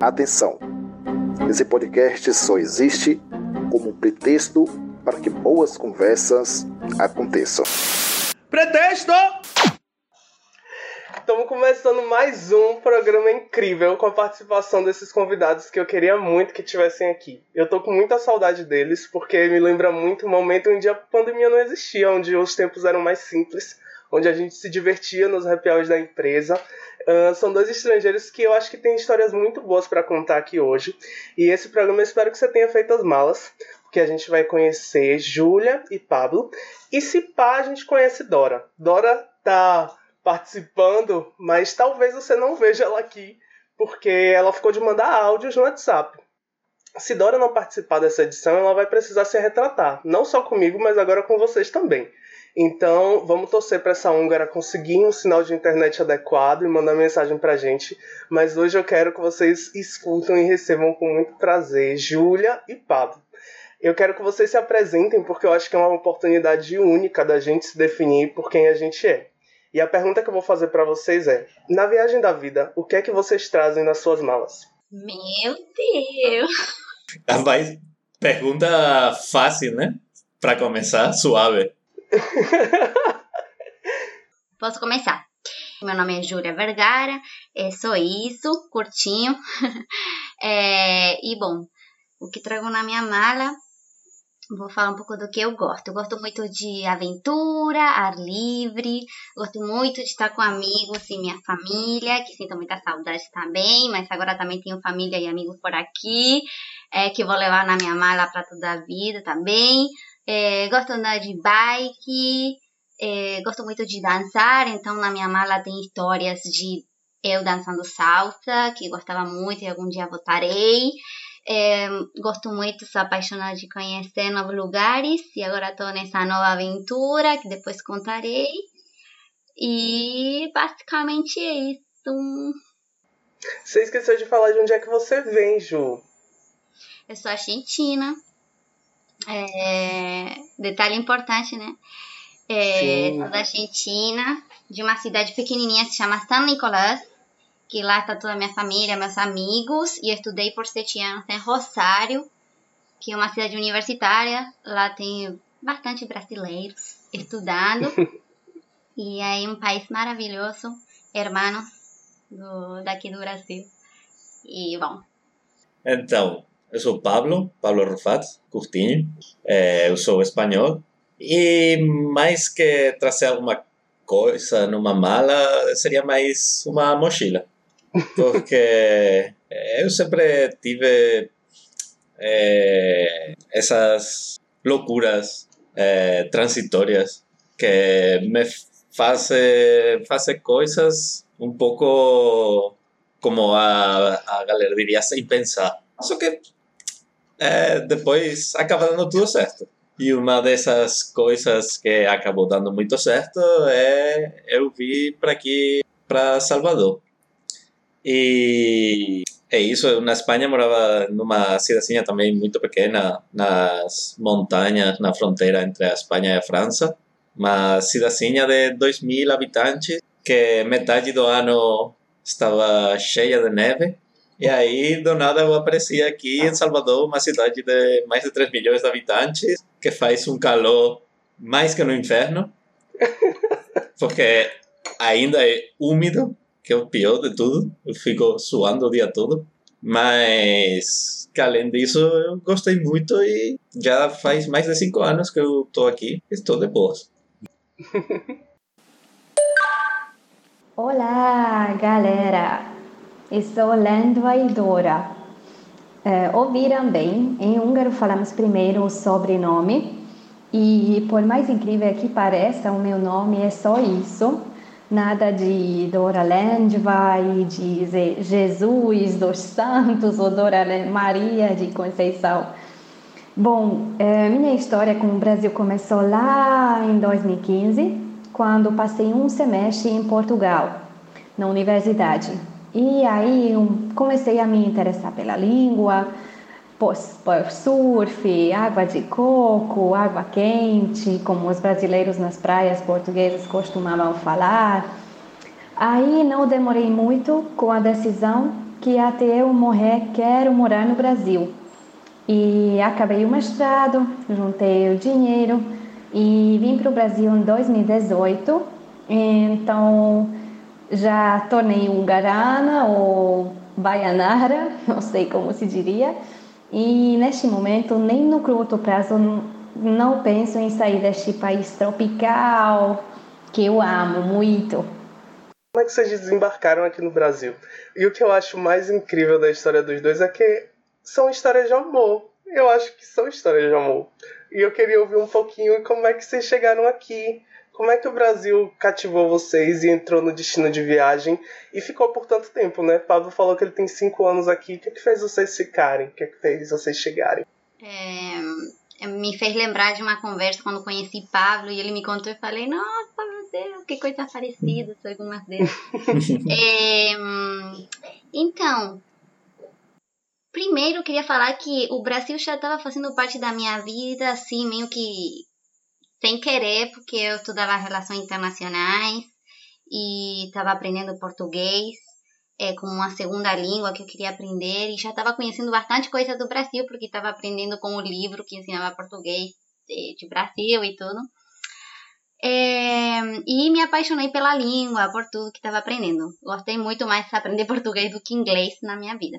Atenção! Esse podcast só existe como um pretexto para que boas conversas aconteçam. Pretexto! Estamos começando mais um programa incrível com a participação desses convidados que eu queria muito que tivessem aqui. Eu tô com muita saudade deles porque me lembra muito o momento onde a pandemia não existia, onde os tempos eram mais simples, onde a gente se divertia nos happy hours da empresa Uh, são dois estrangeiros que eu acho que têm histórias muito boas para contar aqui hoje. E esse programa eu espero que você tenha feito as malas, porque a gente vai conhecer Júlia e Pablo. E se pá, a gente conhece Dora. Dora tá participando, mas talvez você não veja ela aqui, porque ela ficou de mandar áudios no WhatsApp. Se Dora não participar dessa edição, ela vai precisar se retratar, não só comigo, mas agora com vocês também. Então, vamos torcer para essa húngara conseguir um sinal de internet adequado e mandar mensagem para a gente. Mas hoje eu quero que vocês escutam e recebam com muito prazer Júlia e Pablo. Eu quero que vocês se apresentem porque eu acho que é uma oportunidade única da gente se definir por quem a gente é. E a pergunta que eu vou fazer para vocês é: na viagem da vida, o que é que vocês trazem nas suas malas? Meu Deus! A mais pergunta fácil, né? Para começar, suave. Posso começar? Meu nome é Júlia Vergara, é só isso, curtinho. é, e bom, o que trago na minha mala, vou falar um pouco do que eu gosto. Eu gosto muito de aventura, ar livre, gosto muito de estar com amigos e minha família, que sinto muita saudade também, mas agora também tenho família e amigos por aqui, é, que vou levar na minha mala para toda a vida também. É, gosto de andar de bike, é, gosto muito de dançar, então na minha mala tem histórias de eu dançando salsa, que gostava muito e algum dia voltarei. É, gosto muito, sou apaixonada de conhecer novos lugares e agora estou nessa nova aventura que depois contarei. E basicamente é isso. Você esqueceu de falar de onde é que você vem, Ju. Eu sou argentina. É, detalhe importante, né? É, sou da Argentina, de uma cidade pequenininha que se chama San Nicolás, que lá está toda a minha família, meus amigos, e estudei por sete anos em Rosário, que é uma cidade universitária. Lá tem bastante brasileiros estudando. e aí um país maravilhoso, hermanos do, daqui do Brasil. E bom. Então, eu sou Pablo, Pablo Rufat Curtinho, é, eu sou espanhol e mais que trazer alguma coisa numa mala, seria mais uma mochila, porque eu sempre tive é, essas loucuras é, transitórias que me fazem fazer coisas um pouco como a, a galera diria sem pensar. Só que é, depois acaba dando tudo certo. E uma dessas coisas que acabou dando muito certo é eu vir para aqui, para Salvador. E é isso, na Espanha morava numa cidadezinha também muito pequena, nas montanhas, na fronteira entre a Espanha e a França. Uma cidadezinha de 2 mil habitantes, que metade do ano estava cheia de neve e aí, do nada, eu apareci aqui em Salvador, uma cidade de mais de 3 milhões de habitantes, que faz um calor mais que no inferno, porque ainda é úmido, que é o pior de tudo. Eu fico suando o dia todo. Mas, que além disso, eu gostei muito e já faz mais de 5 anos que eu estou aqui. Estou de boas. Olá, galera! Estou lendo a Idora. É, ouviram bem, em húngaro falamos primeiro o sobrenome e por mais incrível que pareça, o meu nome é só isso. Nada de Dora Landvai, de Jesus dos Santos ou Dora Maria de Conceição. Bom, é, minha história com o Brasil começou lá em 2015, quando passei um semestre em Portugal, na universidade. E aí comecei a me interessar pela língua, por surf, água de coco, água quente, como os brasileiros nas praias portuguesas costumavam falar. Aí não demorei muito com a decisão que até eu morrer quero morar no Brasil. E acabei o mestrado, juntei o dinheiro e vim para o Brasil em 2018. Então já tornei ungarana ou baianara, não sei como se diria. E neste momento, nem no curto prazo, não penso em sair deste país tropical que eu amo muito. Como é que vocês desembarcaram aqui no Brasil? E o que eu acho mais incrível da história dos dois é que são histórias de amor. Eu acho que são histórias de amor. E eu queria ouvir um pouquinho como é que vocês chegaram aqui. Como é que o Brasil cativou vocês e entrou no destino de viagem e ficou por tanto tempo, né? Pablo falou que ele tem cinco anos aqui. O que, é que fez vocês ficarem? O que, é que fez vocês chegarem? É, me fez lembrar de uma conversa quando conheci Pablo e ele me contou e falei, nossa, Deus, que coisa parecida, sou algumas vezes. é, então, primeiro eu queria falar que o Brasil já estava fazendo parte da minha vida, assim, meio que sem querer, porque eu estudava relações internacionais e estava aprendendo português é, como uma segunda língua que eu queria aprender e já estava conhecendo bastante coisa do Brasil, porque estava aprendendo com o livro que ensinava português de, de Brasil e tudo. É, e me apaixonei pela língua, por tudo que estava aprendendo. Gostei muito mais de aprender português do que inglês na minha vida.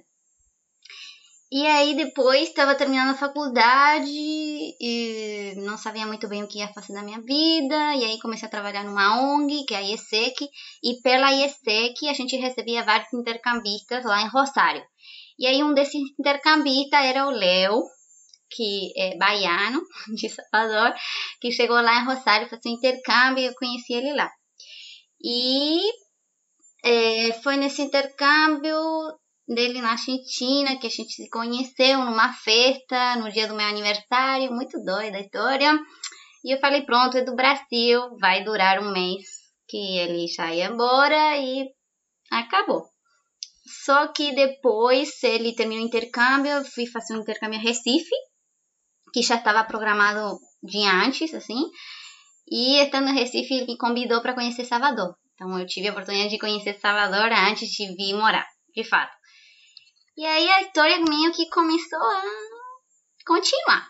E aí depois estava terminando a faculdade e não sabia muito bem o que ia fazer na minha vida. E aí comecei a trabalhar numa ONG, que é a IESEC, e pela IESEC a gente recebia vários intercambistas lá em Rosário. E aí um desses intercambistas era o Léo, que é baiano, de Salvador, que chegou lá em Rosário, fez um intercâmbio e eu conheci ele lá. E é, foi nesse intercâmbio dele na Argentina que a gente se conheceu numa festa no dia do meu aniversário, muito doida a história. E eu falei, pronto, é do Brasil, vai durar um mês que ele já ia embora e acabou. Só que depois ele terminou o intercâmbio, eu fui fazer um intercâmbio em Recife, que já estava programado de antes, assim. E estando em Recife, ele me convidou para conhecer Salvador. Então eu tive a oportunidade de conhecer Salvador antes de vir morar, de fato. E aí a história meio que começou a continuar.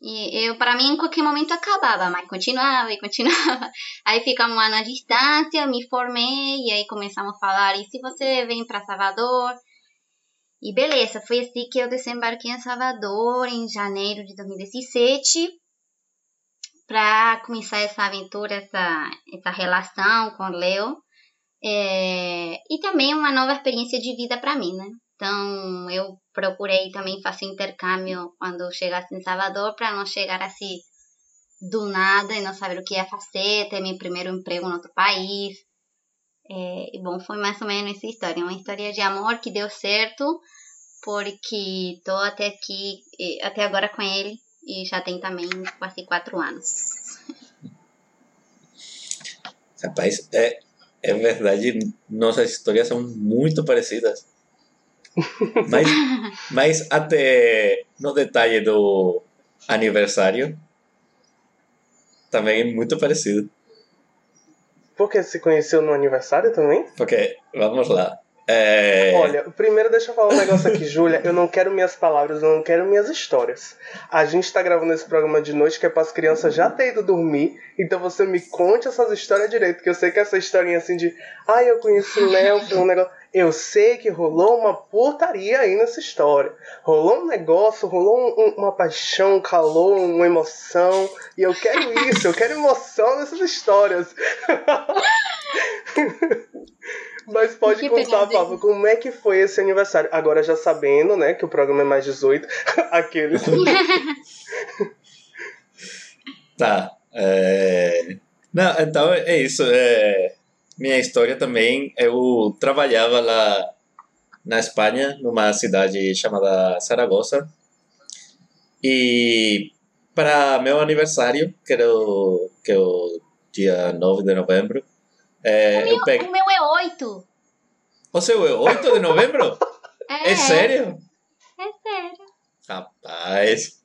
E eu, para mim, em qualquer momento acabava, mas continuava e continuava. Aí ficamos lá na distância, me formei, e aí começamos a falar, e se você vem para Salvador? E beleza, foi assim que eu desembarquei em Salvador em janeiro de 2017 para começar essa aventura, essa, essa relação com o Leo. É, e também uma nova experiência de vida para mim, né? Então, eu procurei também fazer intercâmbio quando chegasse em Salvador para não chegar assim do nada e não saber o que ia fazer, ter meu primeiro emprego em outro país. É, e bom, foi mais ou menos essa história, uma história de amor que deu certo, porque estou até aqui, até agora com ele e já tem também quase quatro anos. Rapaz, é, é verdade, nossas histórias são muito parecidas. Mas, mas até no detalhe do aniversário, também é muito parecido. Porque se conheceu no aniversário também? Porque, vamos lá. É... Olha, primeiro deixa eu falar um negócio aqui, Júlia. Eu não quero minhas palavras, eu não quero minhas histórias. A gente tá gravando esse programa de noite que é para as crianças já ter ido dormir. Então você me conte essas histórias direito, que eu sei que essa historinha assim de, ai, ah, eu conheci o Léo, foi um negócio. Eu sei que rolou uma putaria aí nessa história. Rolou um negócio, rolou um, uma paixão, um calor, uma emoção. E eu quero isso, eu quero emoção nessas histórias. Mas pode contar, Pablo, como é que foi esse aniversário? Agora já sabendo, né, que o programa é mais 18, aqueles. tá. É... Não, então é isso. É... Minha história também, eu trabalhava lá na Espanha, numa cidade chamada Saragossa. E para meu aniversário, que era o, que é o dia 9 de novembro, é, o, meu, peguei... o meu é 8. O seu é 8 de novembro? É. É sério? É sério. Rapaz,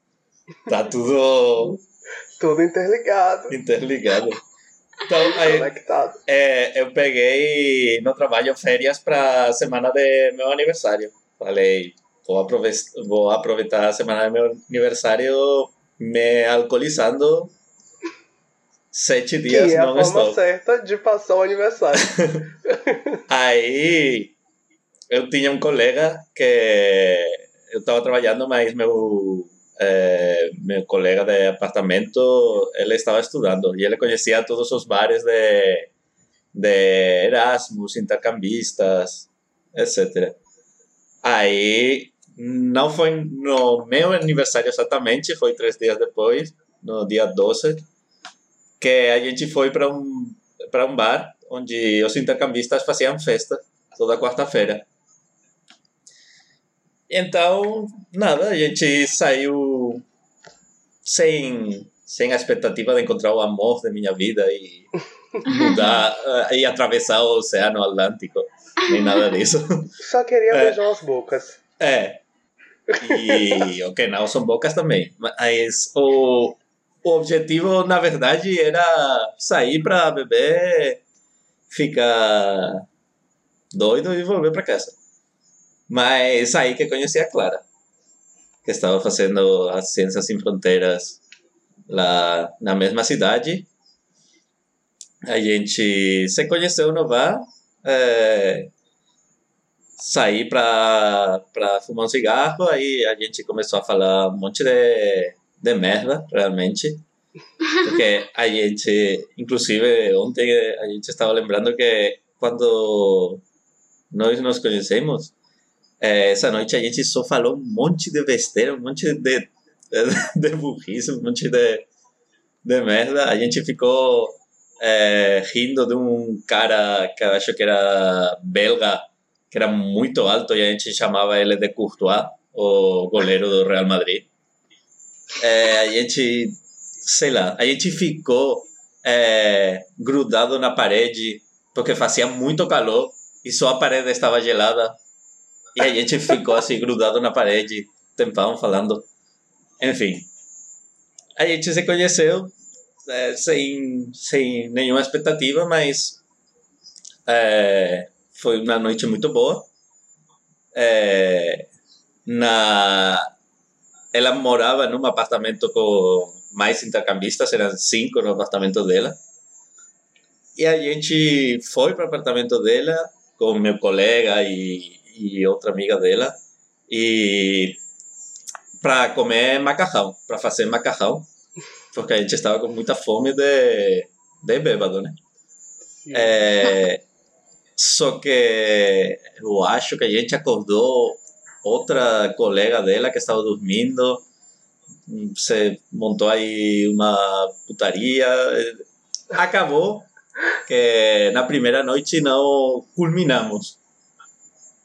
tá tudo. tudo interligado. Interligado. Então, aí, Conectado. é, eu peguei no trabalho férias para semana de meu aniversário. Falei, vou aproveitar, vou aproveitar a semana de meu aniversário me alcoolizando sete Que dias é a não forma estou. certa de passar o aniversário. Aí eu tinha um colega que eu estava trabalhando, mas meu eh, meu colega de apartamento ele estava estudando e ele conhecia todos os bares de de Erasmus, intercambistas, etc. Aí não foi no meu aniversário exatamente, foi três dias depois, no dia 12, que a gente foi para um para um bar onde os intercambistas faziam festa toda quarta-feira. Então, nada, a gente saiu sem, sem a expectativa de encontrar o amor da minha vida e mudar eh, e atravessar o Oceano Atlântico, nem nada disso. Só queria É. beijar umas bocas. É. E o que não são bocas também. Mas o, o objetivo, na verdade, era sair para beber, ficar doido e volver para casa. Mas aí que conheci a Clara, que estava fazendo as Ciências Sem Fronteiras lá na mesma cidade. A gente se conheceu no bar. É, saí pra, pra fumar um cigarro, aí a gente começou a falar um monte de, de merda, realmente. Porque a gente, inclusive ontem a gente estava lembrando que quando nós nos conhecemos, eh, essa noite a gente só falou um monte de besteira, um monte de, de, de burrice, um monte de, de merda. A gente ficou eh, rindo de um cara que eu acho que era belga, que era muito alto e a gente chamava ele de Courtois, o goleiro do Real Madrid. É, a gente, sei lá, a gente ficou é, grudado na parede porque fazia muito calor e só a parede estava gelada. E a gente ficou assim, grudado na parede, tempão falando. Enfim, a gente se conheceu é, sem, sem nenhuma expectativa, mas é, foi uma noite muito boa. É, na, ela morava num apartamento com mais intercambistas, eram cinco no apartamento dela. E a gente foi para o apartamento dela com meu colega e, e outra amiga dela e para comer macarrão, para fazer macarrão, porque a gente estava com muita fome de, de bêbado, né? É, só que eu acho que a gente acordou outra colega dela que estava dormindo, se montou aí uma putaria, acabou que na primeira noite não culminamos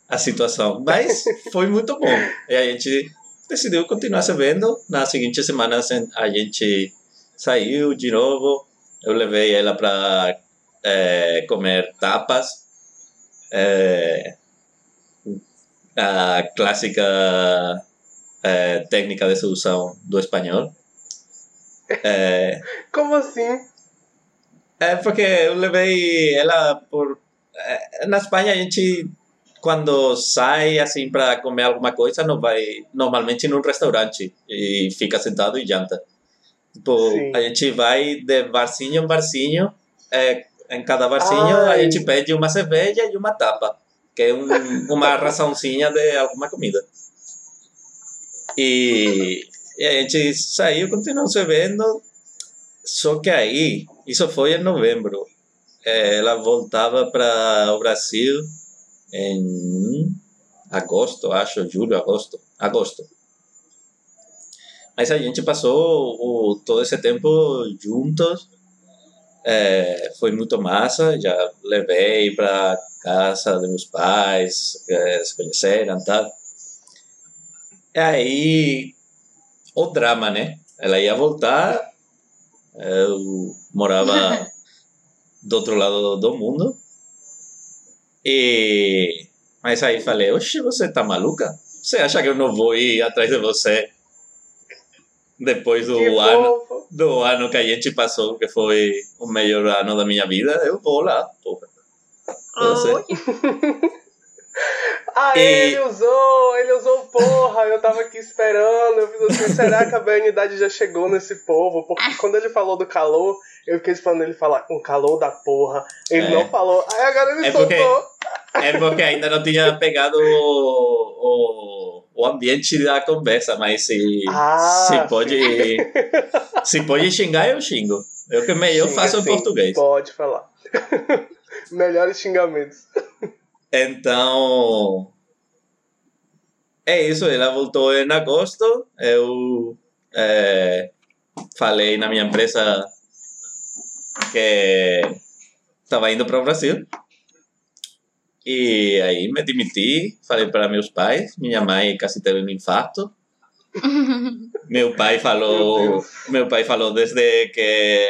a situação, mas foi muito bom. E a gente decidiu continuar se vendo. Na seguinte semana a gente saiu de novo. Eu levei ela para é, comer tapas. É, a clássica é, técnica de sedução do espanhol. É, Como assim? é porque eu levei ela por. é, Na Espanha a gente quando sai assim para comer alguma coisa não vai normalmente num restaurante e fica sentado e janta. Tipo, Sim. a gente vai de barzinho em barzinho, é, em cada barzinho a Ai. gente pede uma cerveja e uma tapa, que é um, uma raçãozinha de alguma comida. E, e a gente saiu, continuou se vendo, só que aí, isso foi em novembro, eh, ela voltava para o Brasil em agosto, acho, julho, agosto, agosto. Mas a gente passou o, todo esse tempo juntos, eh, foi muito massa, já levei para casa dos meus pais, que se conheceram tal. E aí, o drama, né? Ela ia voltar, eu morava do outro lado do mundo, e... Mas aí falei, oxe, você tá maluca? Você acha que eu não vou ir atrás de você depois do Que ano, do ano que a gente passou, que foi o melhor ano da minha vida, eu vou lá, porra. ah, e... ele usou, ele usou porra, eu tava aqui esperando, eu fiz assim, será que a BNidade já chegou nesse povo? Porque quando ele falou do calor, eu fiquei esperando ele falar um calor da porra, ele é. não falou, aí agora ele é soltou. Porque, é porque ainda não tinha pegado o, o, o ambiente da conversa, mas se, ah, se pode se pode xingar, eu xingo. Eu melhor Xinga, faço em português. Pode falar. Melhores xingamentos. Então. É isso, ela voltou em agosto. Eu é, falei na minha empresa que estava indo para o Brasil. E aí me demiti, falei para meus pais. Minha mãe quase teve um infarto. Meu pai falou, meu pai falou desde que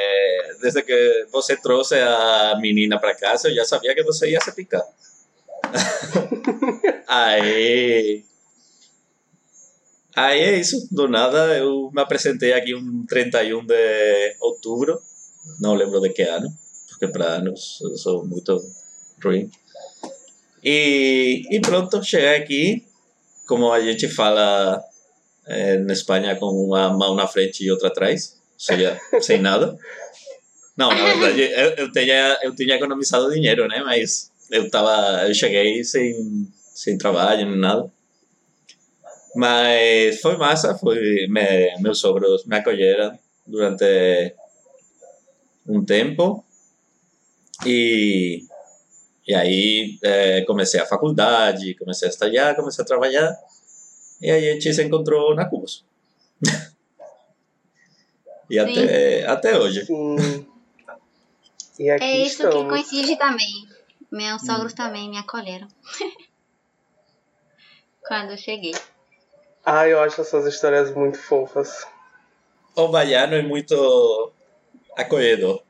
desde que você trouxe a menina para casa, eu já sabia que você ia se picar. aí. Aí é isso, do nada eu me apresentei aqui um 31 de outubro, não lembro de que ano, porque para anos eu sou muito ruim. E, e pronto, cheguei aqui, como a gente fala é, na Espanha, com uma mão na frente e outra atrás, sem nada. Não, na verdade, eu, eu, tinha, eu tinha economizado dinheiro, né? Mas eu tava, eu cheguei sem, sem trabalho nem nada. Mas foi massa, foi, me, meus sogros me acolheram durante um tempo e, e aí é, comecei a faculdade, comecei a estagiar, comecei a trabalhar e aí a gente se encontrou na Cubos. e até, até hoje. Sim. E aqui é isso estamos. que coincide também. Meus sogros hum. também me acolheram. Quando eu cheguei. Ah, eu acho essas histórias muito fofas. O baiano é muito acolhedor.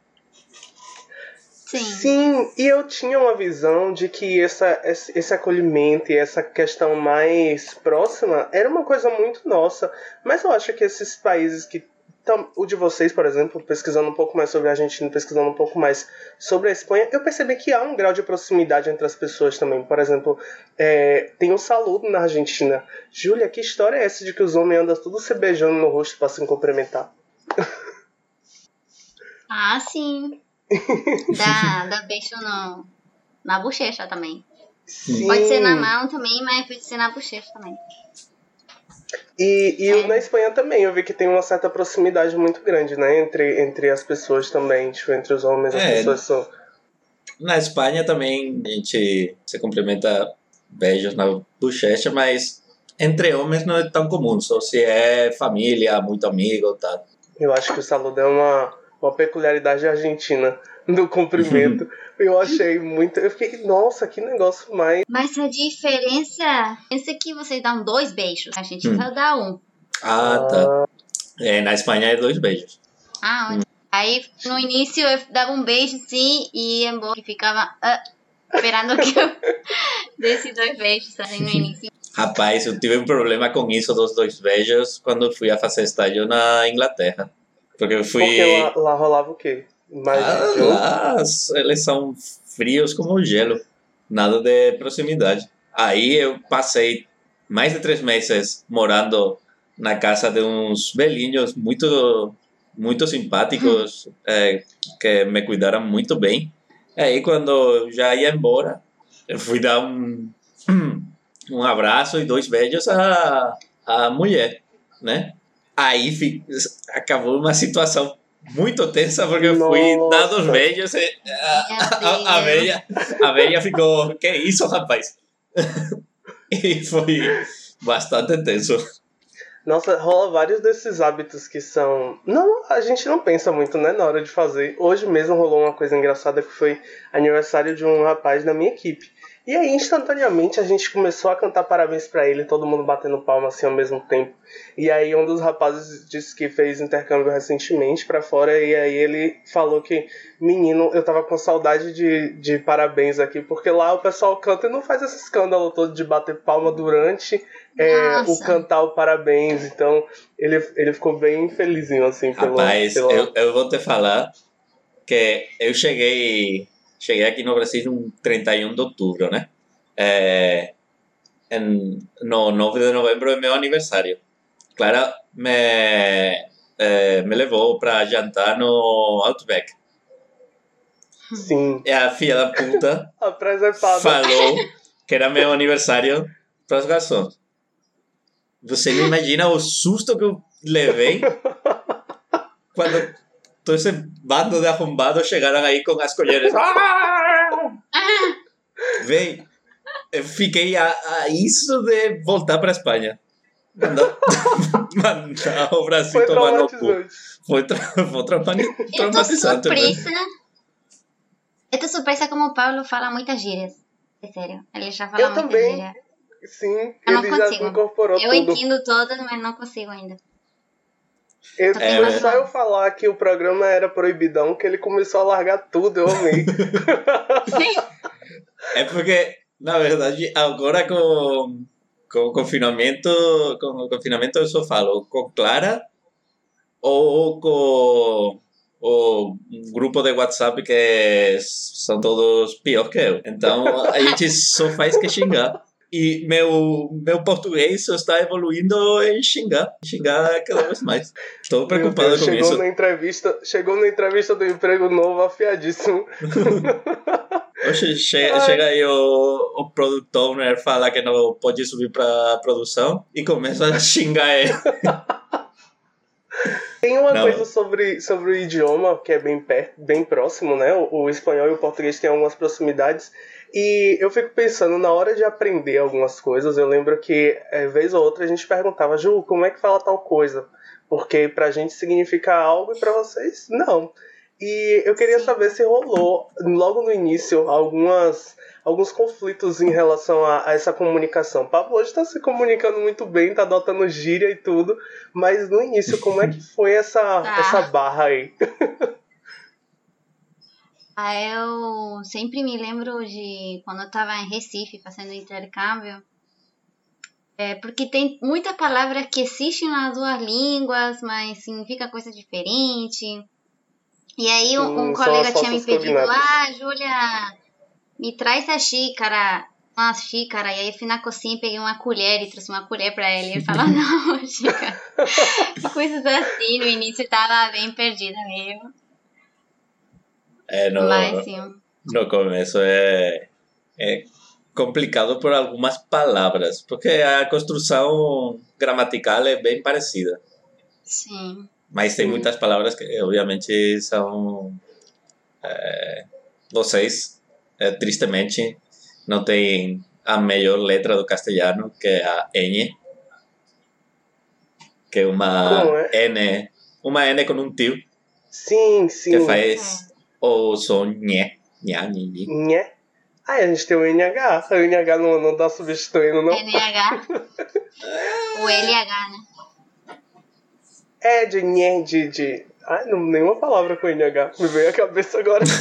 Sim. Sim, e eu tinha uma visão de que essa, esse acolhimento e essa questão mais próxima era uma coisa muito nossa. Mas eu acho que esses países que então, o de vocês, por exemplo, pesquisando um pouco mais sobre a Argentina, pesquisando um pouco mais sobre a Espanha, eu percebi que há um grau de proximidade entre as pessoas também. Por exemplo, é, tem um saludo na Argentina. Júlia, que história é essa de que os homens andam tudo se beijando no rosto para se cumprimentar? Ah, sim. dá, dá beijo no, na bochecha também. Sim. Pode ser na mão também, mas pode ser na bochecha também. E, e é. na Espanha também, eu vi que tem uma certa proximidade muito grande, né? Entre, entre as pessoas também, tipo, entre os homens, as é, pessoas são. Na Espanha também a gente se cumprimenta beijos na bochecha, mas entre homens não é tão comum, só se é família, muito amigo, tá? Eu acho que o saludo é uma, uma peculiaridade argentina do cumprimento. eu achei muito. Eu fiquei, nossa, que negócio mais. Mas a diferença. Esse aqui vocês dão dois beijos. A gente hum. vai dar um. Ah, tá. É, na Espanha é dois beijos. Ah, onde? Hum. Aí no início eu dava um beijo sim e ia embora e ficava uh, esperando que eu desse dois beijos assim, no início. Rapaz, eu tive um problema com isso dos dois beijos quando fui a fazer estágio na Inglaterra. Porque eu fui. Porque lá, lá rolava o quê? Mais ah, lá, eles são frios como o gelo, nada de proximidade. Aí eu passei mais de três meses morando na casa de uns velhinhos muito muito simpáticos é, que me cuidaram muito bem. Aí quando já ia embora, eu fui dar um um abraço e dois beijos à, à mulher, né? Aí acabou uma situação muito tensa porque eu fui dar os beijos e a, a, a, velha, a velha ficou, que isso, rapaz? e foi bastante tenso. Nossa, rola vários desses hábitos que são. Não, a gente não pensa muito, né, na hora de fazer. Hoje mesmo rolou uma coisa engraçada que foi aniversário de um rapaz da minha equipe. E aí, instantaneamente, a gente começou a cantar parabéns para ele, todo mundo batendo palma assim ao mesmo tempo. E aí, um dos rapazes disse que fez intercâmbio recentemente para fora, e aí ele falou que, menino, eu tava com saudade de, de parabéns aqui, porque lá o pessoal canta e não faz esse escândalo todo de bater palma durante é, o cantar o parabéns. Então, ele, ele ficou bem felizinho, assim, pelo. Rapaz, pela- eu, eu vou te falar que eu cheguei, cheguei aqui no Brasil no 31 de outubro, né? É, em, no 9 de novembro é meu aniversário. Clara me, é, me levou para jantar no Outback. Sim, E a filha da puta falou que era meu aniversário para os garçons. Você não imagina o susto que eu levei quando todo esse bando de arrombados chegaram aí com as colheres. Vem, eu fiquei a, a isso de voltar para a Espanha. Mandar, mandar o Brasil tomar no cu. traumatizante. Foi, tra foi traumani- Eu tô traumatizante. né? surpresa. Eu tô surpresa como o Paulo fala muitas gírias. É sério. Ele já fala Eu muitas também. gírias. Sim, Eu não consigo. incorporou Eu tudo. entendo todas, mas não consigo ainda. Eu, É, só eu falar que o programa era proibidão que ele começou a largar tudo, eu amei. É porque, na verdade, agora com, com o confinamento, com o confinamento eu só falo com Clara ou com o grupo de WhatsApp que são todos pior que eu. Então a gente só faz que xingar. E meu, meu português só está evoluindo em xingar. Xingar cada vez mais. Estou preocupado Deus, com chegou isso. Na entrevista, chegou na entrevista do emprego novo afiadíssimo. Oxe, chega, Ai. chega aí o, o product owner, fala que não pode subir para produção e começa a xingar ele. Tem uma Não. coisa sobre, sobre o idioma que é bem, perto, bem próximo, né? O, o espanhol e o português têm algumas proximidades. E eu fico pensando, na hora de aprender algumas coisas, eu lembro que, é, vez ou outra, a gente perguntava, Ju, como é que fala tal coisa? Porque pra gente significa algo e pra vocês, não. E eu queria Sim. saber se rolou, logo no início, algumas, alguns conflitos em relação a, a essa comunicação. Pablo hoje está se comunicando muito bem, tá adotando gíria e tudo, mas no início, como é que foi essa, Tá. essa barra aí? Eu sempre me lembro de quando eu estava em Recife fazendo intercâmbio. É, porque tem muitas palavras que existem nas duas línguas, mas significa coisa diferente. E aí um, um colega tinha me pedido, ah, Júlia, me traz a xícara, uma xícara. E aí eu fui na cozinha e peguei uma colher e trouxe uma colher pra ele. E ele falou, não, xícara. Coisas assim, no início tava bem perdida mesmo. É, no, Mas sim. no começo é, é complicado por algumas palavras, porque a construção gramatical é bem parecida. Sim. Mas tem Sim. muitas palavras que, obviamente, são. é, vocês, é, tristemente, não têm a melhor letra do castelhano, que é a N. Que é uma Como é? N. Uma N com um tio, Sim, sim. que faz o som nhé. Nhá, nhi. Nhé. Ah, a gente tem o NH. O NH não, não tá substituindo, não? NH. o LH, né? É de nhé, de. de... Ai, não, nenhuma palavra com NH. Me veio à cabeça agora.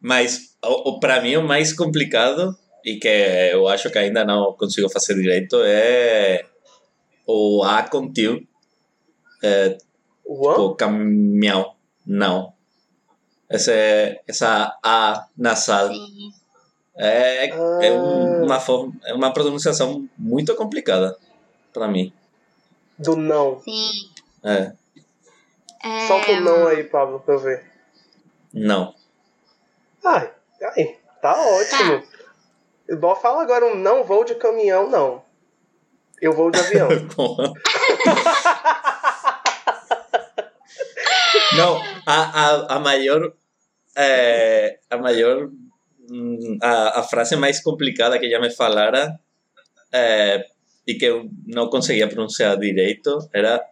Mas o, o, para mim o mais complicado e que eu acho que ainda não consigo fazer direito é o A com tio, é, Juan? o caminhão, não. Esse, essa A nasal Sim. é, é Ah. uma forma, é uma pronunciação muito complicada para mim. Do não. Sim. É, É, Solta o não aí, Pablo, pra eu ver. não. Ai, ai, tá ótimo. Bom, fala agora um não vou de caminhão, não. Eu vou de avião. Porra. Não, a, a, a maior. é, a maior. hum, A, a frase mais complicada que já me falaram é, e que eu não conseguia pronunciar direito era.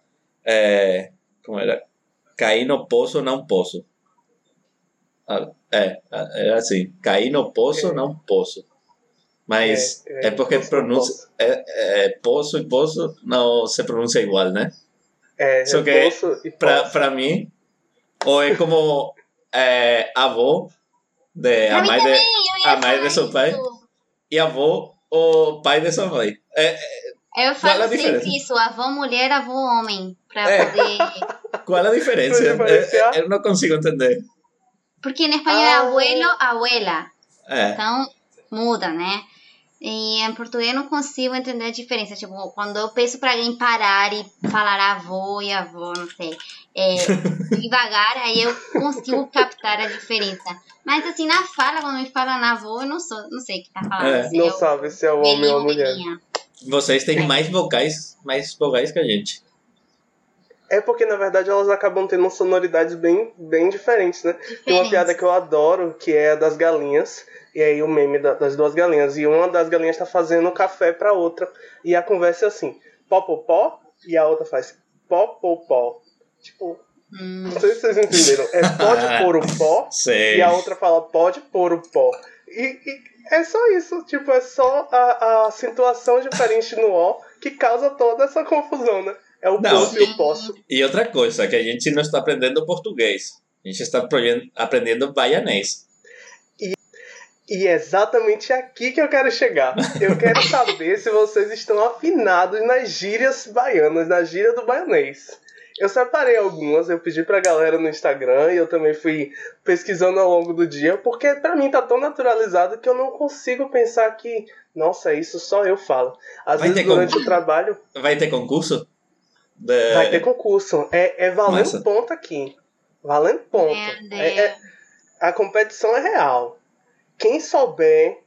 é, como era? Cair no poço, não poço. Ah, É, era assim. Cair no poço, não poço. Mas É, é, porque poço, não pronuncia, poço. é, é, poço e poço não se pronuncia igual, né? É, Só que posso e Pra, posso. pra mim, ou é como é, avô de a mim mãe de, a mãe de seu pai? e avô o pai dessa mãe. É, eu falo sempre isso, avô mulher, avô homem, para é. poder... Qual a diferença? Eu, eu, não consigo entender. Porque em espanhol ah. é abuelo, abuela. É. Então, muda, né? Em português eu não consigo entender a diferença. Tipo, quando eu peço para alguém parar e falar avô e avô, não sei, é, devagar, aí eu consigo captar a diferença. Mas assim, na fala, quando me fala na avô, eu não, sou, não sei o que tá falando. É. Não sabe se é o homem ou a mulher. Vocês têm mais vocais, mais vocais que a gente. É porque, na verdade, elas acabam tendo sonoridades bem, bem diferentes, né? Diferente. Tem uma piada que eu adoro, que é a das galinhas. E aí o meme das duas galinhas. E uma das galinhas está fazendo café para outra. E a conversa é assim: pó, pó, pó. E a outra faz pó, pó, pó. Tipo, hum. não sei se vocês entenderam. É pode pôr o pó. Sei. E a outra fala pode pôr o pó. E, e é só isso. Tipo, é só a, a situação diferente no ó que causa toda essa confusão, né? É o não, posso e o posso. E outra coisa, que a gente não está aprendendo português. A gente está aprendendo baianês. E, é exatamente aqui que eu quero chegar. Eu quero saber se vocês estão afinados nas gírias baianas, na gíria do baianês. Eu separei algumas, eu pedi pra galera no Instagram e eu também fui pesquisando ao longo do dia, porque pra mim tá tão naturalizado que eu não consigo pensar que, nossa, isso só eu falo. Às Vai vezes durante o trabalho. Vai ter concurso? De... Vai ter concurso. É, é valendo Massa. ponto aqui. Valendo ponto. É, é, a competição é real. Quem souber.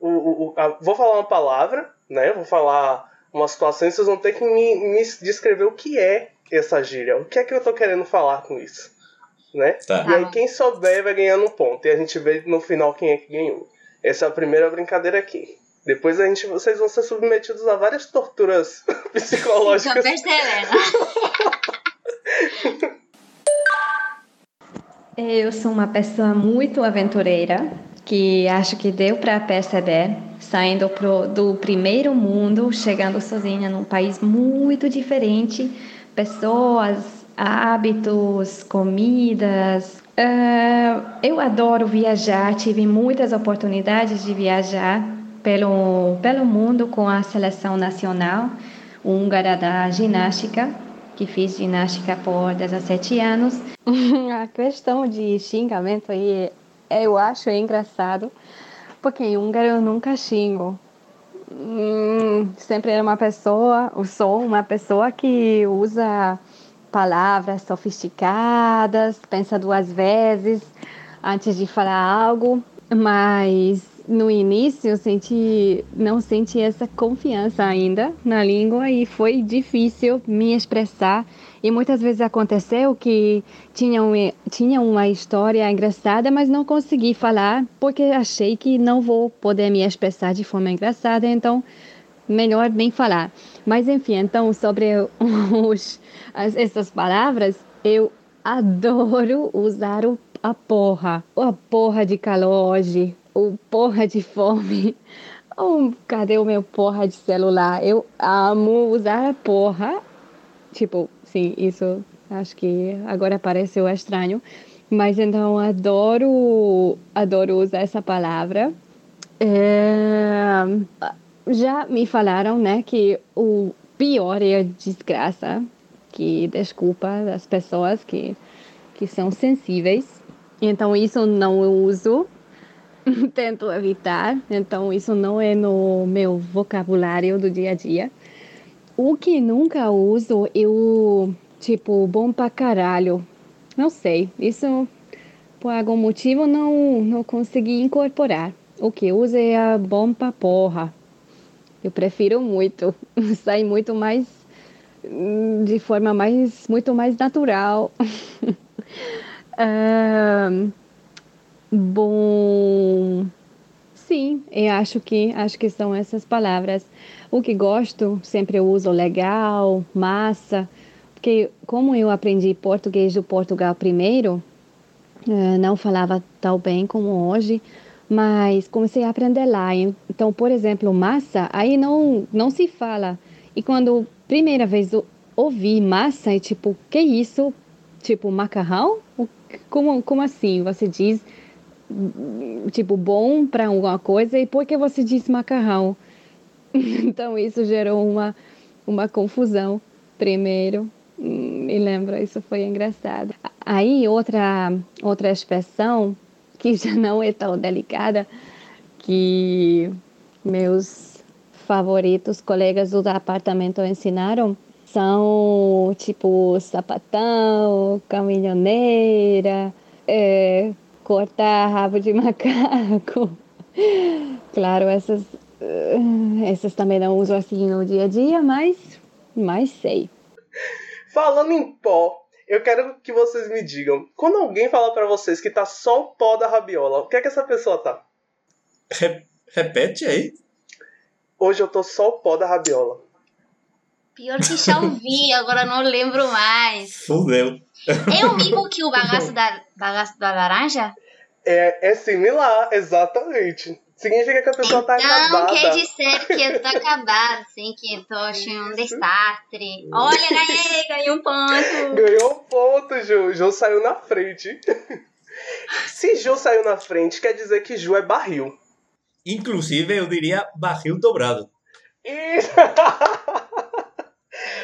O, o, a, vou falar uma palavra, né? Vou falar uma situação e vocês vão ter que me, me descrever o que é essa gíria. O que é que eu tô querendo falar com isso? Né? Tá. E aí quem souber vai ganhando um ponto. E a gente vê no final quem é que ganhou. Essa é a primeira brincadeira aqui. Depois a gente, vocês vão ser submetidos a várias torturas psicológicas. Eu sou uma pessoa muito aventureira, que acho que deu para perceber, saindo pro, do primeiro mundo, chegando sozinha num país muito diferente, pessoas, hábitos, comidas. Uh, eu adoro viajar, tive muitas oportunidades de viajar pelo, pelo mundo com a seleção nacional húngara da ginástica, que fiz ginástica por 17 anos. a questão de xingamento aí, eu acho engraçado, porque em húngaro eu nunca xingo. Hum, sempre era uma pessoa, eu sou uma pessoa que usa palavras sofisticadas, pensa duas vezes antes de falar algo, mas no início eu senti, não senti essa confiança ainda na língua e foi difícil me expressar. E muitas vezes aconteceu que tinha, um, tinha uma história engraçada, mas não consegui falar porque achei que não vou poder me expressar de forma engraçada, então melhor nem falar. Mas enfim, então sobre os, as, essas palavras, eu adoro usar o, a porra, a porra de calor hoje, o porra de fome. Oh, cadê o meu porra de celular? Eu amo usar porra. Tipo, sim, isso acho que agora pareceu estranho. Mas então adoro, adoro usar essa palavra. É, já me falaram, né, que o pior é a desgraça, que desculpa das pessoas que, que são sensíveis. Então isso não uso tento evitar, então isso não é no meu vocabulário do dia a dia. O que nunca uso, eu, tipo, bom pra caralho. Não sei, isso por algum motivo não, não consegui incorporar. O que uso é a bom pra porra. Eu prefiro muito, sai muito mais, de forma mais, muito mais natural. uh, Bom, sim, eu acho que acho que são essas palavras. O que gosto, sempre eu uso legal, massa, porque como eu aprendi português do Portugal primeiro, eh, não falava tão bem como hoje, mas comecei a aprender lá. Então, por exemplo, massa, aí não não se fala. E quando primeira vez eu ouvi massa, é tipo, que isso? Tipo macarrão? Como como assim? Você diz tipo bom para alguma coisa e por que você diz macarrão? Então isso gerou uma uma confusão primeiro. Me lembra, isso foi engraçado. Aí outra outra expressão que já não é tão delicada que meus favoritos colegas do apartamento ensinaram são tipo sapatão, caminhoneira, é, cortar rabo de macaco. Claro, essas, essas também não uso assim no dia a dia, mas, mas sei. Falando em pó, eu quero que vocês me digam, quando alguém fala para vocês que tá só o pó da rabiola, o que é que essa pessoa tá? Repete aí. Hoje eu tô só o pó da rabiola. Pior que já ouvi, agora não lembro mais. Fudeu. É o mesmo que o bagaço da, bagaço da laranja? É, é similar, exatamente. Significa que a pessoa tá então, acabada. quer dizer que eu tô acabada, assim, que eu tô achando um desastre. Olha, ganhei, ganhei um ponto. Ganhou um ponto, Ju. Ju saiu na frente. Se Ju saiu na frente, quer dizer que Ju é barril. Inclusive, eu diria barril dobrado.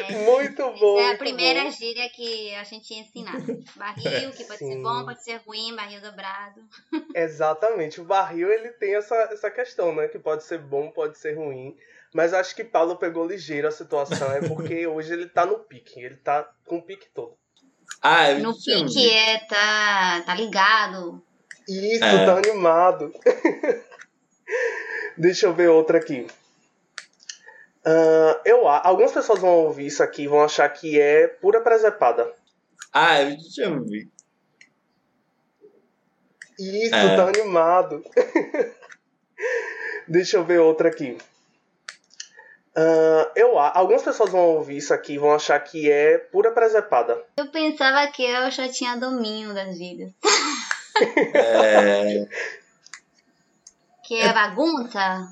Isso. Muito bom. É a primeira bom. gíria que a gente ia ensinar. Barril, que pode ser Sim. bom, pode ser ruim, barril dobrado. Exatamente. O barril ele tem essa, essa questão, né? Que pode ser bom, pode ser ruim. Mas acho que Paulo pegou ligeiro a situação. É porque hoje ele tá no pique. Ele tá com o pique todo. Ah, eu No pique é, tá, tá ligado. Isso, É. tá animado. Deixa eu ver outra aqui. Ah, eu, algumas pessoas vão ouvir isso aqui e vão achar que é pura presepada. Ah, eu tinha ouvido. Isso, É. tá animado. Deixa eu ver outra aqui. Ah, eu, a- algumas pessoas vão ouvir isso aqui e vão achar que é pura presepada. Eu pensava que eu já tinha domínio das gírias. É, Que é bagunça.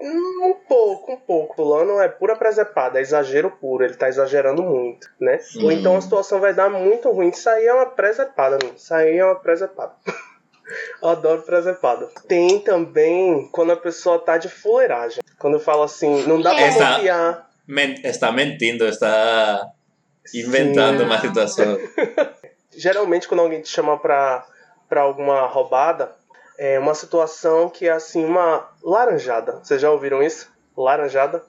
Um pouco, um pouco. Fulano é pura presepada, é exagero puro, ele tá exagerando muito, né? Ou então a situação vai dar muito ruim. Isso aí é uma presepada, meu. Isso aí é uma presepada. Adoro presepada. Tem também quando a pessoa tá de fuleiragem. Quando eu falo assim, não dá pra Essa- confiar. men- está mentindo, está inventando Sim. uma situação. Geralmente quando alguém te chama pra, pra alguma roubada, é uma situação que é assim, uma laranjada. Vocês já ouviram isso? Laranjada?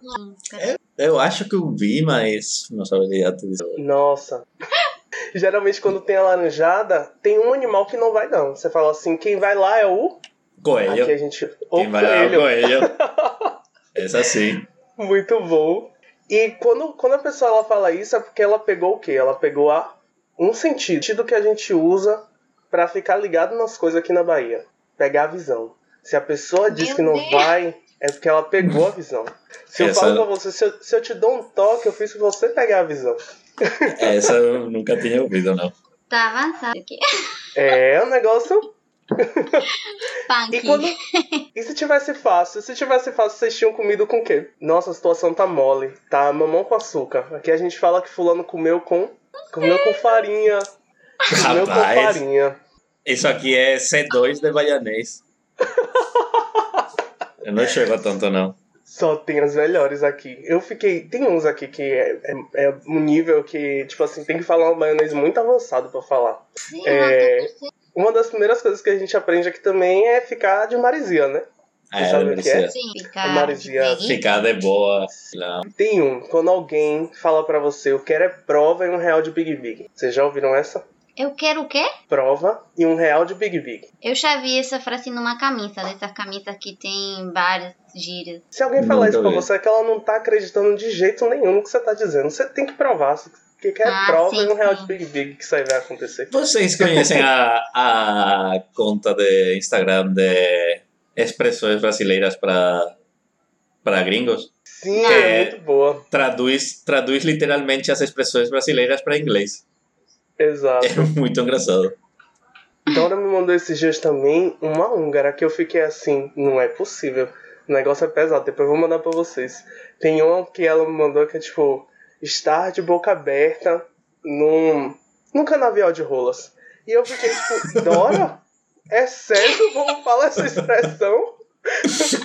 Eu acho que eu vi, mas não saberia te dizer. Nossa. Geralmente quando tem a laranjada, tem um animal que não vai não. Você fala assim, quem vai lá é o... Coelho. Aqui a gente... O Quem vai lá é o coelho. coelho. Essa sim. Muito bom. E quando, quando a pessoa ela fala isso, é porque ela pegou o quê? Ela pegou a um sentido, sentido que a gente usa pra ficar ligado nas coisas aqui na Bahia. Pegar a visão. Se a pessoa diz Meu que não Deus. vai, é porque ela pegou a visão. Se eu Essa- falo pra você, se eu, se eu te dou um toque, eu fiz pra você pegar a visão. Essa eu nunca tinha ouvido, não. Tá avançado aqui. É um negócio Punk. E quando. E se tivesse fácil? Se tivesse fácil, vocês tinham comido com o quê? Nossa, a situação tá mole. Tá mamão com açúcar. Aqui a gente fala que fulano comeu com. Comeu com farinha. Comeu com Rapaz, farinha. Isso aqui é C2 de baianês. Eu não chego a tanto, não. Só tem as melhores aqui. Eu fiquei. Tem uns aqui que é, é, é um nível que, tipo assim, tem que falar um maionês muito avançado pra falar. Sim, É, Uma das primeiras coisas que a gente aprende aqui também é ficar de maresia, né? É, sabe o que é? Sim, ficar Marizia de Ficar de boa. Não. Tem um, quando alguém fala pra você, eu quero é prova e um real de Big Big. Vocês já ouviram essa? Eu quero o quê? Prova e um real de Big Big. Eu já vi essa frase numa camisa, dessas camisas que tem várias gírias. Se alguém falar Nunca isso pra vi. você, é que ela não tá acreditando de jeito nenhum no que você tá dizendo. Você tem que provar. Que quer Ah, prova sim, e um real sim. de Big Big que isso aí vai acontecer. Vocês conhecem a, a conta de Instagram de expressões brasileiras para para gringos? Sim, é muito boa. Traduz, traduz literalmente as expressões brasileiras para inglês. Exato. É muito engraçado. Dora me mandou esses dias também uma húngara que eu fiquei assim, não é possível. O negócio é pesado, depois eu vou mandar pra vocês. Tem uma que ela me mandou que é tipo, estar de boca aberta num, num canavial de rolas. E eu fiquei tipo, Dora? é sério que o povo fala essa expressão?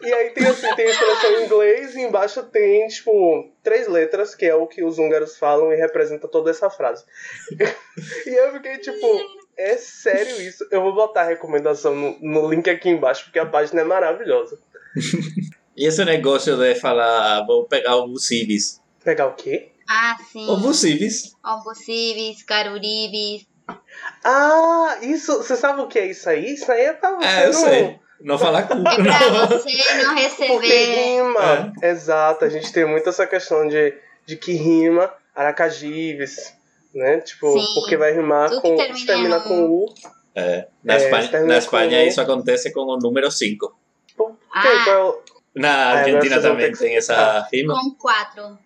E aí tem assim, tem a expressão em inglês e embaixo tem, tipo, três letras, que é o que os húngaros falam e representa toda essa frase. e eu fiquei tipo, é sério isso? Eu vou botar a recomendação no, no link aqui embaixo, porque a página é maravilhosa. E esse negócio de falar, vou pegar o Bucivis. Pegar o quê? Ah, sim. O Bucivis. Ombucivis, Caruribis. Ah, isso, você sabe o que é isso aí? Isso aí é pra você É, eu não... sei. Não falar cu. É pra você não Porque receber. rima. Exato, a gente tem muito essa questão de, de que rima Aracajives, né? Tipo, Sim. porque vai rimar Tudo com. que termina termina com U. É, na, É, Espanha, na Espanha com- isso acontece com o número 5. Por quê? Ah. Qual é Na Ah, Argentina vão também tem essa rima. Com quatro.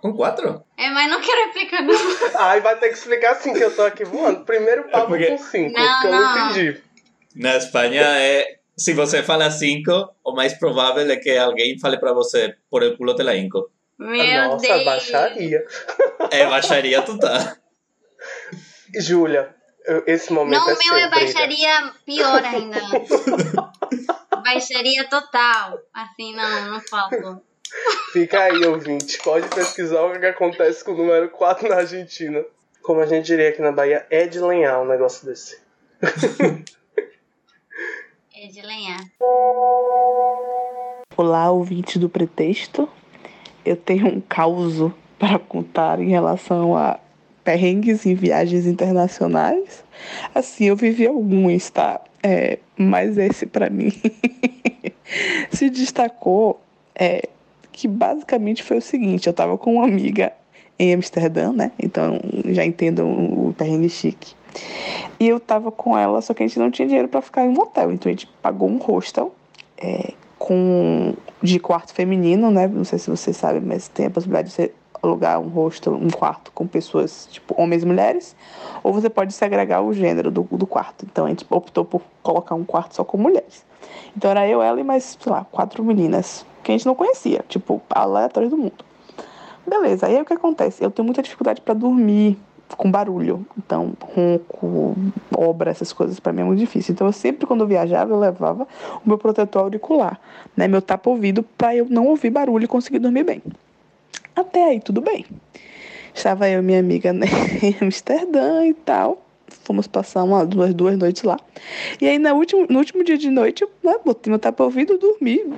Com 4? É, mas não quero explicar não. Ai, vai ter que explicar assim que eu tô aqui voando. Primeiro papo porque- com 5, Não, que eu não. entendi. Na Espanha é. Se você fala 5, o mais provável é que alguém fale pra você por el culo te la inco. Meu Nossa, Deus. baixaria. É baixaria total. Júlia, esse momento Não, é o meu é briga. baixaria pior ainda. baixaria total. Assim, não, não falta. Fica aí, ouvinte. Pode pesquisar o que acontece com o número 4 na Argentina. Como a gente diria aqui na Bahia, é de lenhar um negócio desse. De lenhar. Olá, ouvintes do Pretexto. Eu tenho um caos para contar em relação a perrengues em viagens internacionais. Assim, eu vivi alguns, tá? É, mas esse para mim se destacou é, que basicamente foi o seguinte: eu tava com uma amiga em Amsterdã, né? Então já entendo o perrengue chique. E eu tava com ela, só que a gente não tinha dinheiro para ficar em um hotel, então a gente pagou um hostel é, com de quarto feminino, né? Não sei se vocês sabem, mas tem a possibilidade de você alugar um hostel, um quarto com pessoas, tipo, homens e mulheres, ou você pode segregar o gênero do, do quarto. Então a gente optou por colocar um quarto só com mulheres. Então era eu, ela e mais, sei lá, quatro meninas que a gente não conhecia, tipo, aleatórias do mundo. Beleza, aí o que acontece? Eu tenho muita dificuldade para dormir com barulho. Então, ronco, obra, essas coisas para mim é muito difícil. Então, eu sempre quando eu viajava, eu levava o meu protetor auricular, né, meu tapa-ouvido, para eu não ouvir barulho e conseguir dormir bem. Até aí, tudo bem. Estava eu e minha amiga né, em Amsterdã e tal. Fomos passar uma, duas, duas noites lá. E aí, no último, no último dia de noite, eu né, botei meu tapa-ouvido, dormi.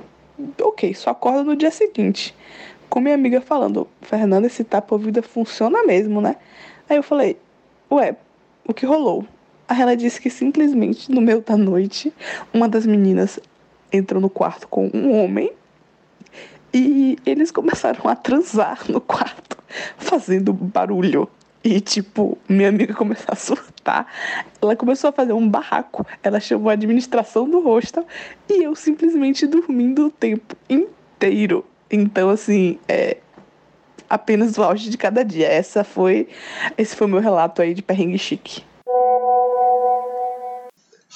Ok, só acordo no dia seguinte. Com minha amiga falando, Fernanda, esse tapa-ouvido funciona mesmo, né? Aí eu falei, ué, o que rolou? Aí ela disse que simplesmente no meio da noite, uma das meninas entrou no quarto com um homem e eles começaram a transar no quarto, fazendo barulho. E, tipo, minha amiga começou a surtar. Ela começou a fazer um barraco. Ela chamou a administração do hostel e eu simplesmente dormindo o tempo inteiro. Então, assim, é apenas o auge de cada dia. Essa foi, esse foi o meu relato aí de perrengue chique.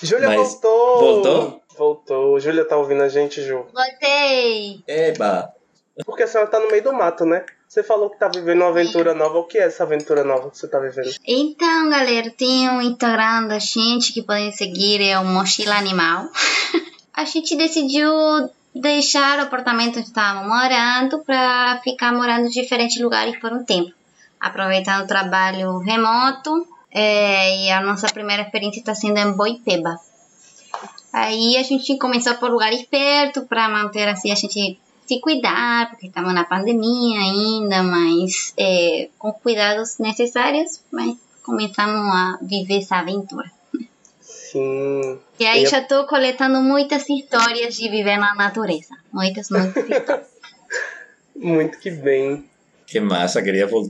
Júlia voltou! voltou? Voltou. Júlia tá ouvindo a gente, Ju. Voltei. Eba! Porque a senhora tá no meio do mato, né? Você falou que tá vivendo uma aventura nova. O que é essa aventura nova que você tá vivendo? Então, galera, tem um Instagram da gente que podem seguir, é o Mochila Animal. a gente decidiu deixar o apartamento onde estávamos morando para ficar morando em diferentes lugares por um tempo. Aproveitando o trabalho remoto, é, e a nossa primeira experiência está sendo em Boipeba. Aí a gente começou por lugares perto para manter assim a gente se cuidar, porque estamos na pandemia ainda, mas é, com cuidados necessários, mas começamos a viver essa aventura. Sim. E aí Eu- já estou coletando muitas histórias de viver na natureza. Muitas, muitas histórias. Muito que bem. Que massa, queria, vol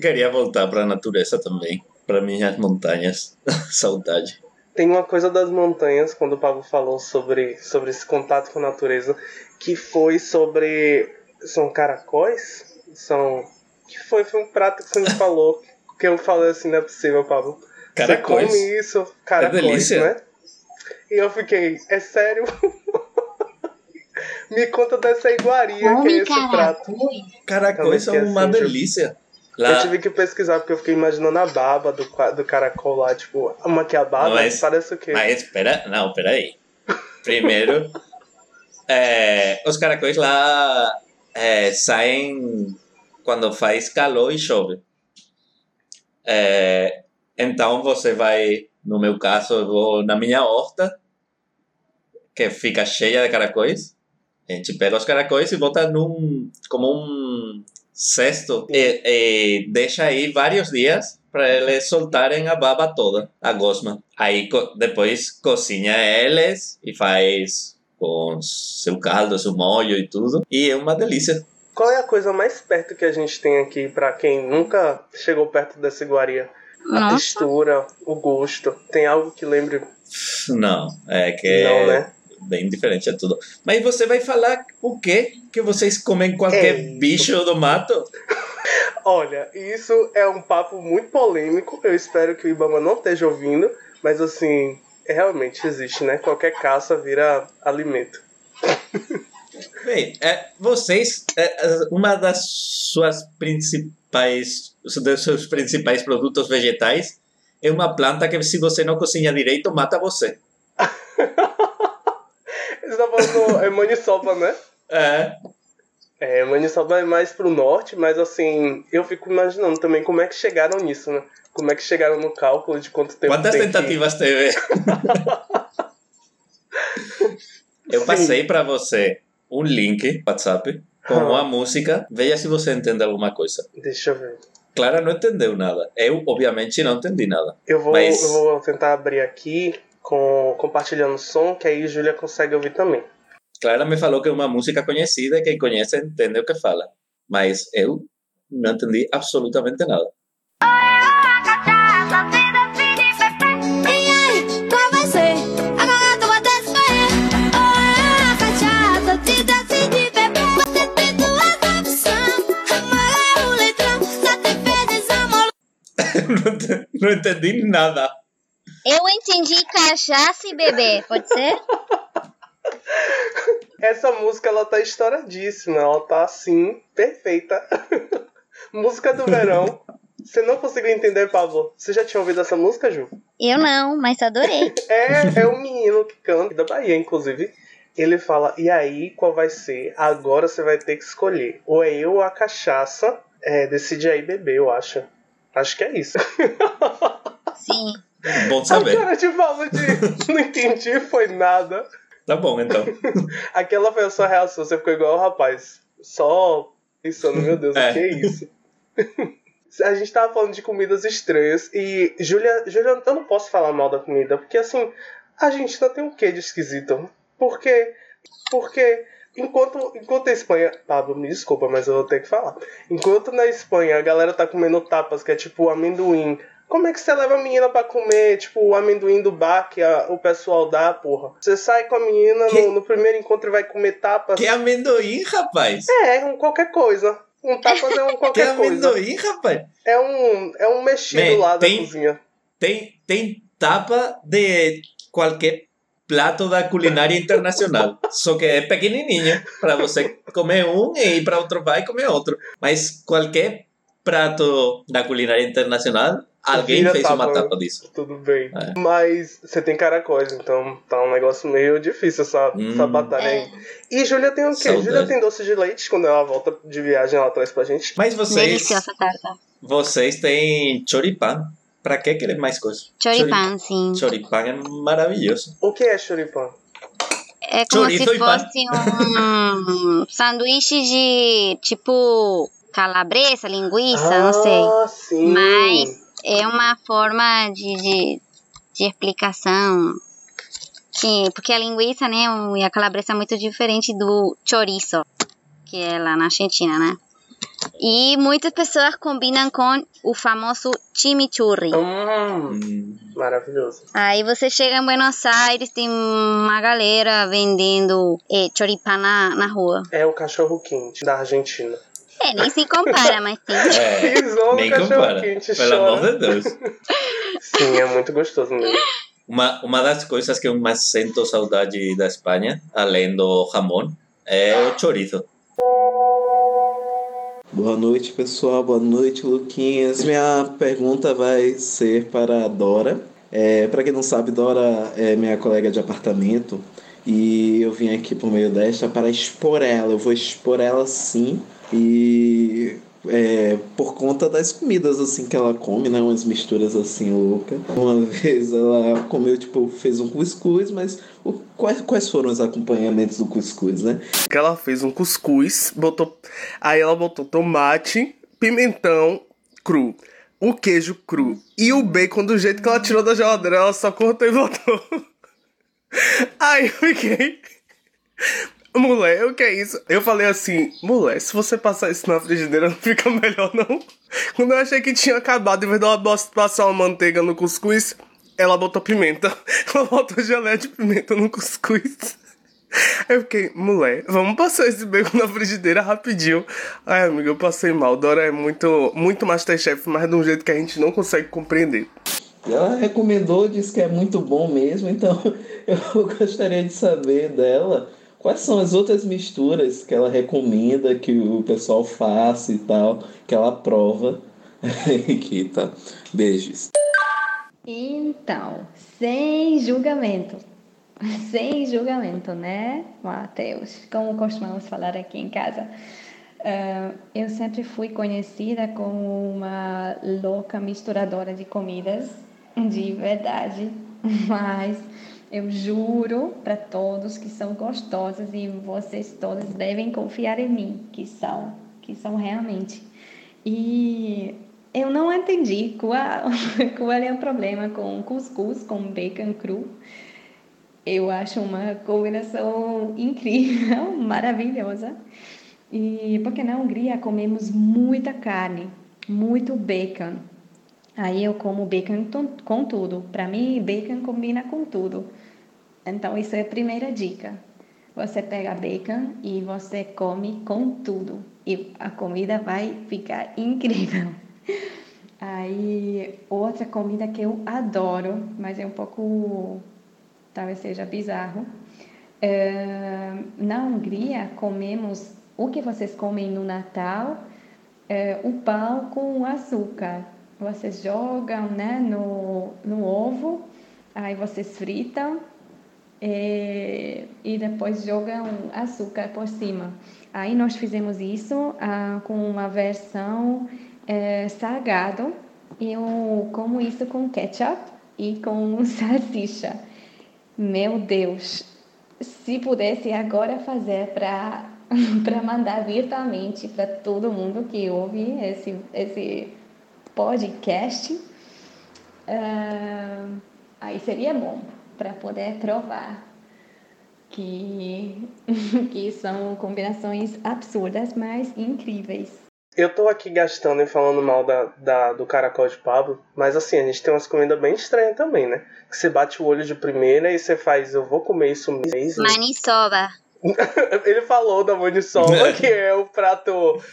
queria voltar para a natureza também. Para minhas montanhas. Saudade. Tem uma coisa das montanhas, quando o Pablo falou sobre, sobre esse contato com a natureza, que foi sobre. São caracóis? São. que foi? Foi um prato que você me falou. Que eu falei assim, não é possível, Pablo. Caracóis. Você come isso, caracóis, delícia. né? E eu fiquei, é sério? Me conta dessa iguaria que é esse prato. caracóis. São Também uma Ju. delícia. Eu tive que pesquisar porque eu fiquei imaginando a baba do, do caracol lá, tipo, uma que a baba Mas- parece o quê? Mas espera, não, espera aí. Primeiro, é, os caracóis lá é, saem quando faz calor e chove. É, então você vai, no meu caso, eu vou na minha horta, que fica cheia de caracóis. A gente pega os caracóis e bota num, como um cesto e, e deixa aí vários dias para eles soltarem a baba toda, a gosma. Aí co- depois cozinha eles e faz com seu caldo, seu molho e tudo. E é uma delícia. Qual é a coisa mais perto que a gente tem aqui pra quem nunca chegou perto dessa iguaria? A Nossa. textura, o gosto. Tem algo que lembre. Não, é que Não, é né? bem diferente é tudo. Mas você vai falar o quê? Que vocês comem qualquer É bicho do mato? Olha, isso é um papo muito polêmico. Eu espero que o Ibama não esteja ouvindo. Mas assim, é, realmente existe, né? Qualquer caça vira alimento. Bem, é, vocês, é, é, uma das suas principais, dos seus principais produtos vegetais é uma planta que se você não cozinha direito mata você. Você tá falando é maniçoba, né? É, É, maniçoba é mais pro norte, mas assim, eu fico imaginando também como é que chegaram nisso, né? Como é que chegaram no cálculo de quanto tempo Quantas tem que- tentativas teve? Eu Sim. passei para você um link WhatsApp com Ah. uma música. Veja se você entende alguma coisa. Deixa eu ver. Clara não entendeu nada. Eu, obviamente, não entendi nada. Eu vou, Mas- eu vou tentar abrir aqui com compartilhando o som, que aí Júlia consegue ouvir também. Clara me falou que é uma música conhecida quem conhece entende o que fala. Mas eu não entendi absolutamente nada. não, ent- não entendi nada. Eu entendi cachaça e bebê, pode ser? Essa música ela tá estouradíssima, ela tá assim, perfeita. música do verão. Você não conseguiu entender, Pablo? Você já tinha ouvido essa música, Ju? Eu não, mas adorei. É, é um menino que canta, da Bahia, inclusive. Ele fala, e aí, qual vai ser? Agora você vai ter que escolher. Ou é eu ou a cachaça. É, decide aí beber, eu acho. Acho que é isso. Sim. Bom A saber. cara de Pablo de não entendi, foi nada. Tá bom, então. Aquela foi a sua reação, você ficou igual o rapaz. Só pensando, meu Deus, É. o que é isso? A gente tava falando de comidas estranhas e Júlia, Júlia, eu não posso falar mal da comida, porque assim, a gente ainda tem um quê de esquisito. Porque, porque enquanto, enquanto a Espanha, Pablo, me desculpa, mas eu vou ter que falar. Enquanto na Espanha a galera tá comendo tapas, que é tipo amendoim. Como é que você leva a menina pra comer, tipo, o amendoim do bar que a- o pessoal dá, porra? Você sai com a menina Que- no, no primeiro encontro e vai comer tapas. Que amendoim, rapaz? É, um qualquer coisa. Um tapas é um Que qualquer coisa. amendoim, rapaz? É um, é um mexido Man, lá da tem- cozinha. Tem, tem tapa de qualquer prato da culinária internacional. Só que é pequenininho para você comer um e ir para outro e comer outro. Mas qualquer prato da culinária internacional, alguém fez uma tapa. tapa disso. Tudo bem. É. Mas você tem caracóis, então tá um negócio meio difícil essa, Hum. essa batalha É. aí. E Júlia tem o quê? Saudade. Júlia tem doce de leite quando ela volta de viagem, ela traz pra gente. Mas vocês, Deliciosa tarta. vocês têm choripan. Para que querer mais coisa? Choripan, sim. Choripan é maravilhoso. O que é choripan? É como Chorizo se fosse um sanduíche de tipo calabresa, linguiça, não sei. Ah, sim. Mas é uma forma de, de, de explicação. Que, porque a linguiça, né, e a calabresa é muito diferente do chorizo, que é lá na Argentina, né? E muitas pessoas combinam com o famoso chimichurri. Hum, maravilhoso. Aí você chega em Buenos Aires, tem uma galera vendendo eh, na, na rua. É o cachorro quente da Argentina. É, nem se compara, mas tem. é, Pisou nem cachorro compara. quente, Pelo chora. amor de Deus. Sim, é muito gostoso mesmo. Uma, uma das coisas que eu mais sinto saudade da Espanha, além do jamón, é o chorizo. Boa noite, pessoal. Boa noite, Luquinhas. Minha pergunta vai ser para a Dora. É, para quem não sabe, Dora é minha colega de apartamento e eu vim aqui por meio desta para expor ela. Eu vou expor ela sim e é, por conta das comidas assim que ela come, né? Umas misturas assim loucas. Uma vez ela comeu, tipo, fez um cuscuz, mas o, quais, quais foram os acompanhamentos do cuscuz, né? Que ela fez um cuscuz, botou. Aí ela botou tomate, pimentão cru, o queijo cru e o bacon do jeito que ela tirou da geladeira. Ela só cortou e botou. Aí eu fiquei. Mulher, o que é isso? Eu falei assim, mulher, se você passar isso na frigideira não fica melhor não. Quando eu achei que tinha acabado, em vez dela passar uma manteiga no cuscuz, ela botou pimenta. Ela botou geleia de pimenta no cuscuz. Eu fiquei, mulher, vamos passar esse bacon na frigideira rapidinho. Ai, amiga, eu passei mal. Dora é muito, muito Masterchef, mas de um jeito que a gente não consegue compreender. Ela recomendou, disse que é muito bom mesmo, então eu gostaria de saber dela quais são as outras misturas que ela recomenda que o pessoal faça e tal, que ela prova. Aqui, tá? Beijos. Então, sem julgamento. Sem julgamento, né, Matheus? Como costumamos falar aqui em casa. Ah, eu sempre fui conhecida como uma louca misturadora de comidas, de verdade, mas eu juro para todos que são gostosas e vocês todos devem confiar em mim, que são, que são realmente. E eu não entendi qual, qual é o problema com cuscuz com bacon cru. Eu acho uma combinação incrível, maravilhosa. E porque na Hungria comemos muita carne, muito bacon. Aí eu como bacon com tudo. Para mim, bacon combina com tudo. Então, isso é a primeira dica. Você pega bacon e você come com tudo. E a comida vai ficar incrível. Aí, outra comida que eu adoro, mas é um pouco, talvez seja bizarro. É, na Hungria, comemos o que vocês comem no Natal, é, o pão com açúcar. Vocês jogam né, no, no ovo, aí vocês fritam é, e depois jogam açúcar por cima. Aí nós fizemos isso ah, com uma versão é, salgado. Eu como isso com ketchup e com salsicha. Meu Deus, se pudesse agora fazer para para mandar virtualmente para todo mundo que ouve esse esse podcast, ah, aí seria bom para poder provar que que são combinações absurdas, mas incríveis. Eu tô aqui gastando e falando mal da, da- do caracol de Pablo, mas assim, a gente tem umas comidas bem estranhas também, né? Que você bate o olho de primeira e você faz, eu vou comer isso mesmo. Maniçoba. Ele falou da maniçoba, que é o prato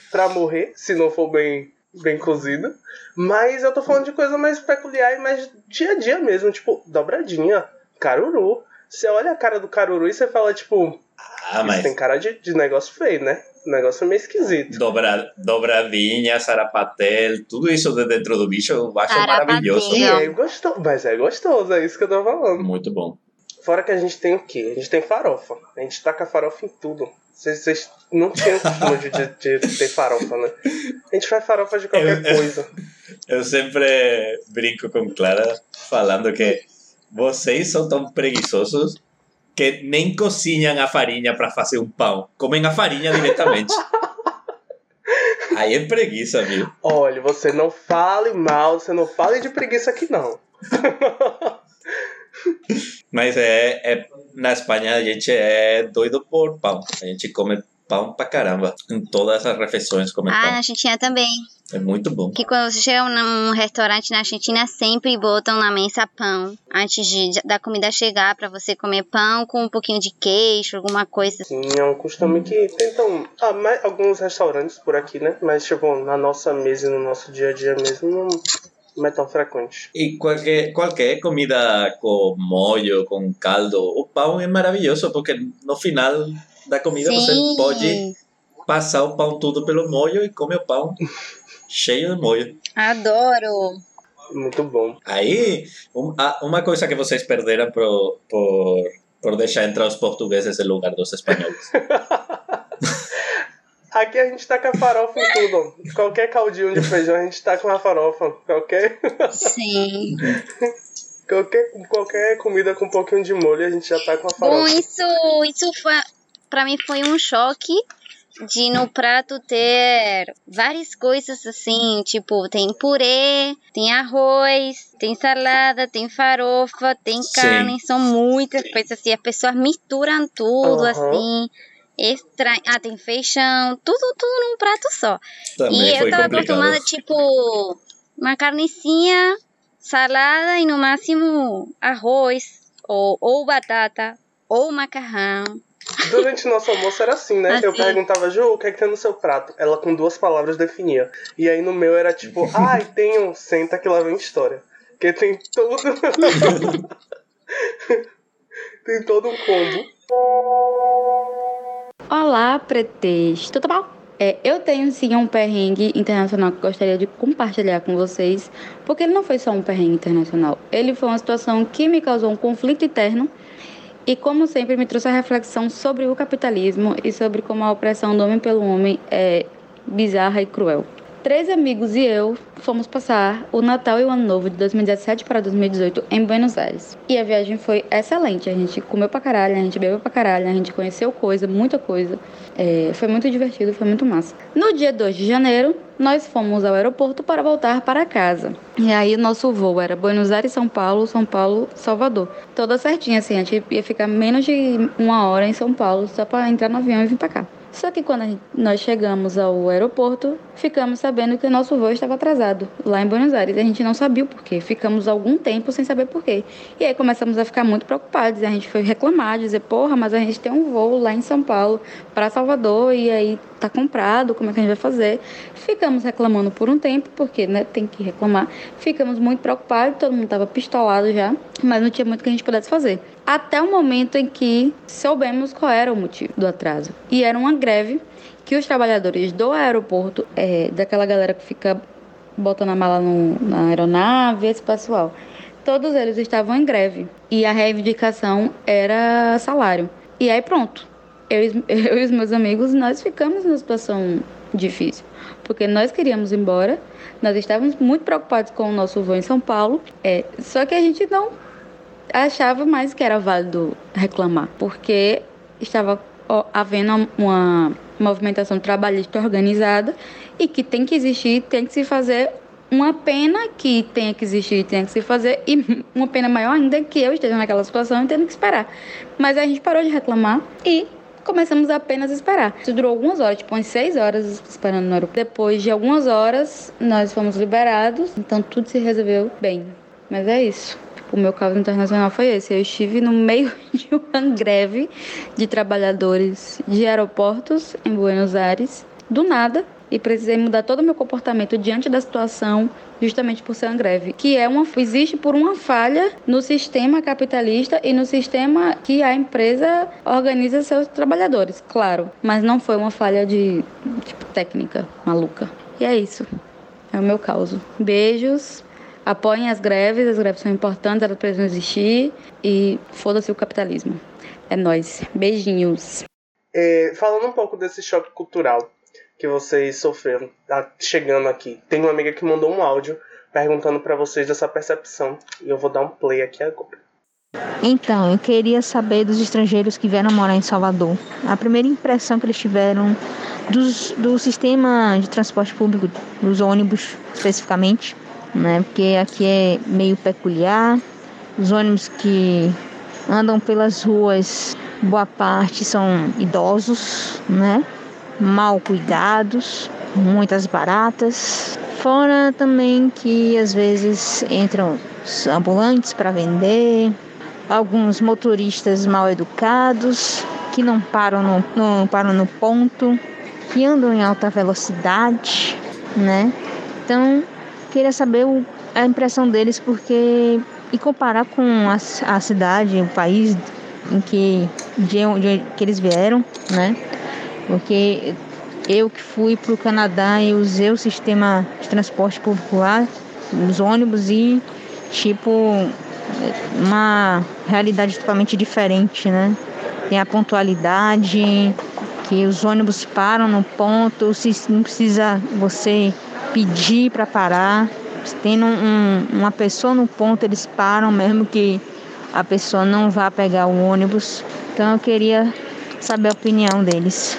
pra morrer, se não for bem, bem cozido. Mas eu tô falando de coisa mais peculiar e mais dia a dia mesmo, tipo, dobradinha, caruru. Você olha a cara do caruru e você fala, tipo, Ah, isso mas tem cara de, de negócio feio, né? Negócio meio esquisito. dobra, dobradinha, sarapatel, tudo isso de dentro do bicho eu acho Sarapatel. maravilhoso. E é gostoso, mas é gostoso, é isso que eu tô falando. Muito bom. Fora que a gente tem o quê? A gente tem farofa. A gente taca farofa em tudo. Vocês, não tinham costume de, de, de ter farofa, né? A gente faz farofa de qualquer Eu- eu- coisa. Eu sempre brinco com Clara falando que vocês são tão preguiçosos que nem cozinham a farinha para fazer um pão. Comem a farinha diretamente. Aí é preguiça, viu? Olha, você não fale mal, você não fale de preguiça aqui, não. Mas é, é na Espanha a gente é doido por pão. A gente come pão pra caramba. Em todas as refeições come Ah, pão. Argentina também. É muito bom. Que quando você chega num restaurante na Argentina, sempre botam na mesa pão. Antes de, da comida chegar, pra você comer pão com um pouquinho de queijo, alguma coisa. Sim, é um costume que tentam. Ah, mas alguns restaurantes por aqui, né? Mas, tipo, na nossa mesa e no nosso dia a dia mesmo, não, não é tão frequente. E qualquer, qualquer comida com molho, com caldo, o pão é maravilhoso porque no final da comida você pode passar o pão tudo pelo molho e come o pão cheio de molho. Adoro. Muito bom. Aí, um- a- uma coisa que vocês perderam por, por, por deixar entrar os portugueses em lugar dos espanhóis. Aqui a gente tá com a farofa em tudo. Qualquer caldinho de feijão a gente tá com a farofa. Qualquer, Sim. qualquer, qualquer comida com um pouquinho de molho a gente já tá com a Bom, farofa. isso, isso foi, pra mim foi um choque de no prato ter várias coisas assim, tipo, tem purê, tem arroz, tem salada, tem farofa, tem Sim. carne, são muitas coisas assim, as pessoas misturam tudo Aham. assim. Estranho. Ah, tem feijão, tudo, tudo num prato só. Também e eu tava complicado. acostumada, tipo, uma carnecinha, salada e no máximo arroz, ou, ou batata, ou macarrão. Durante nosso almoço era assim, né? Eu Assim. perguntava, Ju, o que é que tem no seu prato? Ela com duas palavras definia. E aí no meu era tipo, ai, tem um, senta que lá vem história. Porque tem tudo. tem todo um combo. Olá, pretexto, tudo bom? É, eu tenho sim um perrengue internacional que gostaria de compartilhar com vocês, porque ele não foi só um perrengue internacional, ele foi uma situação que me causou um conflito interno e, como sempre, me trouxe a reflexão sobre o capitalismo e sobre como a opressão do homem pelo homem é bizarra e cruel. Três amigos e eu fomos passar o Natal e o Ano Novo de 2017 para 2018 em Buenos Aires. E a viagem foi excelente. A gente comeu pra caralho, a gente bebeu pra caralho, a gente conheceu coisa, muita coisa. É, foi muito divertido, foi muito massa. No dia 2 de janeiro, nós fomos ao aeroporto para voltar para casa. E aí nosso voo era Buenos Aires, São Paulo, São Paulo, Salvador. Toda certinha, assim, a gente ia ficar menos de uma hora em São Paulo só para entrar no avião e vir pra cá. Só que quando nós chegamos ao aeroporto, ficamos sabendo que o nosso voo estava atrasado lá em Buenos Aires. A gente não sabia o porquê. Ficamos algum tempo sem saber porquê. E aí começamos a ficar muito preocupados. A gente foi reclamar, dizer, porra, mas a gente tem um voo lá em São Paulo para Salvador e aí tá comprado, como é que a gente vai fazer? Ficamos reclamando por um tempo, porque né, tem que reclamar. Ficamos muito preocupados, todo mundo estava pistolado já, mas não tinha muito que a gente pudesse fazer. Até o momento em que soubemos qual era o motivo do atraso. E era uma greve que os trabalhadores do aeroporto, é, daquela galera que fica botando a mala no- na aeronave, esse pessoal, todos eles estavam em greve. E a reivindicação era salário. E aí pronto. Eu, eu e os meus amigos, nós ficamos numa situação difícil. Porque nós queríamos ir embora, nós estávamos muito preocupados com o nosso voo em São Paulo, é, só que a gente não achava mais que era válido reclamar, porque estava havendo uma movimentação trabalhista organizada e que tem que existir, tem que se fazer uma pena que tenha que existir, tenha que se fazer e uma pena maior ainda que eu esteja naquela situação e tendo que esperar. Mas a gente parou de reclamar e começamos a apenas esperar. Isso durou algumas horas, tipo umas seis horas esperando no aeroporto. Depois de algumas horas, nós fomos liberados, então tudo se resolveu bem. Mas é isso. O meu caso internacional foi esse. Eu estive no meio de uma greve de trabalhadores de aeroportos em Buenos Aires, do nada, e precisei mudar todo o meu comportamento diante da situação, justamente por ser uma greve, que é uma existe por uma falha no sistema capitalista e no sistema que a empresa organiza seus trabalhadores, claro, mas não foi uma falha de tipo, técnica maluca. E é isso. É o meu caso. Beijos. Apoiem as greves, as greves são importantes, elas precisam existir e foda-se o capitalismo. É nóis. Beijinhos. É, falando um pouco desse choque cultural que vocês sofreram tá chegando aqui, tem uma amiga que mandou um áudio perguntando pra vocês dessa percepção e eu vou dar um play aqui agora. Então, eu queria saber dos estrangeiros que vieram morar em Salvador. A primeira impressão que eles tiveram dos, do sistema de transporte público, dos ônibus especificamente, né? Porque aqui é meio peculiar. Os ônibus que andam pelas ruas, boa parte são idosos, né? Mal cuidados, muitas baratas. Fora também que às vezes entram ambulantes para vender, alguns motoristas mal educados que não param no, não param no ponto, que andam em alta velocidade, né? Então, queria saber o, a impressão deles porque e comparar com a, a cidade, o país em que de onde que eles vieram, né? Porque Eu que fui para o Canadá e usei o sistema de transporte público lá, os ônibus e tipo uma realidade totalmente diferente, né? Tem a pontualidade, que os ônibus param no ponto, se não precisa você pedir para parar. Se tem um, um, uma pessoa no ponto, eles param mesmo que a pessoa não vá pegar o ônibus. Então eu queria saber a opinião deles.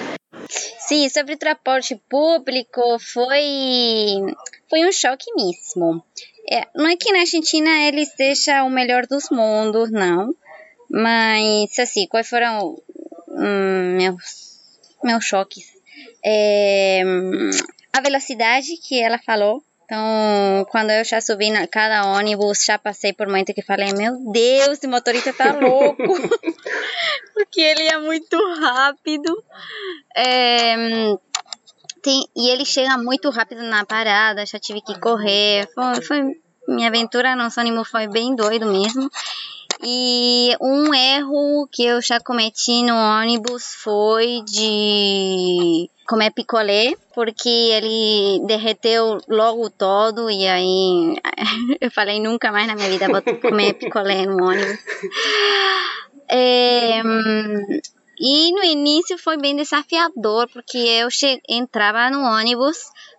Sim, sobre o transporte público foi foi um choque mesmo. É, não é que na Argentina ele seja o melhor dos mundos, não. Mas, assim, quais foram hum, meus, meus choques? É, a velocidade que ela falou. Então, quando eu já subi na cada ônibus, já passei por momento que falei, meu Deus, esse motorista tá louco. Porque ele é muito rápido. É, tem, e ele chega muito rápido na parada, já tive que correr. Foi, foi minha aventura no ônibus foi bem doido mesmo. E um erro que eu já cometi no ônibus foi de comer picolé, porque ele derreteu logo todo e aí eu falei nunca mais na minha vida vou comer picolé no ônibus. É, e no início foi bem desafiador, porque eu entrava no ônibus,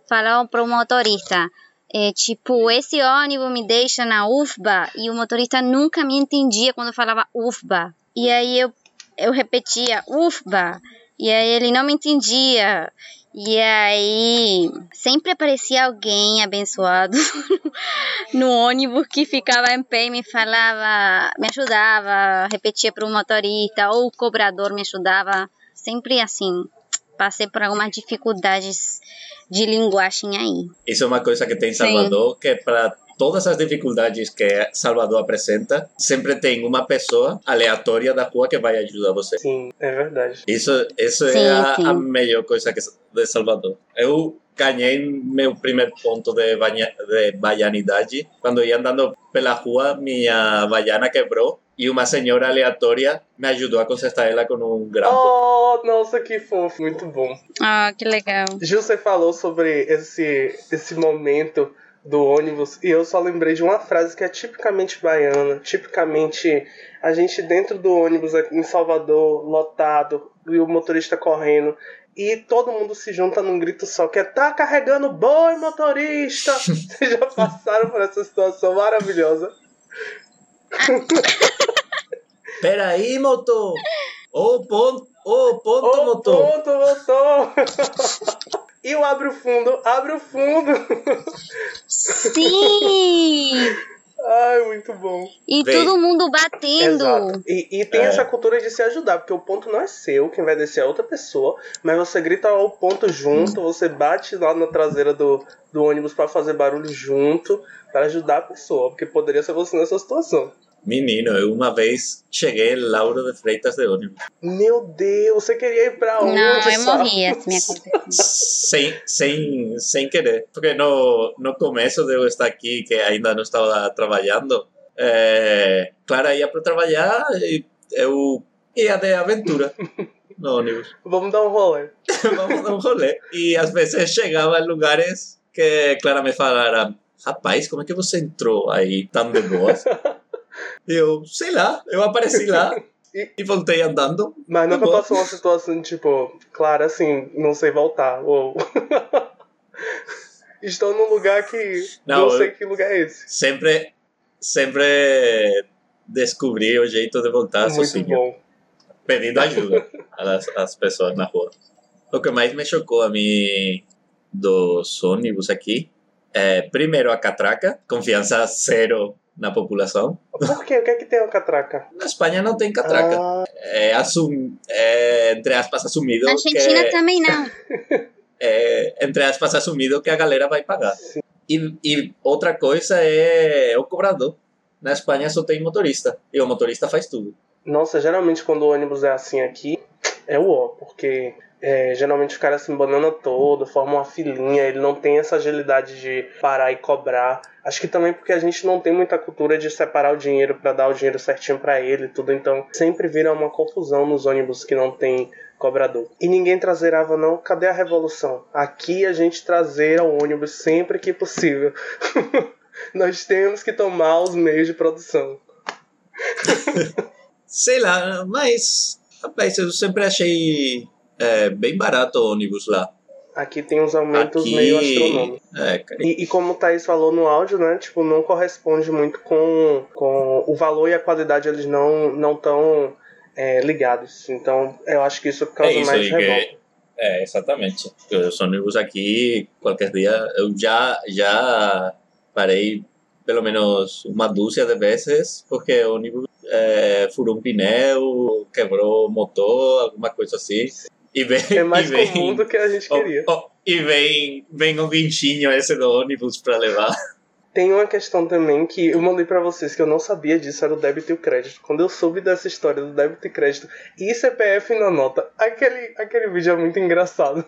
falava para o motorista, é, tipo, esse ônibus me deixa na UFBA, e o motorista nunca me entendia quando eu falava UFBA. E aí eu, eu repetia UFBA, e aí ele não me entendia. E aí sempre aparecia alguém abençoado no ônibus que ficava em pé e me falava, me ajudava, repetia para o motorista, ou o cobrador me ajudava. Sempre assim. Passei por algumas dificuldades de linguagem aí. Isso é uma coisa que tem em Salvador, Sim. que para todas as dificuldades que Salvador apresenta, sempre tem uma pessoa aleatória da rua que vai ajudar você. Sim, é verdade. Isso, isso sim, é a, a, melhor coisa que, de Salvador. Eu ganhei meu primeiro ponto de, de baianidade quando ia andando pela rua, minha baiana quebrou e uma senhora aleatória me ajudou a consertar ela com um grampo. Oh, nossa, que fofo, muito bom. Ah, que legal. Gil, você falou sobre esse, esse momento do ônibus e eu só lembrei de uma frase que é tipicamente baiana, tipicamente a gente dentro do ônibus em Salvador, lotado, e o motorista correndo, e todo mundo se junta num grito só, que é tá carregando boi, motorista! Vocês já passaram por essa situação maravilhosa? Peraí, motor! Ô ponto, ô ponto, ô, motor! ponto, motor! E o abre o fundo, abre o fundo! Sim! Ai, muito bom. E Vem. todo mundo batendo. Exato. E, e tem é. essa cultura de se ajudar, porque o ponto não é seu, quem vai descer é outra pessoa, mas você grita o ponto junto, hum. você bate lá na traseira do, do ônibus para fazer barulho junto, para ajudar a pessoa, porque poderia ser você nessa situação. Menino, eu uma vez cheguei em Lauro de Freitas de ônibus. Meu Deus, você queria ir pra onde? Não, eu morri, assim, aconteceu. sem, sem, sem querer. Porque no, no começo de eu estar aqui, que ainda não estava trabalhando, é, Clara ia para trabalhar e eu ia de aventura no ônibus. Vamos dar um rolê. Vamos dar um rolê. E às vezes chegava em lugares que Clara me falara, rapaz, como é que você entrou aí tão de boas? Eu, sei lá, eu apareci lá e, e voltei andando. Mas nunca tá passou uma situação tipo, claro, assim, não sei voltar. Ou. Estou num lugar que não, não sei que lugar é esse. Sempre, sempre descobri o jeito de voltar Muito sozinho. Bom. Pedindo ajuda às, às pessoas na rua. O que mais me chocou a mim dos ônibus aqui é, primeiro, a catraca, confiança zero na população. Por quê? O que é que tem a catraca? Na Espanha não tem catraca. Ah. É, assum, é, entre aspas, assumido. Na Argentina que, também não. É, entre aspas, assumido que a galera vai pagar. E, e outra coisa é o cobrador. Na Espanha só tem motorista. E o motorista faz tudo. Nossa, geralmente quando o ônibus é assim aqui, é o ó, porque é, geralmente o cara se embanana todo, forma uma filinha, ele não tem essa agilidade de parar e cobrar. Acho que também porque a gente não tem muita cultura de separar o dinheiro para dar o dinheiro certinho para ele tudo, então sempre vira uma confusão nos ônibus que não tem cobrador. E ninguém traseirava não. Cadê a revolução? Aqui a gente traseira o ônibus sempre que possível. Nós temos que tomar os meios de produção. Sei lá, mas rapaz, eu sempre achei é, bem barato o ônibus lá. Aqui tem uns aumentos Aqui- meio astronômicos. É. E, e como o Thaís falou no áudio, né? Tipo, não corresponde muito com, com o valor e a qualidade, eles não não estão ligados. Então, eu acho que isso causa É isso mais revolta. que, é, exatamente. Os ônibus aqui, qualquer dia, eu já, já parei pelo menos uma dúzia de vezes, porque o ônibus é, furou um pneu, quebrou o motor, alguma coisa assim. E vem, É mais e vem, comum do que a gente oh, queria. oh, e vem, vem um guinchinho esse do ônibus para levar. Tem uma questão também que eu mandei pra vocês que eu não sabia disso, era o débito e o crédito. Quando eu soube dessa história do débito e crédito e CPF na nota, aquele, aquele vídeo é muito engraçado.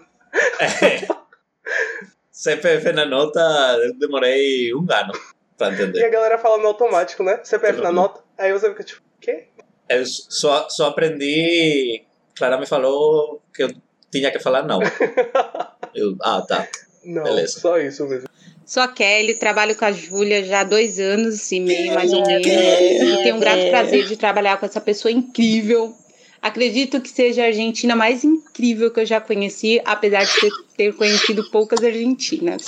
CPF na nota, eu demorei um ano para E a entender. galera fala no automático, né? CPF na nota, aí você fica tipo, quê? Eu só, só aprendi. Clara me falou que eu tinha que falar não. Eu, ah, tá. Não, Beleza. só isso mesmo. Sou a Kelly, trabalho com a Júlia já há dois anos e meio, mais ou menos. E tenho um grato prazer de trabalhar com essa pessoa incrível. Acredito que seja a Argentina mais incrível que eu já conheci, apesar de ter, ter conhecido poucas argentinas.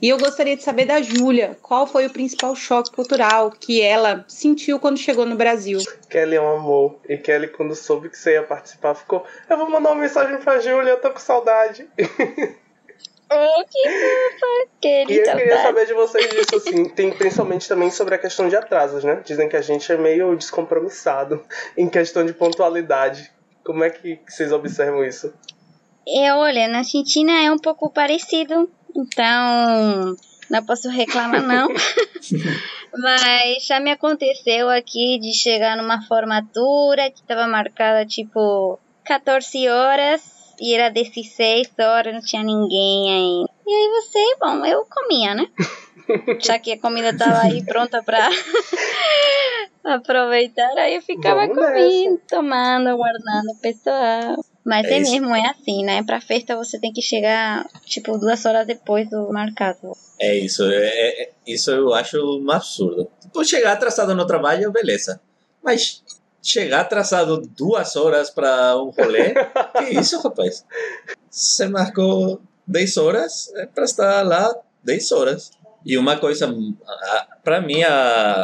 E eu gostaria de saber da Júlia, qual foi o principal choque cultural que ela sentiu quando chegou no Brasil? Kelly é um amor. E Kelly, quando soube que você ia participar, ficou: Eu vou mandar uma mensagem pra Júlia, eu tô com saudade. Oh, que fofa, E eu querida. queria saber de vocês disso, assim. Tem principalmente também sobre a questão de atrasos, né? Dizem que a gente é meio descompromissado em questão de pontualidade. Como é que vocês observam isso? É, olha, na Argentina é um pouco parecido, então não posso reclamar não. Mas já me aconteceu aqui de chegar numa formatura que estava marcada tipo 14 horas e era 16 horas, não tinha ninguém ainda. E aí você, bom, eu comia, né? Já que a comida tava aí pronta pra aproveitar, aí eu ficava Vamos nessa. comendo, tomando, guardando o pessoal. Mas É é, mesmo, é assim, né? Pra festa você tem que chegar, tipo, duas horas depois do marcado. É isso. É, é- isso eu acho um absurdo. Tipo, chegar atrasado no trabalho, beleza. Mas chegar atrasado duas horas para um rolê, que isso, rapaz? Você marcou 10 horas, é para estar lá 10 horas. E uma coisa, para mim, a,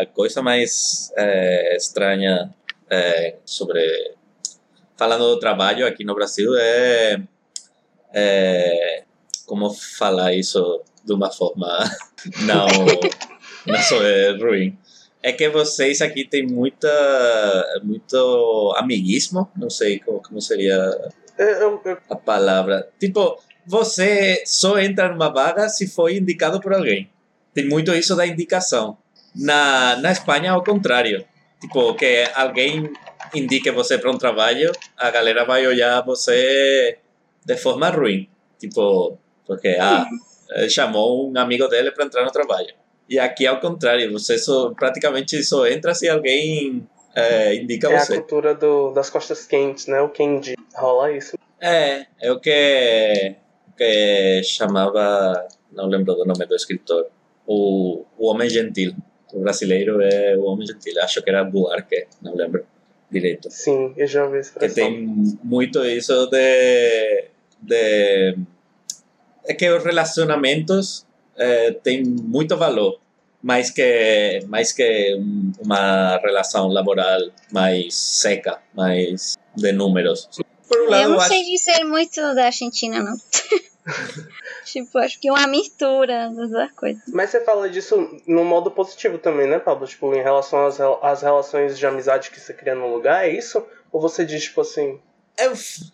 a coisa mais é, estranha é, sobre. Falando do trabalho aqui no Brasil é. é como falar isso de uma forma não, não só é ruim. É que vocês aqui têm muita, muito amiguismo, não sei como, como seria eu- a palavra. Tipo, você só entra numa vaga se foi indicado por alguém. Tem muito isso da indicação. Na, na Espanha, ao contrário. Tipo, que alguém indique você para um trabalho, a galera vai olhar você de forma ruim. Tipo, porque, ah, chamou um amigo dele para entrar no trabalho. E aqui, ao contrário, você só, praticamente só entra se alguém eh, indica é a você. cultura do, das costas quentes, né? O Kendi. Rola isso. É, é o que, que chamava, não lembro do nome do escritor, o, o Homem Gentil. O brasileiro é o Homem Gentil, acho que era Buarque, não lembro direito. Sim, eu já ouvi essa Que tem muito isso de. de é que os relacionamentos eh, têm muito valor, mais que, mais que um- uma relação laboral mais seca, mais de números. Por um Eu lado, não acho sei dizer muito da Argentina, não. tipo, acho que é uma mistura das duas coisas. Mas você fala disso no modo positivo também, né, Pablo? Tipo, em relação às, às relações de amizade que você cria no lugar, é isso? Ou você diz, tipo assim, é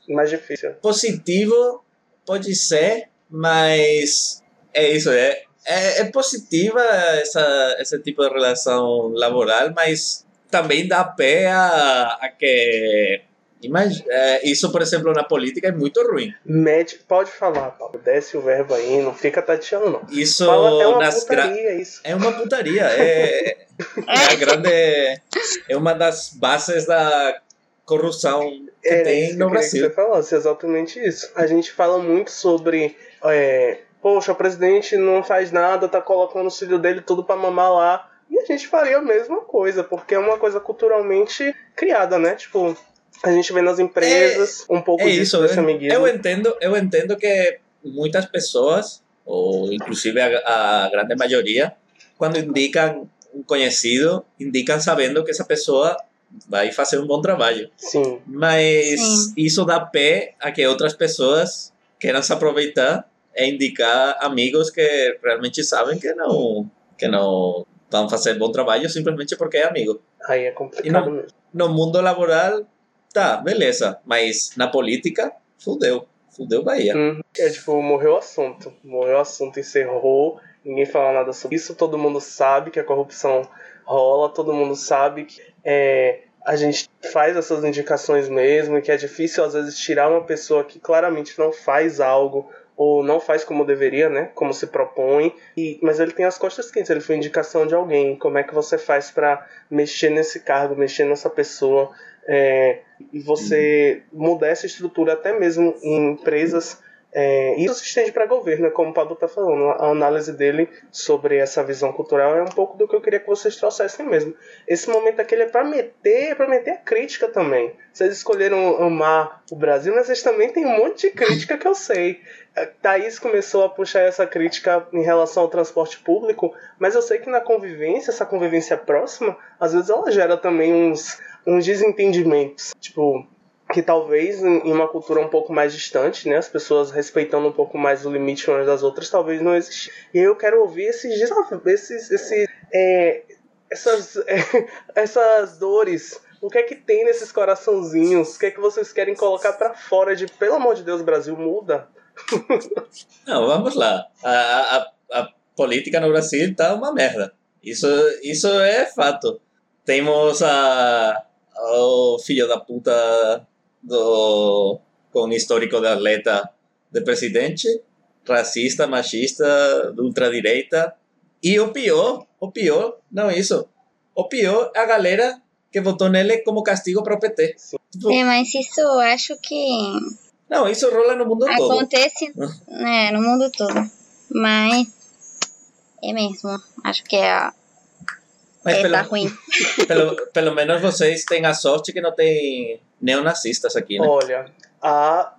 mais difícil? positivo, pode ser, mas é isso, é, é, é positiva essa, esse tipo de relação laboral, mas também dá pé a, a que. Imag, é, isso, por exemplo, na política é muito ruim. Mete, pode falar, Pablo. Desce o verbo aí, não fica tateando, não. Isso Fala, é uma nas gra- putaria, isso. É uma putaria. É, é a grande. É uma das bases da corrupção que Era tem isso que no eu queria que Brasil. você falasse, exatamente isso. A gente fala muito sobre. é, Poxa, o presidente não faz nada, tá colocando o filho dele tudo pra mamar lá. E a gente faria a mesma coisa, porque é uma coisa culturalmente criada, né? Tipo, a gente vê nas empresas um pouco É disso, isso, desse eu, amiguismo. eu entendo, eu entendo que muitas pessoas, ou inclusive a, a grande maioria, quando indicam um conhecido, indicam sabendo que essa pessoa vai fazer um bom trabalho. Sim. Mas Sim. isso dá pé a que outras pessoas queiram se aproveitar e indicar amigos que realmente sabem que não, que não vão fazer bom trabalho simplesmente porque é amigo. Aí é complicado mesmo. No mundo laboral, tá, beleza. Mas na política, fudeu. Fudeu Bahia. Uhum. É tipo, morreu o assunto. Morreu o assunto, encerrou, ninguém fala nada sobre isso, todo mundo sabe que a corrupção rola, todo mundo sabe que é, a gente faz essas indicações mesmo e que é difícil às vezes tirar uma pessoa que claramente não faz algo ou não faz como deveria, né? Como se propõe. E, mas ele tem as costas quentes, ele foi indicação de alguém. Como é que você faz para mexer nesse cargo, mexer nessa pessoa? É, e você mudar essa estrutura até mesmo em empresas. É, isso se estende para governo, né? como o Pablo está falando. A análise dele sobre essa visão cultural é um pouco do que eu queria que vocês trouxessem mesmo. Esse momento aqui é para meter, é para meter a crítica também. Vocês escolheram amar o Brasil, mas vocês também têm um monte de crítica que eu sei. Thaís começou a puxar essa crítica em relação ao transporte público, mas eu sei que na convivência, essa convivência próxima, às vezes ela gera também uns, uns desentendimentos. Tipo, que talvez em uma cultura um pouco mais distante, né, as pessoas respeitando um pouco mais o limite umas das outras, talvez não exista. E eu quero ouvir esses desafios, esses, esses, é, essas, é, essas dores. O que é que tem nesses coraçãozinhos? O que é que vocês querem colocar pra fora de, pelo amor de Deus, Brasil, muda? Não, vamos lá. A, a, a política no Brasil tá uma merda. Isso, isso é fato. Temos a, o filho da puta do, com histórico de atleta de presidente, racista, machista, de ultradireita. E o pior, o pior, não é isso. O pior é a galera que votou nele como castigo para o PT. É, mas isso eu acho que Não, isso rola no mundo todo. acontece né, no mundo todo. Mas é mesmo. Acho que é, Mas é pelo, tá ruim. pelo, pelo menos vocês têm a sorte que não tem neonazistas aqui, né? Olha, a,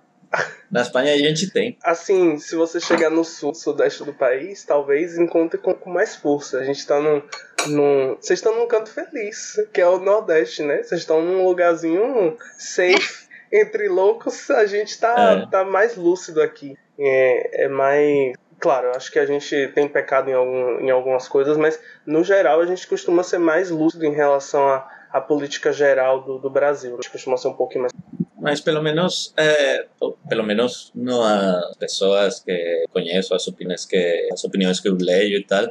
Na Espanha a gente tem. assim, se você chegar no sul, sudeste do país, talvez encontre com, com mais força. A gente tá num. num vocês estão num canto feliz, que é o Nordeste, né? Vocês estão num lugarzinho safe. Entre loucos, a gente tá, É. tá mais lúcido aqui. É, é mais. Claro, acho que a gente tem pecado em, algum, em algumas coisas, mas no geral a gente costuma ser mais lúcido em relação à, à política geral do, do Brasil. A gente costuma ser um pouquinho mais. Mas pelo menos, é, pelo menos não as pessoas que conheço, as opiniões que, as opiniões que eu leio e tal,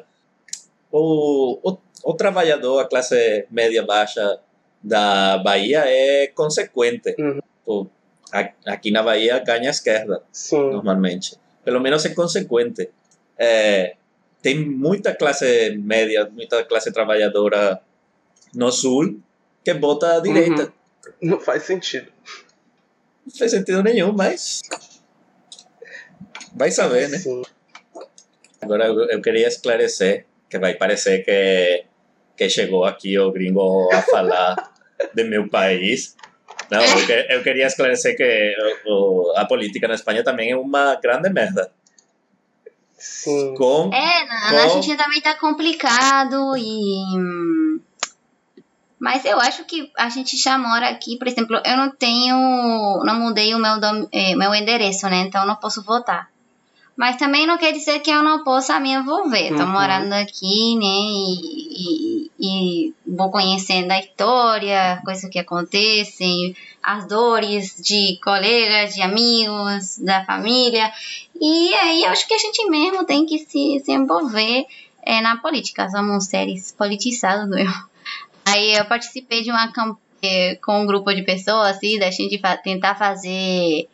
o, o, o trabalhador, a classe média baixa da Bahia é consequente. Uhum. Pô, a- Aqui na Bahia ganha a esquerda. Sim. normalmente. Pelo menos é consequente. É, tem muita classe média, muita classe trabalhadora no sul que vota à direita. Uhum. Não faz sentido. Não faz sentido nenhum, mas. Vai saber, né? Sim. Agora eu, eu queria esclarecer que vai parecer que, que chegou aqui o gringo a falar de meu país. Não, eu, que- eu queria esclarecer que o- o- a política na Espanha também é uma grande merda. Sim. Com É, na, na Com- Argentina também tá complicado e. Mas eu acho que a gente já mora aqui, por exemplo, eu não tenho. Não mudei o meu, dom- eh, meu endereço, né? Então eu não posso votar. Mas também não quer dizer que eu não possa me envolver. Tô Uhum. morando aqui, né? E, e- e vou conhecendo a história, coisas que acontecem, as dores de colegas, de amigos, da família. E aí eu acho que a gente mesmo tem que se, se envolver eh, na política. Somos seres politizados, não é? Aí eu participei de uma campanha com um grupo de pessoas, assim, da gente tentar fazer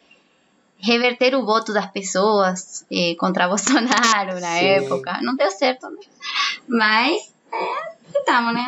reverter o voto das pessoas eh, contra Bolsonaro na Sim. época. Não deu certo, né? Mas é, tentamos, né?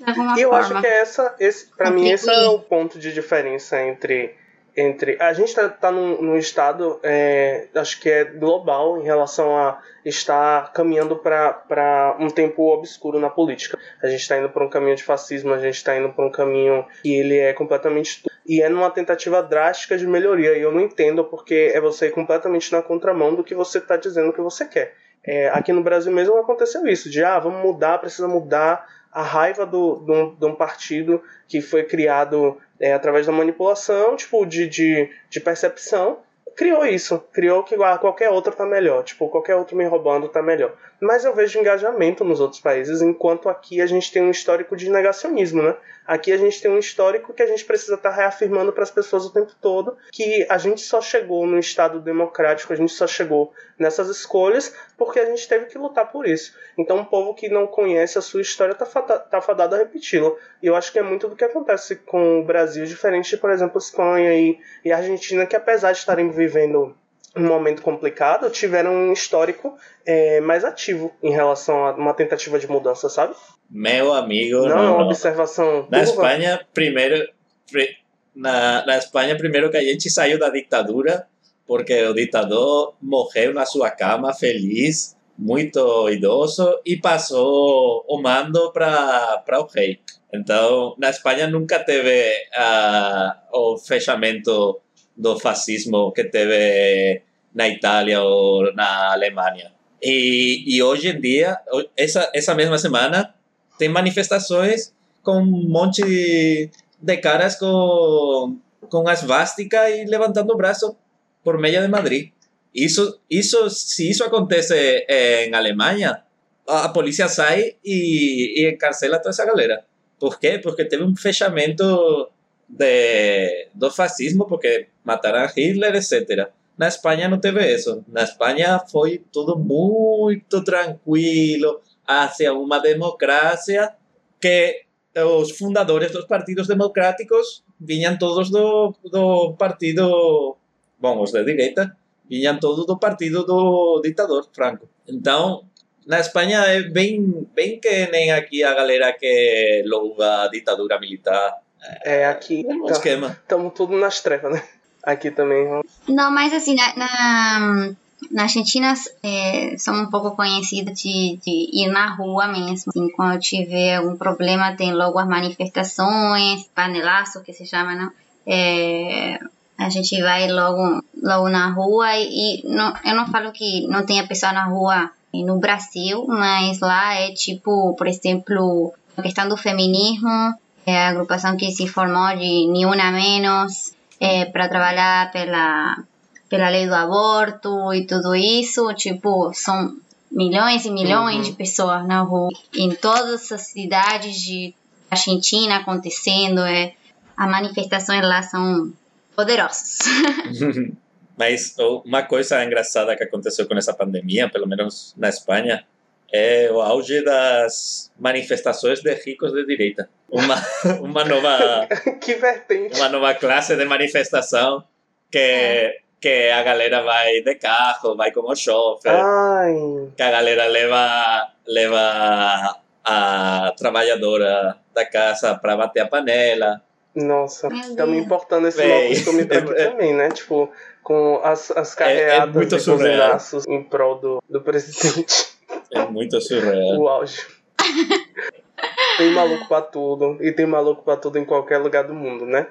de alguma E eu forma. acho que é essa, esse, pra mim, esse é o ponto de diferença entre. entre a gente tá, tá num, num estado, é, acho que é global em relação a estar caminhando para um tempo obscuro na política. A gente está indo para um caminho de fascismo, a gente está indo para um caminho que ele é completamente. E é numa tentativa drástica de melhoria. E eu não entendo porque é você ir completamente na contramão do que você está dizendo que você quer. É, aqui no Brasil mesmo aconteceu isso, de ah, vamos mudar, precisa mudar a raiva do, um, de um partido que foi criado é, através da manipulação, tipo, de, de, de percepção, criou isso, criou que ah, qualquer outro tá melhor, tipo, qualquer outro me roubando tá melhor. Mas eu vejo engajamento nos outros países, enquanto aqui a gente tem um histórico de negacionismo, né? Aqui a gente tem um histórico que a gente precisa estar reafirmando para as pessoas o tempo todo que a gente só chegou no Estado democrático, a gente só chegou nessas escolhas porque a gente teve que lutar por isso. Então, um povo que não conhece a sua história está tá fadado a repeti-la. E eu acho que é muito do que acontece com o Brasil, diferente de, por exemplo, Espanha e, e Argentina, que apesar de estarem vivendo um momento complicado, tiveram um histórico é, mais ativo em relação a uma tentativa de mudança, sabe? Meu amigo, Não, é não, não. observação. Na. Espanha, primeiro, pri- na, na Espanha, primeiro que a gente saiu da ditadura, porque o ditador morreu na sua cama, feliz, muito idoso, e passou o mando para o rei. Então, na Espanha nunca teve ah, o fechamento do fascismo que teve na Itália ou na Alemanha. E, e hoje em dia, essa, essa mesma semana, tem manifestações com um monte de, caras com, com a svástica e levantando o braço por meio de Madrid. Isso, isso, se isso acontece em Alemanha, a, a polícia sai e, e encarcela toda essa galera. Por quê? Porque teve um fechamento de, do fascismo, porque mataram Hitler, etc. Na Espanha não teve isso. Na Espanha foi tudo muito tranquilo, hacia uma democracia que os fundadores dos partidos democráticos vinham todos do, do partido, bom, os de direita, vinham todos do partido do ditador Franco. Então, na Espanha é bem, bem que nem aqui a galera que louva a ditadura militar. É, aqui um esquema. estamos tudo nas trevas, né? Aqui também. Não, mas assim, na, na, na Argentina é, são um pouco conhecidos de, de ir na rua mesmo. Assim, quando tiver algum problema, tem logo as manifestações, panelaço que se chama, não? É, a gente vai logo, logo na rua e, e não, eu não falo que não tenha pessoa na rua no Brasil, mas lá é tipo, por exemplo, a questão do feminismo, é a agrupação que se formou de Ni Una Menos, é, para trabalhar pela, pela lei do aborto e tudo isso, tipo, são milhões e milhões Uhum. de pessoas na rua, em todas as cidades de Argentina acontecendo, é, as manifestações lá são poderosas. Mas oh, uma coisa engraçada que aconteceu com essa pandemia, pelo menos na Espanha, é o auge das manifestações de ricos de direita. Uma, uma nova que vertente. uma nova classe de manifestação que que a galera vai de carro, vai como chofer, Ai, que a galera leva leva a trabalhadora da casa para bater a panela. nossa, estamos Deus. importando esse mau costume pra aqui É- também, né? Tipo, com as, as é carreadas muito e surreal. buzinaços em prol do, do presidente. É muito surreal. o auge. Tem maluco pra tudo, e tem maluco pra tudo em qualquer lugar do mundo, né?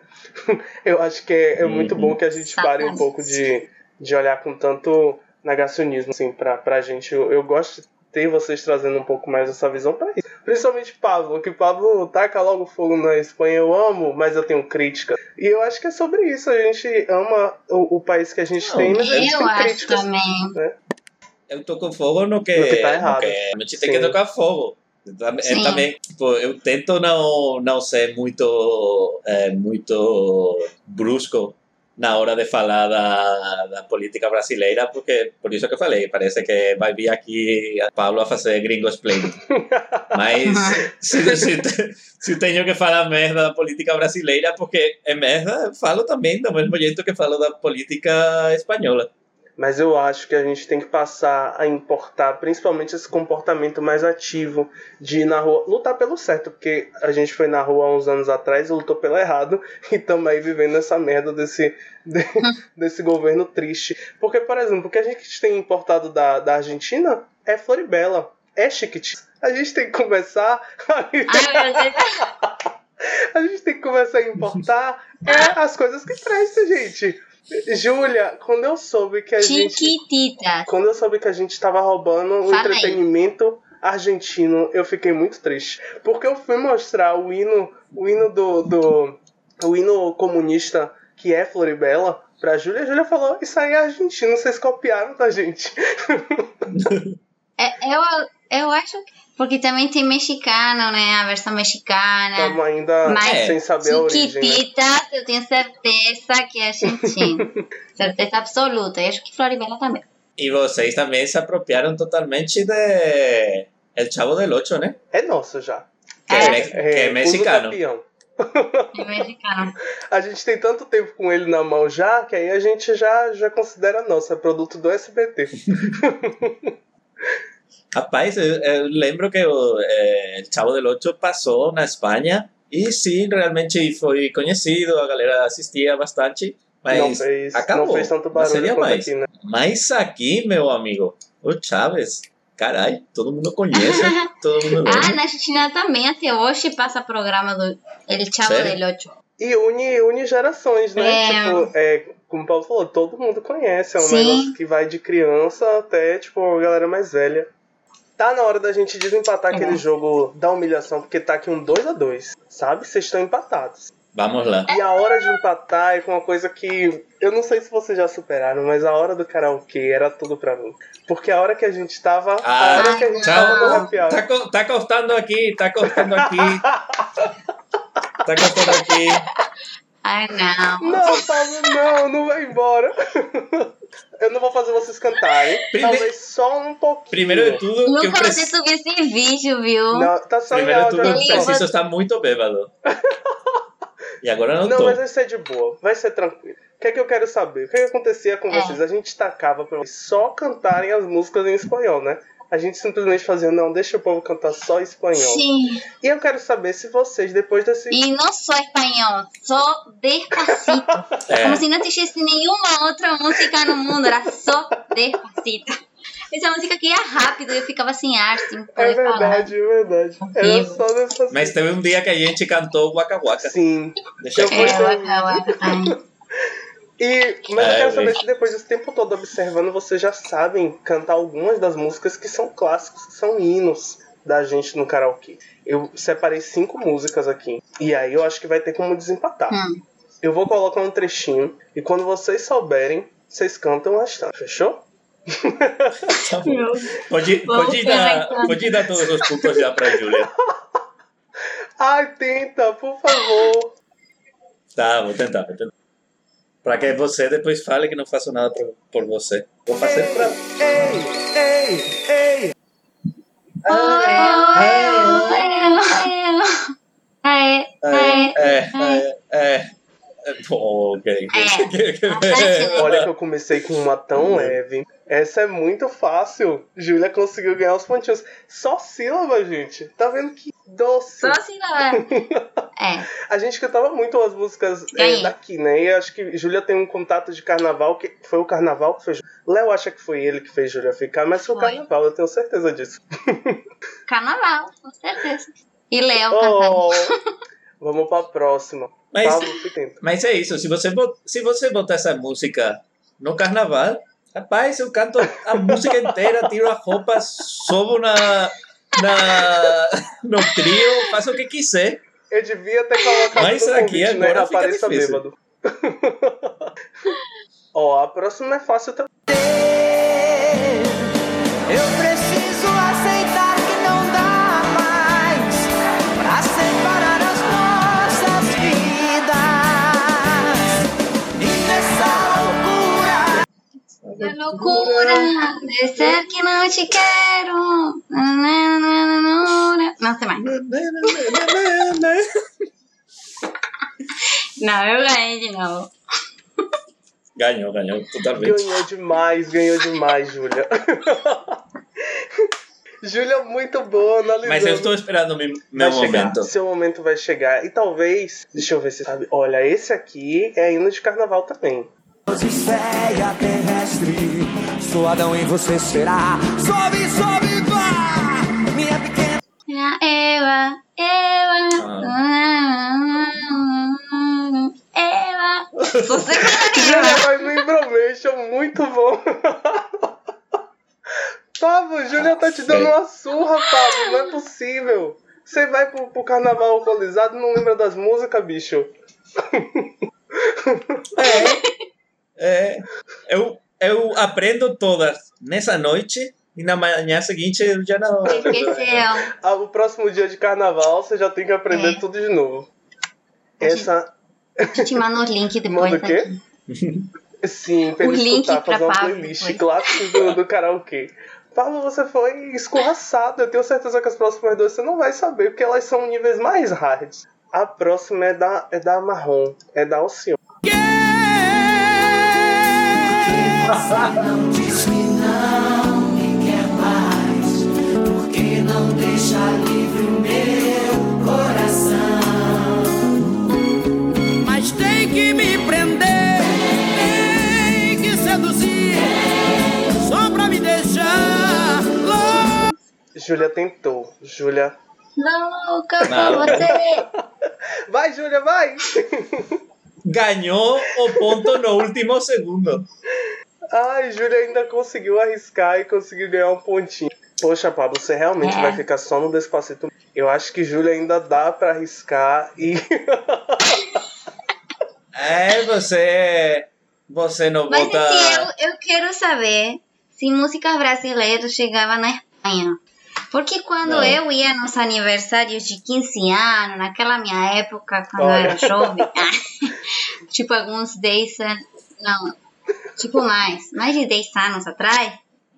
Eu acho que é, é muito Uhum. bom que a gente pare um pouco de, de olhar com tanto negacionismo, assim, pra, pra gente. Eu, eu gosto de ter vocês trazendo um pouco mais essa visão pra isso. Principalmente Pablo, que Pablo taca logo fogo na Espanha, eu amo, mas eu tenho crítica. E eu acho que é sobre isso, a gente ama o, o país que a gente Não, tem, mas a gente Eu tem acho críticas. também. Eu toco fogo no que, No que tá errado. que a gente tem Sim. que tocar fogo. Eu também, tipo, eu tento não, não ser muito, é, muito brusco na hora de falar da, da política brasileira, porque, por isso que eu falei, parece que vai vir aqui Pablo a fazer gringo explain. Mas se, se, se tenho que falar merda da política brasileira, porque é merda, eu falo também do mesmo jeito que falo da política espanhola. Mas eu acho que a gente tem que passar a importar, principalmente esse comportamento mais ativo de ir na rua, lutar pelo certo, porque a gente foi na rua há uns anos atrás e lutou pelo errado e estamos aí vivendo essa merda desse, de- desse governo triste. Porque, por exemplo, o que a gente tem importado da, da Argentina é Floribela, é Chiquititas. A gente tem que começar. A gente tem que começar a importar é, as coisas que prestam, gente. Júlia, quando eu soube que a gente. Chiquititas. Quando eu soube que a gente tava roubando o Falei. entretenimento argentino, eu fiquei muito triste. Porque eu fui mostrar o hino, o hino do. do o hino comunista que é Floribela pra Júlia. A Júlia falou: Isso aí é argentino, vocês copiaram da gente. É, eu, eu acho que. Porque também tem mexicano, né? A versão mexicana. Estamos ainda Mas sem saber a origem. né? Eu tenho certeza que é argentino. certeza absoluta. E acho que Floribela também. E vocês também se apropriaram totalmente de El Chavo del Ocho, né? É nosso já. Que é, me- que é mexicano. campeão. É mexicano. A gente tem tanto tempo com ele na mão já, que aí a gente já, já considera nosso, é produto do SBT. Rapaz, eu, eu lembro que o eh, El Chavo del Ocho passou na Espanha e sim, realmente foi conhecido, a galera assistia bastante, mas não fez, acabou. não fez tanto barulho seria mais. aqui, né? Mas aqui, meu amigo, o Chaves, carai, todo mundo conhece, todo mundo Ah, na Argentina também, até hoje passa programa do El Chavo Sério? del Ocho. E une, une gerações, né? É. Tipo, é, como o Paulo falou, todo mundo conhece. É um Sim. negócio que vai de criança até, tipo, a galera mais velha. Tá na hora da gente desempatar É. aquele jogo da humilhação, porque tá aqui um 2 a 2 sabe? Vocês estão empatados. Vamos lá. E a hora de empatar é com uma coisa que eu não sei se vocês já superaram, mas a hora do karaokê era tudo pra mim. Porque a hora que a gente tava. a Ah, hora que a gente tava no Tchau, happy hour. tá, co- tá cortando aqui, tá cortando aqui. Tá cortando aqui. Ai, não. Não, Pablo, não, não vai embora. Eu não vou fazer vocês cantarem. Prime- Talvez só um pouquinho. Primeiro de tudo, que eu Nunca você subiu esse vídeo, viu? Não, tá só em Primeiro de tudo, eu só. preciso estar muito bêbado. E agora não Não, tô. mas vai ser de boa, vai ser tranquilo. O que é que eu quero saber? O que, é que acontecia com É. vocês? A gente tacava pra vocês só cantarem as músicas em espanhol, né? A gente simplesmente fazia, não, deixa o povo cantar só espanhol. Sim. E eu quero saber se vocês, depois desse. E não só espanhol, só despacito. É. Como se não tivesse nenhuma outra música no mundo, era só despacito. Essa música aqui é rápido, eu ficava sem ar, sem É poder falar. verdade, é verdade. Era só dessa. Mas teve um dia que a gente cantou Waka Waka. Sim. Deixa Eu É, waka, waka. E, mas eu É, quero saber se depois desse tempo todo observando, vocês já sabem cantar algumas das músicas que são clássicos, que são hinos da gente no karaokê. Eu separei cinco músicas aqui. E aí eu acho que vai ter como desempatar. Hum. Eu vou colocar um trechinho. E quando vocês souberem, vocês cantam o restante. Fechou? Tá bom. Pode, pode, dar, pode dar todos os pontos já pra Júlia. Ai, tenta, por favor. Tá, vou tentar, vou tentar. Pra que você depois fale que não faço nada por, por você. Vou fazer pra. É, é, É, é, é. Pô, ok. É. Olha que eu comecei com uma tão leve. Essa é muito fácil. Júlia conseguiu ganhar os pontinhos. Só sílaba, gente. Tá vendo que doce. Só não é. A gente cantava muito as músicas é, daqui, né? E acho que Júlia tem um contato de carnaval, que foi o carnaval que fez. Léo acha que foi ele que fez Júlia ficar, mas foi o carnaval, eu tenho certeza disso. carnaval, com certeza. E Léo cantando. Oh, vamos pra próxima. Mas, Pablo, mas é isso, se você, bot- se você botar essa música no carnaval, rapaz, eu canto a música inteira, tiro a roupa, sobo na, na, no trio, faço o que quiser. Eu devia ter colocado Mas no aqui convite, né? agora fica Apareça difícil. bêbado. Ó, a próxima é fácil também. Eu preciso É loucura de ser que não te quero. Não sei mais. Não, eu ganhei de novo. Ganhou, ganhou, totalmente. Ganhou demais, ganhou demais, Júlia. Júlia, muito boa analisando. Mas eu estou esperando meu, meu vai chegar, momento. seu momento vai chegar. E talvez, deixa eu ver se sabe. Olha, esse aqui é hino de carnaval também. Odisseia terrestre, sou Adão e você será. Sobe, sobe, vá! Minha pequena. Eva, Eva. Eva. Você Júlia faz um Imbromation muito bom. Pablo, Júlia tá te dando uma surra, Pablo. Não é possível. Você vai pro, pro carnaval alcoolizado e não lembra das músicas, bicho? É, eu, eu aprendo todas nessa noite e na manhã seguinte eu já não. Esqueceu. Ah, o próximo dia de carnaval você já tem que aprender É. tudo de novo. Essa. Eu te mando o link depois. Manda o quê? aqui. Sim, pra O ele link escutar, pra fazer uma playlist depois. clássica do, do karaokê. Pablo, você foi escorraçado. Eu tenho certeza que as próximas duas você não vai saber, porque elas são níveis mais hard. A próxima é da, é da Marrom, é da Alcione. Não diz que não me quer mais, porque não deixa livre o meu coração. Mas tem que me prender, tem que seduzir, só pra me deixar louco. Júlia tentou. Júlia. Louca por Não. você. Vai, Júlia, vai! Ganhou o ponto no último segundo. Ai, Júlia ainda conseguiu arriscar e conseguiu ganhar um pontinho. Poxa, Pablo, você realmente É. vai ficar só no Despacito. Eu acho que Júlia ainda dá pra arriscar e. É, você. Você não Mas bota. assim, eu, eu quero saber se músicas brasileiras chegavam na Espanha. Porque quando Não. eu ia nos aniversários de 15 anos, naquela minha época, quando eu Olha. era jovem, tipo alguns 10 anos, não, tipo mais, mais de 10 anos atrás,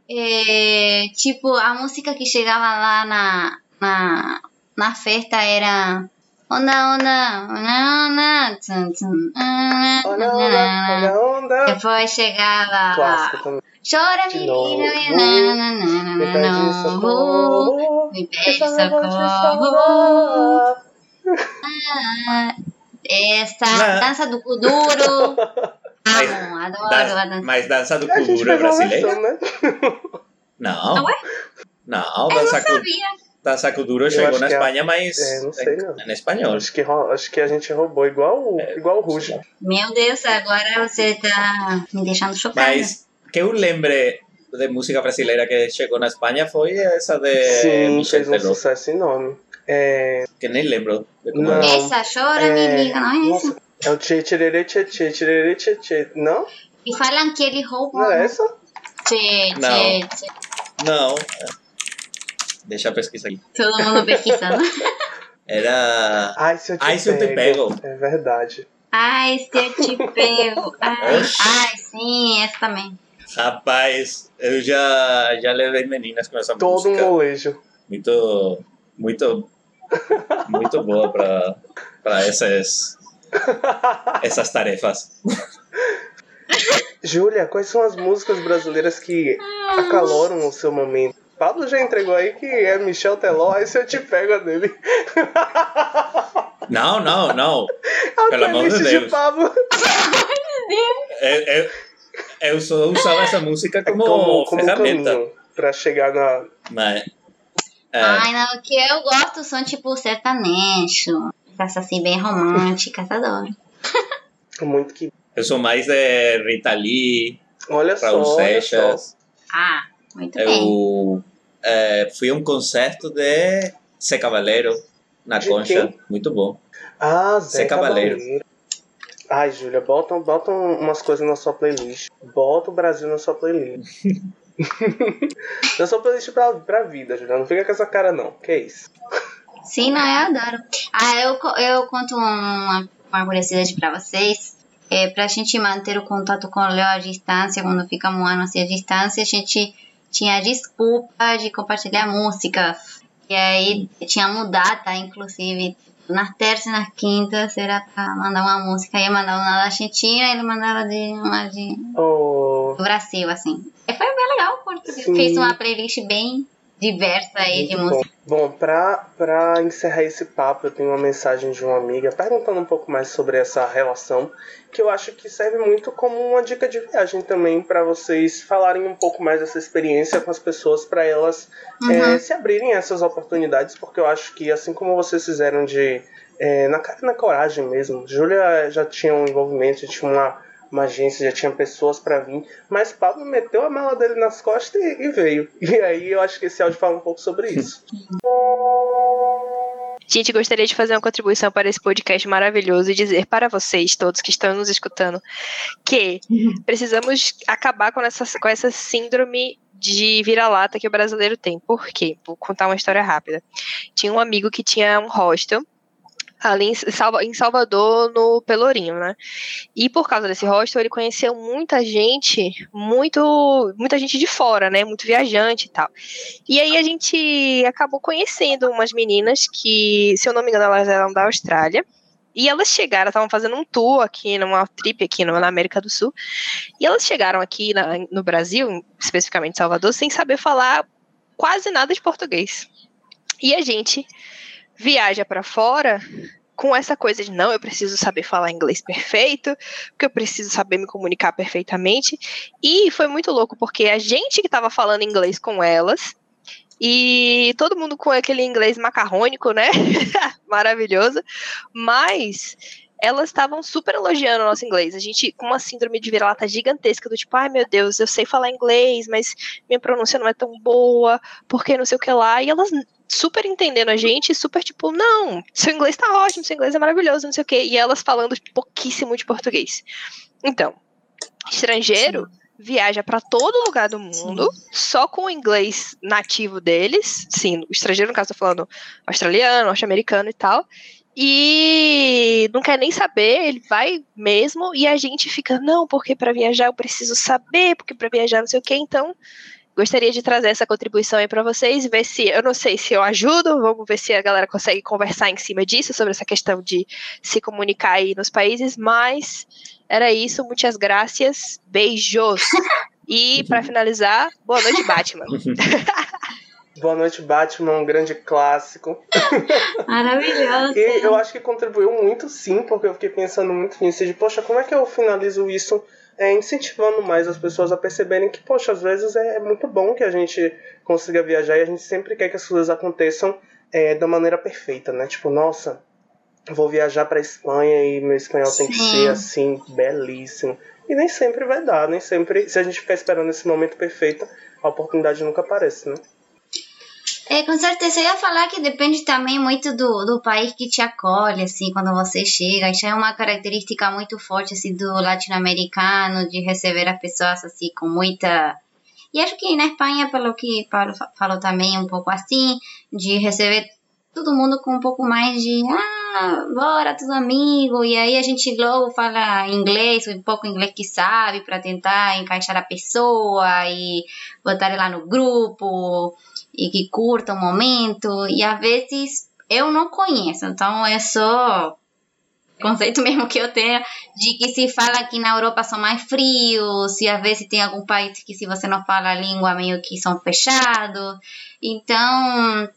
é, tipo, a música que chegava lá na, na, na festa era Onda, onda, onda, onda, tum, tum, onda, onda, olha, olha a onda! Depois chegava Clássico também. Chora, De menina, menina, Me socorro. me pede socorro. chorar. Essa Não. dança do Kuduro. Mas, Amo, adoro dan- a dança. mas dança do A é uma brasileira? né? Não. Não é? Não, Eu dança, sabia. dança acho chegou na a- Espanha, mas É, não sei, não. é, em espanhol. Acho que, acho que a gente roubou igual o, É. igual o. Meu Deus, agora você tá me deixando chocada. Mas que eu lembre de música brasileira que chegou na Espanha foi essa de Sim, Michel fez um Teló, sucesso enorme. É, que nem lembro de como Não. era. Essa chora, me liga, não é essa? É o tchê tchê tchê tchê tchê tchê tchê. Não? E falam que ele rouba. Não é essa? Tchê, Não. tchê, tchê. Não. Deixa eu pesquisar aqui. Todo mundo pesquisando. Era. Ai, se eu te, Ai, se eu te pego. É verdade. Ai, se eu te pego. Ai, ai, sim, essa também. Rapaz, eu já, já levei meninas com essa Todo um música. molejo. Muito. Muito. Muito boa pra, pra essas. Essas tarefas. Júlia, quais são as músicas brasileiras que acaloram o seu momento? Pablo já entregou aí que é Michel Teló, aí se eu te pego a dele. Não, não, não. A Pelo amor de playlist de Deus. Pablo. Eu, eu, eu só usava essa música como, como, como ferramenta. pra chegar na. Mas. é, Ai, não, o que eu gosto são tipo sertanejo. Essas assim, bem românticas, adoro. Muito que. eu sou mais de Rita Lee, Olha só. Raul Olha só. Seixas. Ah, muito bem. Eu é, fui a um concerto de Zé Cabaleiro na De Concha. quem? Muito bom. Ah, Zé, Zé Cabaleiro. Cabaleiro. Ai, Júlia, bota, bota umas coisas na sua playlist. Bota o Brasil na sua playlist. na sua playlist pra, pra vida, Júlia. Não fica com essa cara, não. Que isso? Sim, não, eu adoro. Ah, eu, eu conto uma, uma curiosidade pra vocês. É, pra gente manter o contato com o Leo à distância, quando fica um ano assim à distância, a gente tinha a desculpa de compartilhar músicas. E aí tinha mudata, inclusive. nas terças e nas quintas era pra mandar uma música. Ia mandar uma da Argentina e ele mandava de uma de Oh, do Brasil, assim. E foi bem legal, porque Sim. fez uma playlist bem diversa aí de bom. música. Bom, pra, pra encerrar esse papo, eu tenho uma mensagem de uma amiga perguntando um pouco mais sobre essa relação, que eu acho que serve muito como uma dica de viagem também para vocês falarem um pouco mais dessa experiência com as pessoas, para elas Uhum. é, se abrirem a essas oportunidades, porque eu acho que assim como vocês fizeram de é, na cara e na coragem mesmo, Júlia já tinha um envolvimento, tinha uma, uma agência, já tinha pessoas para vir, mas Pablo meteu a mala dele nas costas e, e veio. E aí eu acho que esse áudio fala um pouco sobre isso. Gente, gostaria de fazer uma contribuição para esse podcast maravilhoso e dizer para vocês, todos que estão nos escutando, que precisamos acabar com essa, com essa síndrome de vira-lata que o brasileiro tem. Por quê? Vou contar uma história rápida. Tinha um amigo que tinha um hostel ali em, Salva- em Salvador, no Pelourinho, né? E por causa desse hostel, ele conheceu muita gente, muito, muita gente de fora, né? Muito viajante e tal. E aí a gente acabou conhecendo umas meninas que, se eu não me engano, elas eram da Austrália. E elas chegaram, estavam fazendo um tour aqui, numa trip aqui na América do Sul. E elas chegaram aqui na- no Brasil, especificamente em Salvador, sem saber falar quase nada de português. E a gente viaja para fora com essa coisa de não, eu preciso saber falar inglês perfeito, porque eu preciso saber me comunicar perfeitamente. E foi muito louco, porque a gente que estava falando inglês com elas, e todo mundo com aquele inglês macarrônico, né? Maravilhoso. Mas elas estavam super elogiando o nosso inglês. A gente com uma síndrome de vira-lata gigantesca, do tipo, ai meu Deus, eu sei falar inglês, mas minha pronúncia não é tão boa, porque não sei o que lá. E elas super entendendo a gente, super tipo, não, seu inglês tá ótimo, seu inglês é maravilhoso, não sei o que. E elas falando pouquíssimo de português. Então, estrangeiro viaja para todo lugar do mundo só com o inglês nativo deles. Sim, o estrangeiro, no caso, tô falando australiano, norte-americano e tal. E não quer nem saber, ele vai mesmo, e a gente fica, não, porque para viajar eu preciso saber, porque para viajar não sei o que, então gostaria de trazer essa contribuição aí para vocês e ver se, eu não sei se eu ajudo, vamos ver se a galera consegue conversar em cima disso, sobre essa questão de se comunicar aí nos países, mas era isso, muitas graças, beijos. E para finalizar, boa noite, Batman. Boa noite, Batman, um grande clássico. Maravilhoso. E eu acho que contribuiu muito sim, porque eu fiquei pensando muito nisso, de poxa, como é que eu finalizo isso é, incentivando mais as pessoas a perceberem que, poxa, às vezes é muito bom que a gente consiga viajar e a gente sempre quer que as coisas aconteçam é, da maneira perfeita, né? Tipo, nossa, vou viajar pra Espanha e meu espanhol tem que Sim. ser assim, belíssimo. E nem sempre vai dar, nem sempre, se a gente ficar esperando esse momento perfeito, a oportunidade nunca aparece, né? É, com certeza, eu ia falar que depende também muito do, do país que te acolhe, assim, quando você chega. Isso é uma característica muito forte, assim, do latino-americano, de receber as pessoas, assim, com muita... E acho que na Espanha, pelo que Paulo fa- falou também, um pouco assim, de receber todo mundo com um pouco mais de, ah, bora, tudo amigo. E aí a gente logo fala inglês, um pouco inglês que sabe, para tentar encaixar a pessoa e botar ela no grupo e que curta o momento. E às vezes eu não conheço, então é só conceito mesmo que eu tenho de que se fala que na Europa são mais frios, e às vezes tem algum país que se você não fala a língua meio que são fechados. Então,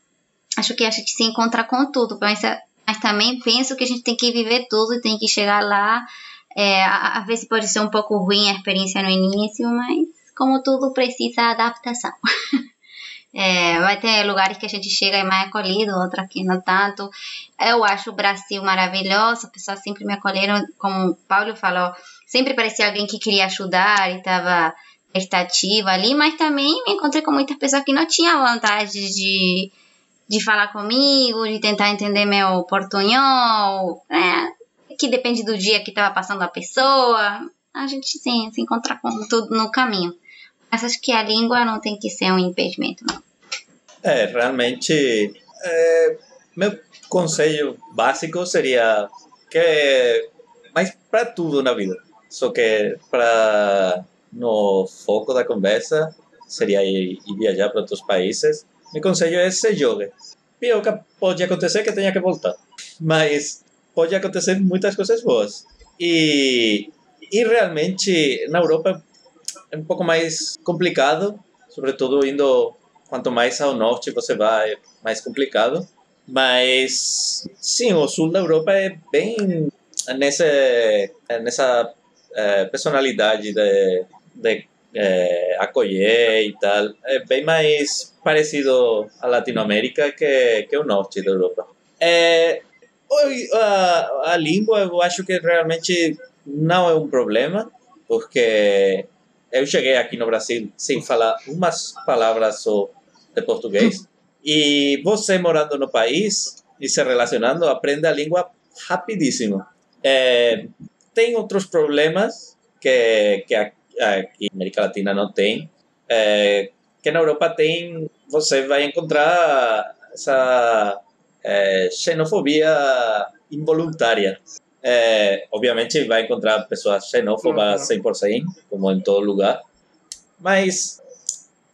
acho que a gente se encontra com tudo, mas, mas também penso que a gente tem que viver tudo e tem que chegar lá. É, às vezes pode ser um pouco ruim a experiência no início, mas como tudo precisa adaptação. É, vai ter lugares que a gente chega e é mais acolhido, outros que não tanto. Eu acho o Brasil maravilhoso, as pessoas sempre me acolheram, como o Paulo falou, sempre parecia alguém que queria ajudar e estava prestativa ali, mas também me encontrei com muitas pessoas que não tinham vontade de, de falar comigo, de tentar entender meu portunhol, né? que depende do dia que estava passando a pessoa. A gente sim, se encontra com tudo no caminho. Acho que a língua não tem que ser um impedimento, não. É, realmente, é, meu conselho básico seria que, mas para tudo na vida, só que para no foco da conversa seria ir, ir viajar para outros países. Meu conselho é se jogue. Pior que pode acontecer que tenha que voltar. mas pode acontecer muitas coisas boas. E, e realmente na Europa é um pouco mais complicado, sobretudo indo quanto mais ao norte você vai, é mais complicado. Mas sim, o sul da Europa é bem nessa nessa é, personalidade de, de é, acolher e tal. É bem mais parecido à Latinoamérica que, que o norte da Europa. É, a, a língua eu acho que realmente não é um problema, porque eu cheguei aqui no Brasil sem falar umas palavras só de português. E você morando no país e se relacionando, aprende a língua rapidíssimo. É, tem outros problemas que, que aqui na América Latina não tem, é, que na Europa tem, você vai encontrar essa é, xenofobia involuntária. É, obviamente vai encontrar pessoas xenófobas 100%, como em todo lugar, mas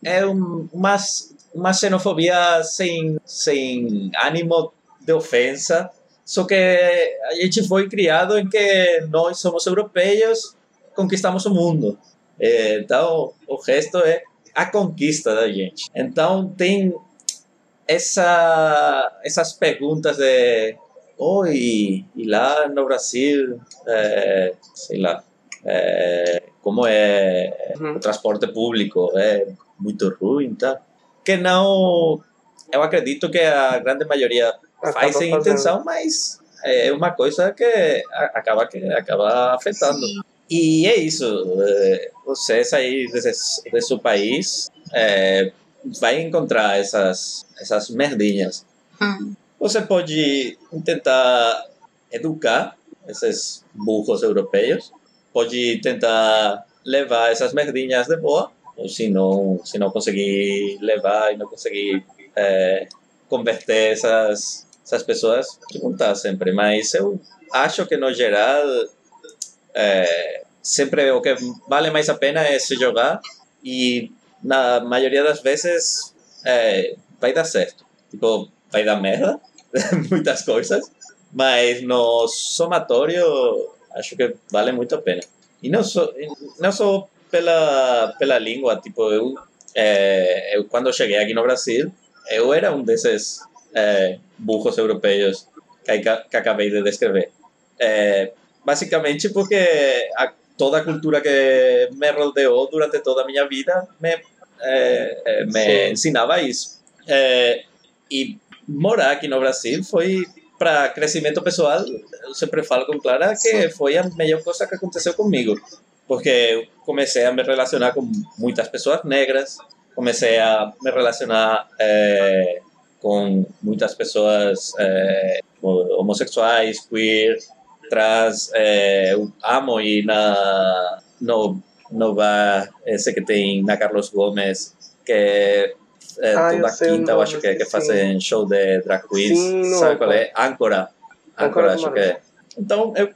é um, uma, uma xenofobia sem, sem ânimo de ofensa, só que a gente foi criado em que nós somos europeus, conquistamos o mundo. É, então, o resto é a conquista da gente. Então, tem essa, essas perguntas de oi, e lá no Brasil, é, sei lá, é, como é o transporte público, é muito ruim, tá? Que não, eu acredito que a grande maioria faz sem intenção, mas é uma coisa que acaba que acaba afetando. Sim. E é isso. Você sair desse, desse seu país é, vai encontrar essas essas merdinhas. Hum. Você pode tentar educar esses burros europeus, pode tentar levar essas merdinhas de boa, ou se não, se não conseguir levar e não conseguir é, converter essas, essas pessoas, perguntar sempre. Mas eu acho que, no geral, é, sempre o que vale mais a pena é se jogar e, na maioria das vezes, é, vai dar certo. Tipo, vai dar merda, muitas coisas, mas no somatório acho que vale muito a pena. E não só, não só pela, pela língua, tipo, eu, é, eu quando cheguei aqui no Brasil, eu era um desses é, burros europeus que, que acabei de descrever. É, basicamente porque a, toda a cultura que me rodeou durante toda a minha vida me, é, me ensinava isso. É, e morar aqui no Brasil foi para crescimento pessoal. Eu sempre falo com Clara que foi a melhor coisa que aconteceu comigo, porque eu comecei a me relacionar com muitas pessoas negras, comecei a me relacionar é, com muitas pessoas é, homossexuais, queer, trans. É, eu amo ir na no no bar esse que tem na Carlos Gomes que é, ah, toda quinta, eu acho que, é, que fazem show de drag queens. Sim, sabe qual é? Âncora. Âncora, acho que é. Então, eu,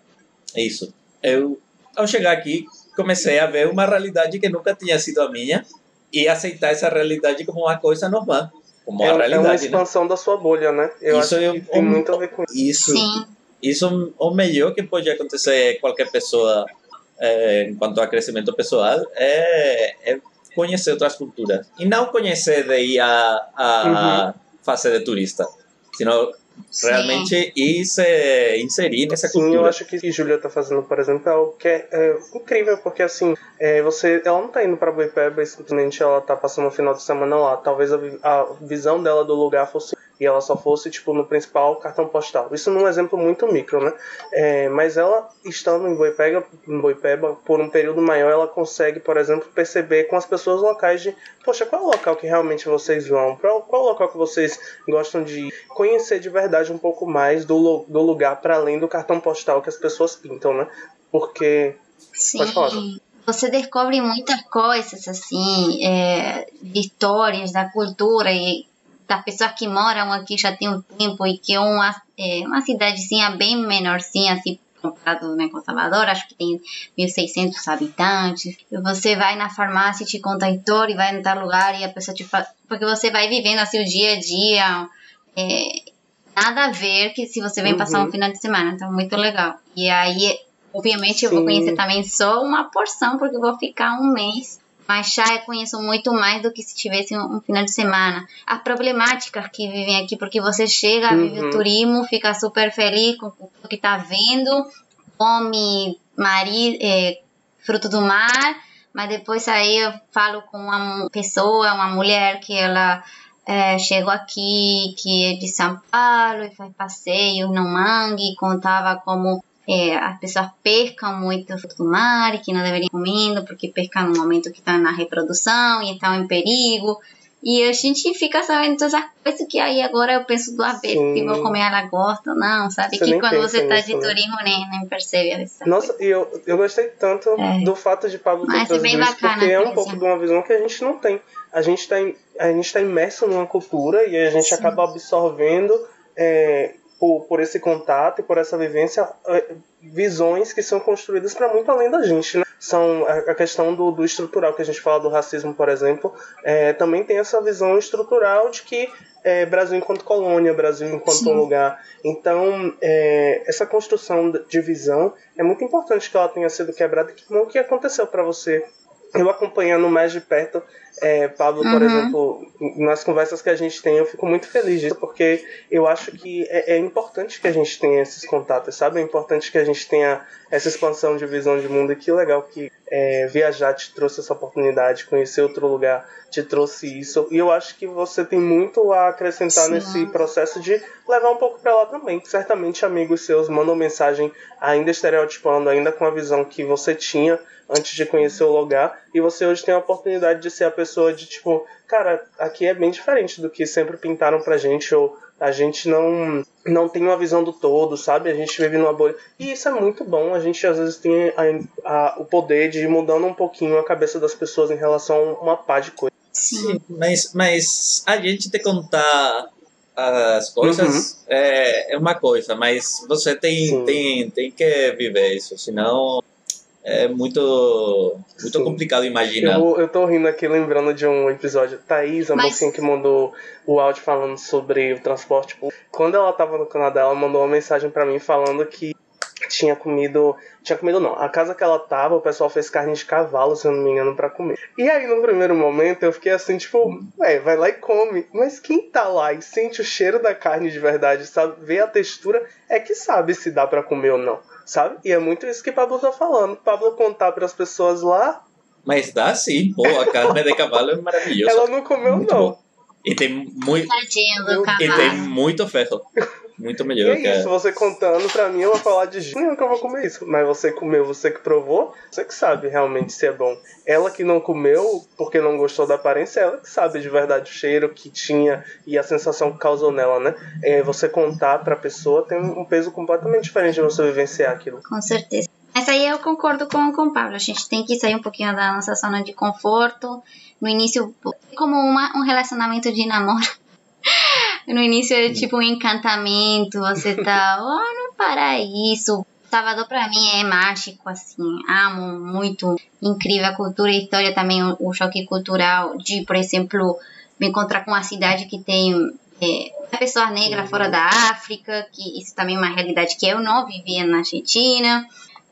é isso. Eu, ao chegar aqui, comecei a ver uma realidade que nunca tinha sido a minha e aceitar essa realidade como uma coisa normal. Como é, uma realidade, é uma expansão né? da sua bolha, né? Eu isso acho eu, que tem um, muito a ver com isso. Isso, Sim. isso o melhor que pode acontecer a qualquer pessoa é, enquanto a crescimento pessoal é, é conhecer outras culturas. E não conhecer de ir a, a uhum. fase de turista, senão realmente ir se inserir nessa Sim, cultura. eu acho que o que Julia tá fazendo, por exemplo, é algo que é, é incrível, porque assim, é, você, ela não tá indo pra Boipeba e simplesmente ela tá passando o final de semana lá. Talvez a, a visão dela do lugar fosse e ela só fosse tipo no principal cartão postal. Isso num exemplo muito micro, né? É, mas ela estando em Boipeba, em Boipeba por um período maior, ela consegue, por exemplo, perceber com as pessoas locais de, poxa, qual é o local que realmente vocês vão? Qual, qual é o local que vocês gostam de conhecer de verdade um pouco mais do, do lugar para além do cartão postal que as pessoas pintam, né? Porque Sim. Pode falar. Você descobre muitas coisas assim, é, de histórias da cultura e das pessoas que moram aqui já tem um tempo e que é uma, é, uma cidadezinha bem menorzinha, assim, comparado né, com Salvador, acho que tem 1.600 habitantes. E você vai na farmácia te conta e vai em tal lugar e a pessoa te fala... Porque você vai vivendo assim o dia a dia. É, nada a ver que se você vem passar Uhum. um final de semana. Então, muito legal. E aí, obviamente, eu vou Sim. conhecer também só uma porção, porque eu vou ficar um mês. Mas já eu conheço muito mais do que se tivesse um, um final de semana. As problemáticas que vivem aqui, porque você chega, vive Uhum. o turismo, fica super feliz com o que tá vendo, come mari, é, fruto do mar, mas depois aí eu falo com uma pessoa, uma mulher que ela é, chegou aqui, que é de São Paulo e faz passeios no mangue, contava como é, as pessoas pescam muito fruto do mar e que não deveriam comendo porque pescam no momento que estão na reprodução e estão em perigo. E a gente fica sabendo todas as coisas que aí agora eu penso duas vezes se vou comer a lagosta ou não, sabe? Você que quando você tá nisso, de né? turismo nem, nem percebe Nossa, e eu, eu gostei tanto É. do fato de Pablo ter é trazido isso, bacana, porque é um pouco de uma visão que a gente não tem. A gente está a gente tá imerso numa cultura e a gente Sim. acaba absorvendo é, por, por esse contato e por essa vivência é, visões que são construídas para muito além da gente, né? São a, questão do, do estrutural que a gente fala do racismo, por exemplo, é, também tem essa visão estrutural de que é, Brasil enquanto colônia, Brasil enquanto Sim. lugar. Então, é, essa construção de visão é muito importante que ela tenha sido quebrada. Que bom que aconteceu para você. Eu acompanhando mais de perto, é, Pablo, por Uhum. exemplo, nas conversas que a gente tem, eu fico muito feliz disso, porque eu acho que é, é importante que a gente tenha esses contatos, sabe? É importante que a gente tenha essa expansão de visão de mundo. E que legal que é, viajar te trouxe essa oportunidade, conhecer outro lugar te trouxe isso. E eu acho que você tem muito a acrescentar Sim. nesse processo de levar um pouco pra lá também. Certamente amigos seus mandam mensagem ainda estereotipando, ainda com a visão que você tinha antes de conhecer o lugar. E você hoje tem a oportunidade de ser a pessoa de tipo, cara, aqui é bem diferente do que sempre pintaram pra gente, ou a gente não, não tem uma visão do todo, sabe? A gente vive numa bolha. E isso é muito bom. A gente às vezes tem a- a- o poder de ir mudando um pouquinho a cabeça das pessoas em relação a uma pá de coisas. Sim. Mas, mas a gente te contar as coisas é, é uma coisa, mas você tem, Sim. tem, tem que viver isso, senão é muito, muito Sim. complicado imaginar. Eu, eu tô rindo aqui lembrando de um episódio. Thaís, a Mas- mocinha que mandou o áudio falando sobre o transporte público. Quando ela tava no Canadá, ela mandou uma mensagem pra mim falando que tinha comido. Tinha comido não. A casa que ela tava, o pessoal fez carne de cavalo, se eu não me engano, pra comer. E aí, no primeiro momento, eu fiquei assim, tipo, ué, vai lá e come. Mas quem tá lá e sente o cheiro da carne de verdade, sabe? Vê a textura, é que sabe se dá pra comer ou não. Sabe? E é muito isso que Pablo tá falando. Pablo contar pras pessoas lá, Mas dá sim, pô, a carne de cavalo é maravilhosa. ela não comeu, Muito não. bom. E tem, muito, e tem muito ferro. Muito melhor que é isso, você contando pra mim, eu vou falar de jeito nenhum que eu vou comer isso. Mas você comeu, você que provou, você que sabe realmente se é bom. Ela que não comeu, porque não gostou da aparência, ela que sabe de verdade o cheiro que tinha e a sensação que causou nela, né? É, você contar pra pessoa tem um peso completamente diferente de você vivenciar aquilo. Com certeza. Mas aí eu concordo com, com o Pablo. A gente tem que sair um pouquinho da nossa zona de conforto. No início, como uma, um relacionamento de namoro. No início é tipo um encantamento, você tá, oh, no paraíso. Salvador pra mim é mágico, assim, amo muito, incrível a cultura e história também, o, o choque cultural de, por exemplo, me encontrar com uma cidade que tem é, pessoas negras fora da África, que isso também é uma realidade que eu não vivia na Argentina.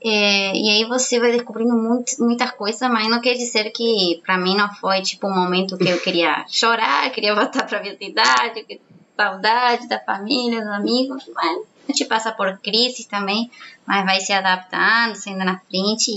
É, e aí você vai descobrindo muito, muita coisa, mas não quer dizer que pra mim não foi tipo um momento que eu queria chorar, queria voltar pra minha cidade, saudade da família, dos amigos, mas a gente passa por crises também, mas vai se adaptando, saindo na frente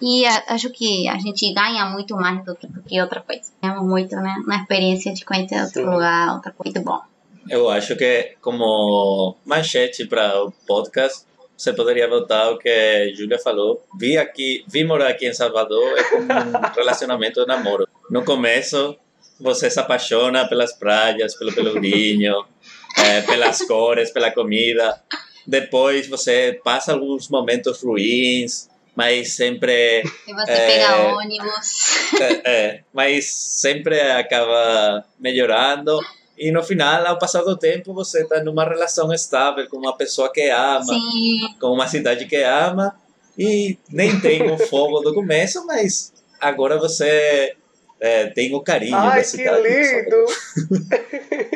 e, e a- acho que a gente ganha muito mais do que, do que outra coisa. Ganhamos muito, né, na experiência de conhecer outro Sim. lugar, outra coisa muito bom. Eu acho que como manchete para o podcast, você poderia botar o que a Júlia falou. Vi aqui, vi morar aqui em Salvador é como um relacionamento de namoro. No começo, você se apaixona pelas praias, pelo pelourinho, eh, pelas cores, pela comida. Depois você passa alguns momentos ruins, mas sempre E você É. pega ônibus. é, é, mas sempre acaba melhorando. E no final, ao passar do tempo, você está numa relação estável com uma pessoa que ama, Sim, com uma cidade que ama. E nem tem o fogo do começo, mas agora você é, tem o carinho da Ai, que cidade. lindo!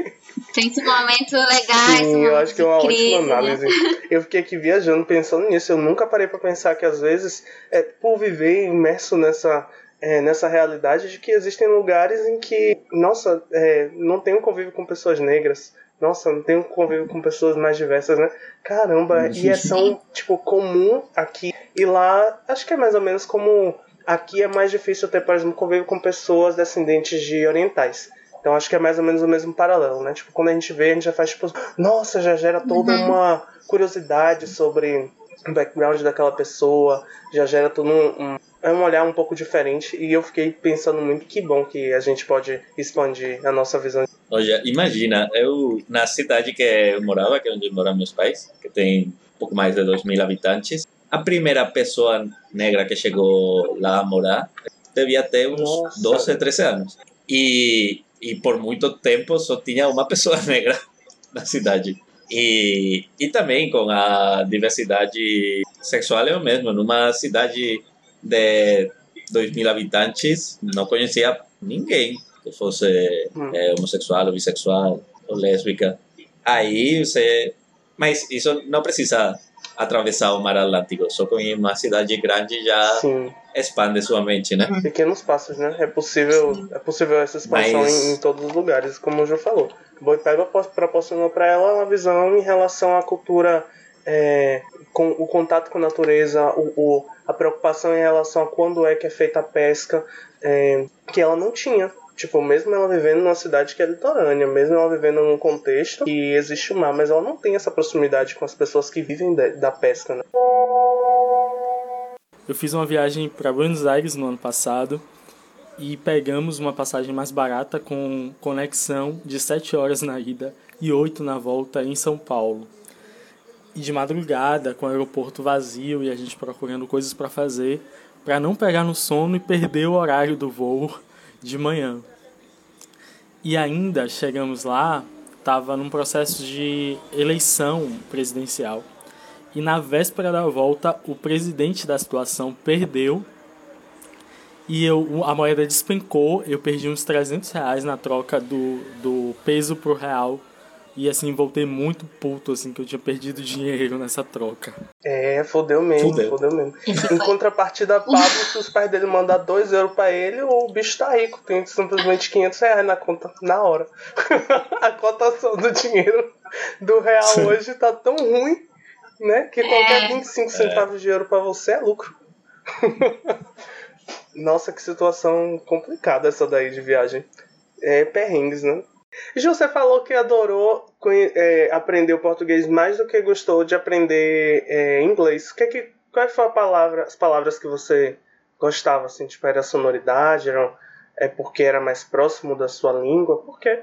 Tem momentos legais, Sim, eu acho que é uma ótima crise, né? análise. Eu fiquei aqui viajando pensando nisso. Eu nunca parei pra pensar que às vezes, é, por viver imerso nessa, é, nessa realidade de que existem lugares em que, nossa, é, não tem um convívio com pessoas negras. Nossa, não tem um convívio com pessoas mais diversas, né? Caramba, e é tão, tipo, comum aqui. E lá, acho que é mais ou menos como aqui é mais difícil ter, por exemplo, convívio com pessoas descendentes de orientais. Então acho que é mais ou menos o mesmo paralelo, né? Tipo, quando a gente vê, a gente já faz tipo, nossa, já gera toda Uhum. uma curiosidade sobre o background daquela pessoa, já gera todo um, um, é um olhar um pouco diferente. E eu fiquei pensando muito que bom que a gente pode expandir a nossa visão. Olha, imagina, eu na cidade que eu morava, que é onde moram meus pais, que tem um pouco mais de 2 mil habitantes, a primeira pessoa negra que chegou lá a morar devia ter uns Nossa. 12, 13 anos. E, e por muito tempo só tinha uma pessoa negra na cidade. E, e também com a diversidade sexual é o mesmo. Numa cidade de 2 mil habitantes, não conhecia ninguém que fosse eh, homossexual ou bissexual ou lésbica. Aí você. Mas isso não precisa atravessar o mar Atlântico. Só com uma cidade grande já Sim. expande sua mente, né? Pequenos passos, né? É possível, é possível essa expansão Mas- em, em todos os lugares, como o Ju falou. Boipeba proporcionou para ela uma visão em relação à cultura, é, com o contato com a natureza, o, o- a preocupação em relação a quando é que é feita a pesca, é, que ela não tinha. Tipo, mesmo ela vivendo numa cidade que é litorânea, mesmo ela vivendo num contexto que existe o mar, mas ela não tem essa proximidade com as pessoas que vivem da, da pesca, né? Eu fiz uma viagem para Buenos Aires no ano passado e pegamos uma passagem mais barata com conexão de 7 horas na ida e 8 na volta em São Paulo. E de madrugada, com o aeroporto vazio e a gente procurando coisas para fazer, para não pegar no sono e perder o horário do voo de manhã. E ainda chegamos lá, estava num processo de eleição presidencial. E na véspera da volta, o presidente da situação perdeu e eu, a moeda despencou. Eu perdi uns 300 reais na troca do, do peso pro real. E assim, voltei muito puto, assim, que eu tinha perdido dinheiro nessa troca. É, fodeu mesmo, Fudeu. fodeu mesmo. Em contrapartida, Pablo, se os pais dele mandar 2 euros pra ele, o bicho tá rico, tem simplesmente 500 reais na conta na hora. A cotação do dinheiro do real Sim. hoje tá tão ruim, né? Que qualquer É. 25 centavos de euro pra você é lucro. Nossa, que situação complicada essa daí de viagem. É perrengues, né? Ju, você falou que adorou é, aprender o português mais do que gostou de aprender é, inglês. Que que, qual foi a palavra, as palavras que você gostava? Assim, tipo, era a sonoridade? Era, é porque era mais próximo da sua língua? Por quê?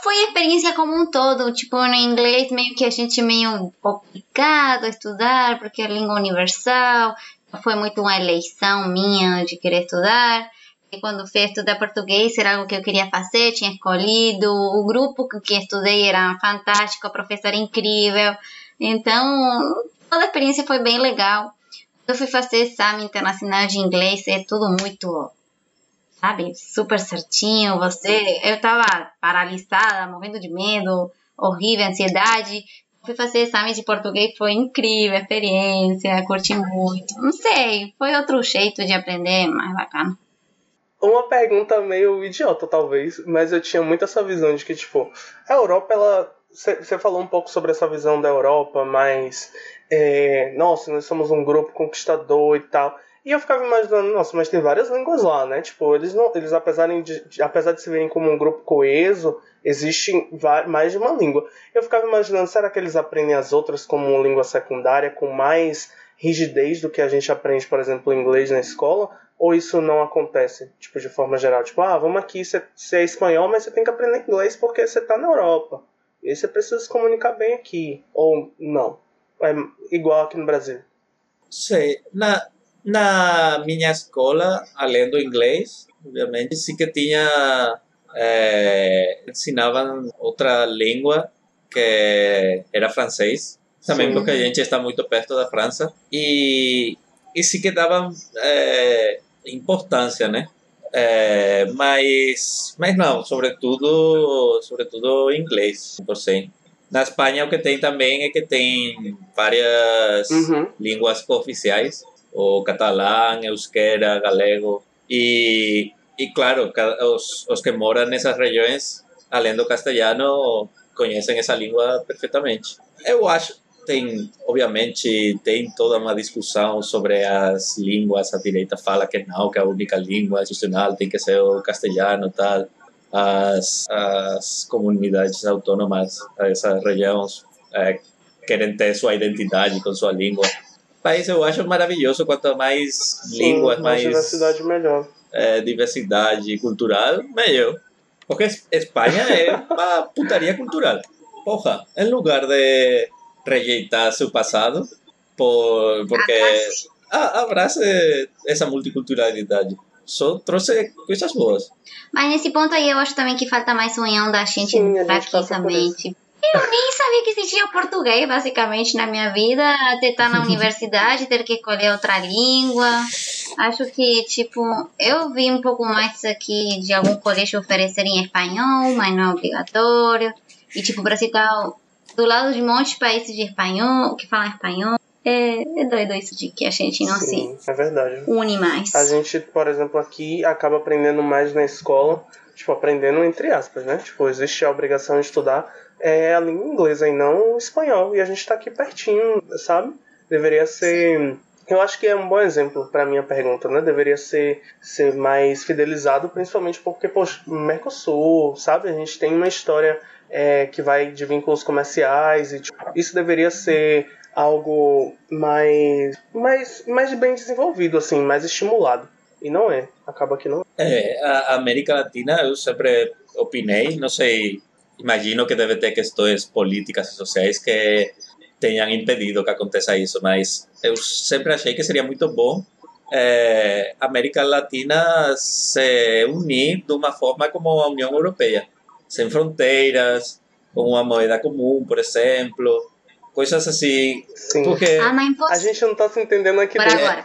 Foi a experiência como um todo, tipo, no inglês meio que a gente meio complicado a estudar, porque é língua universal, foi muito uma eleição minha de querer estudar, quando fui estudar português era algo que eu queria fazer, tinha escolhido, o grupo que estudei era fantástico, a professora incrível, então toda a experiência foi bem legal. Eu fui fazer exame internacional de inglês, é tudo muito sabe, super certinho, você, eu tava paralisada, morrendo de medo, horrível, ansiedade. Fui fazer exame de português, foi incrível a experiência, curti muito. Não sei, foi outro jeito de aprender, mais bacana. Uma pergunta meio idiota, talvez, mas eu tinha muito essa visão de que, tipo, a Europa, ela. Você falou um pouco sobre essa visão da Europa, mas. é, nossa, nós somos um grupo conquistador e tal. E eu ficava imaginando, nossa, mas tem várias línguas lá, né? Tipo, eles não. Eles, apesar de, apesar de se verem como um grupo coeso, existe va- mais de uma língua. Eu ficava imaginando, será que eles aprendem as outras como língua secundária, com mais rigidez do que a gente aprende, por exemplo, inglês na escola? Ou isso não acontece, tipo, de forma geral? Tipo, ah, vamos aqui, você é espanhol, mas você tem que aprender inglês porque você tá na Europa. E você precisa se comunicar bem aqui. Ou não. É igual aqui no Brasil. Sei. Na, na minha escola, além do inglês, obviamente, sim que tinha. eh, ensinavam outra língua que era francês. Também Sim. porque a gente está muito perto da França. E, e sim que davam eh, importância, né? É, mas, mas não, sobretudo, sobretudo inglês, 100%. Na Espanha o que tem também é que tem várias línguas oficiais, o catalão, euskera, galego, e, e claro, os, os que moram nessas regiões, além do castelhano, conhecem essa língua perfeitamente. Eu acho, tem, obviamente, tem toda uma discussão sobre as línguas, a direita fala que não, que a única língua institucional tem que ser o castelhano e tal. As, as comunidades autônomas dessas regiões eh, querem ter sua identidade com sua língua. Mas eu acho maravilhoso quanto mais línguas, Sim, mais diversidade melhor. eh, diversidade cultural, melhor. Porque es- Espanha é uma putaria cultural. Porra, em lugar de rejeitar seu passado, por, porque abrace essa multiculturalidade. Só trouxe coisas boas. Mas nesse ponto aí eu acho também que falta mais união da gente Sim, também. Tipo, eu nem sabia que existia português, basicamente, na minha vida, até estar na universidade, ter que escolher outra língua. Acho que, tipo, eu vi um pouco mais aqui de algum colégio oferecer em espanhol, mas não é obrigatório. E, tipo, o Brasil tá do lado de um monte de países de espanhol, que falam espanhol. É, é doido isso de que a gente não Sim, é verdade. se une mais. A gente, por exemplo, aqui acaba aprendendo mais na escola, tipo, aprendendo entre aspas, né? Tipo, existe a obrigação de estudar é, a língua inglesa e não o espanhol. E a gente tá aqui pertinho, sabe? Deveria ser. Eu acho que é um bom exemplo para minha pergunta, né? Deveria ser, ser mais fidelizado, principalmente porque, poxa, Mercosul, sabe? A gente tem uma história é, que vai de vínculos comerciais e tipo, isso deveria ser algo mais, mais, mais bem desenvolvido, assim, mais estimulado. E não é. Acaba que não é. É, a América Latina, eu sempre opinei, não sei, imagino que deve ter questões políticas e sociais que tenham impedido que aconteça isso, mas eu sempre achei que seria muito bom a América Latina se unir de uma forma como a União Europeia, sem fronteiras, com uma moeda comum, por exemplo, coisas assim, porque Ah, mas A gente não tá se entendendo aqui Por dentro. agora.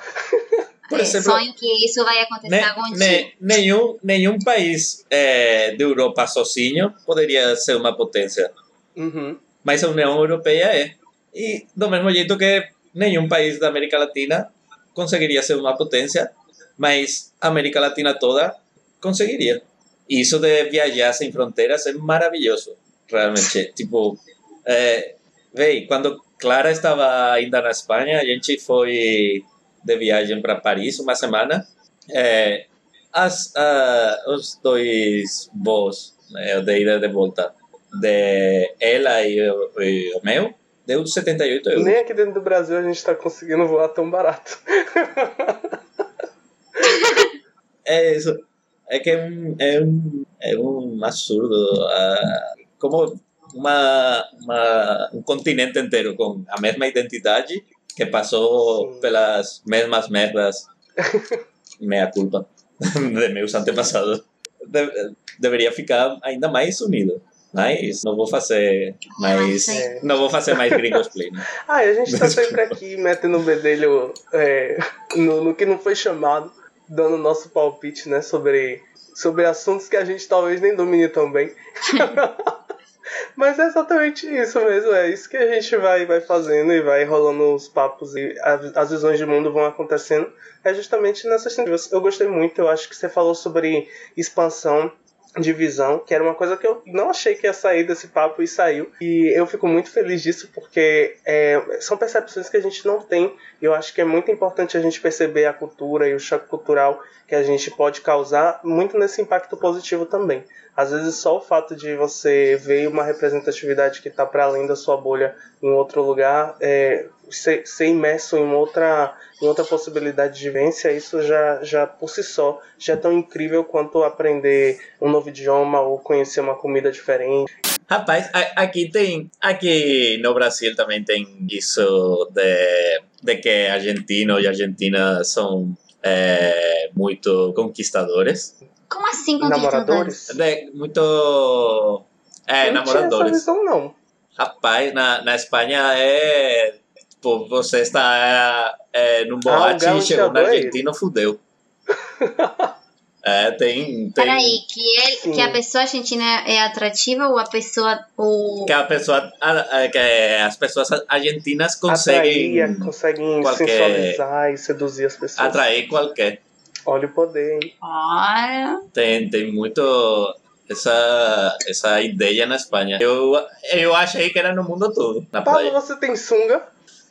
por É, exemplo, sonho que isso vai acontecer Ne- algum dia. ne- nenhum, nenhum país de Europa sozinho poderia ser uma potência, Uhum. mas a União Europeia é. E do mesmo jeito que nenhum país da América Latina conseguiria ser uma potência, mas a América Latina toda conseguiria. E isso de viajar sem fronteiras é maravilhoso, realmente. tipo, é, véi, quando Clara estava ainda na Espanha, a gente foi de viagem para Paris uma semana. É, as, ah, os dois voos né, de ida e de volta de ela e e o meu deu 78 euros. Nem aqui dentro do Brasil a gente tá conseguindo voar tão barato. É isso. É que é um, é um, é um absurdo. ah, como uma, uma, um continente inteiro com a mesma identidade que passou pelas mesmas merdas. Meia culpa de meus antepassados. De- deveria ficar ainda mais unido. Mas não vou fazer mais. É. Não vou fazer mais gringos play. né? Ah, a gente tá sempre aqui metendo o bedelho é, no, no que não foi chamado, dando nosso palpite, né, sobre, sobre assuntos que a gente talvez nem domine tão bem. Mas é exatamente isso mesmo, é isso que a gente vai, vai fazendo e vai rolando os papos e as visões de mundo vão acontecendo. É justamente nessas tentativas. Eu gostei muito, eu acho que você falou sobre expansão de visão, que era uma coisa que eu não achei que ia sair desse papo e saiu. E eu fico muito feliz disso porque é, são percepções que a gente não tem. E eu acho que é muito importante a gente perceber a cultura e o choque cultural que a gente pode causar, muito nesse impacto positivo também. Às vezes só o fato de você ver uma representatividade que está para além da sua bolha em outro lugar, é, ser, ser imerso em outra, em outra possibilidade de vivência, isso já, já por si só já é tão incrível quanto aprender um novo idioma ou conhecer uma comida diferente. Rapaz, a- aqui tem. Aqui no Brasil também tem isso de, de que argentinos e argentinas são é, muito conquistadores. Como assim conquistadores? De, muito. É, Eu não tinha essa namoradores. visão, não. Rapaz, na, na Espanha é. Tipo, você está é, num boate Ah, e chegou no é argentino, fudeu. É, tem, tem Peraí, que, ele, que a pessoa argentina é atrativa ou a pessoa. Ou... que a pessoa, a- a- que as pessoas argentinas conseguem Atrair, conseguem qualquer- sensualizar e seduzir as pessoas. atrair qualquer. Olha o poder, hein? Olha. Tem, tem muito essa, essa ideia na Espanha. Eu, eu achei que era no mundo todo, na Paulo, praia. você tem sunga?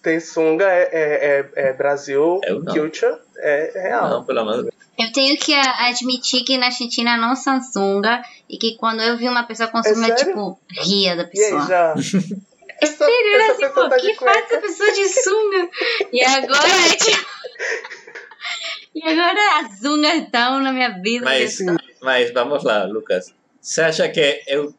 Tem sunga, é, é, é, é Brasil culture, é, real. Não, pelo amor de Deus. Eu tenho que admitir que na Argentina não são sunga e que quando eu vi uma pessoa com É sunga, eu, tipo, ria da E aí, pessoa. já? É sério, era assim, pessoa pô, tá que faz essa pessoa de sunga? E agora é tipo. E agora as sungas estão na minha vida. Mas, mas vamos lá, Lucas. Você acha que eu,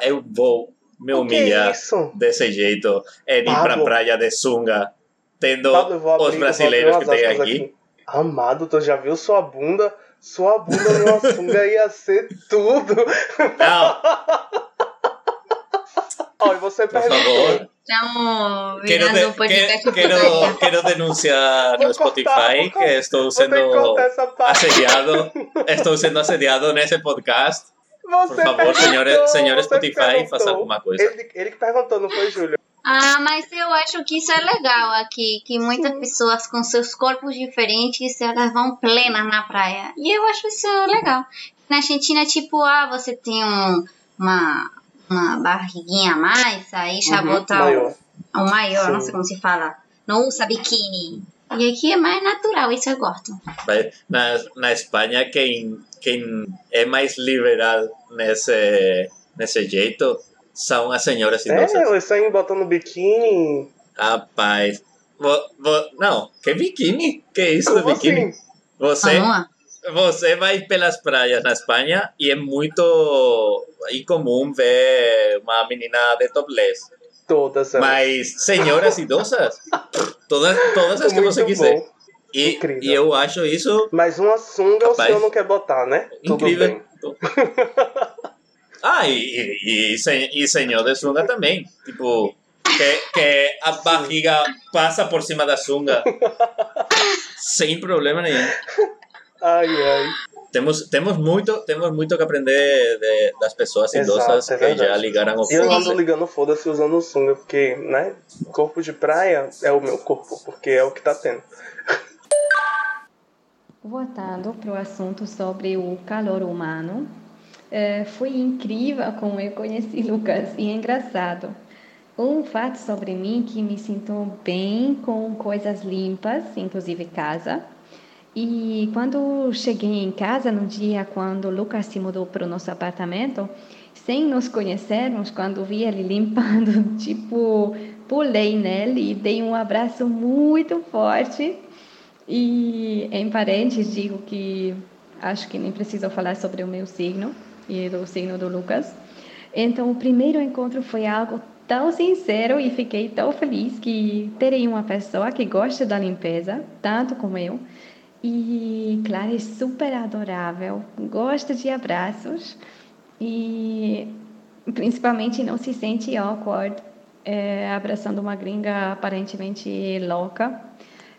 eu vou me que é desse jeito em ir pra praia de sunga, tendo Pablo, vou abrir- os vou brasileiros que tem aqui? aspas Amado, tu já viu sua bunda? Sua bunda numa sunga ia ser tudo. Não. E você Por favor. Estamos Quero, de- podcast que- quero, quero denunciar no Spotify que estou sendo cortar assediado. Estou sendo assediado nesse podcast. Você Por favor, perguntou, senhor, senhor você Spotify, faça alguma coisa. Ele, ele que perguntou, não foi, Júlio? Ah, mas eu acho que isso é legal aqui, que muitas pessoas com seus corpos diferentes, elas vão plenas na praia. E eu acho isso legal. Na Argentina, tipo, ah, você tem um, uma, uma barriguinha a mais, aí já Uhum, bota maior. o, o maior, não Sim. sei como se fala. Não usa biquíni. E aqui é mais natural, isso eu gosto. Na, na Espanha, quem, quem é mais liberal nesse, nesse jeito são as senhoras idosas. É, eles saem botando biquíni. Rapaz, vo- vo- não, que biquíni? Que isso de Como biquíni? assim? Você, você vai pelas praias na Espanha e é muito incomum ver uma menina de topless. Todas elas. Mas senhoras idosas, todas, todas as que Muito você quiser. bom. E, Incrível. e eu acho isso Mas uma sunga Rapaz. o senhor não quer botar, né? incrível. Ah, e, e, e, sen- senhor de sunga também. Tipo, que, que a barriga passa por cima da sunga sem problema nenhum. Ai, ai. Temos, temos, muito, temos muito que aprender de- das pessoas idosas Exato, é que já ligaram o E eu ando ligando foda-se usando sunga, porque, né? Corpo de praia é o meu corpo, porque é o que tá tendo. Voltando para o assunto sobre o calor humano, eh, foi incrível como eu conheci Lucas e é engraçado. Um fato sobre mim que me sinto bem com coisas limpas, inclusive casa. E quando cheguei em casa, no dia quando Lucas se mudou para o nosso apartamento, sem nos conhecermos, quando vi ele limpando, tipo, pulei nele e dei um abraço muito forte. E em parênteses digo que acho que nem preciso falar sobre o meu signo e do signo do Lucas. Então, o primeiro encontro foi algo tão sincero e fiquei tão feliz que terei uma pessoa que gosta da limpeza, tanto como eu. E, claro, é super adorável, gosta de abraços e, principalmente, não se sente awkward eh, abraçando uma gringa aparentemente louca.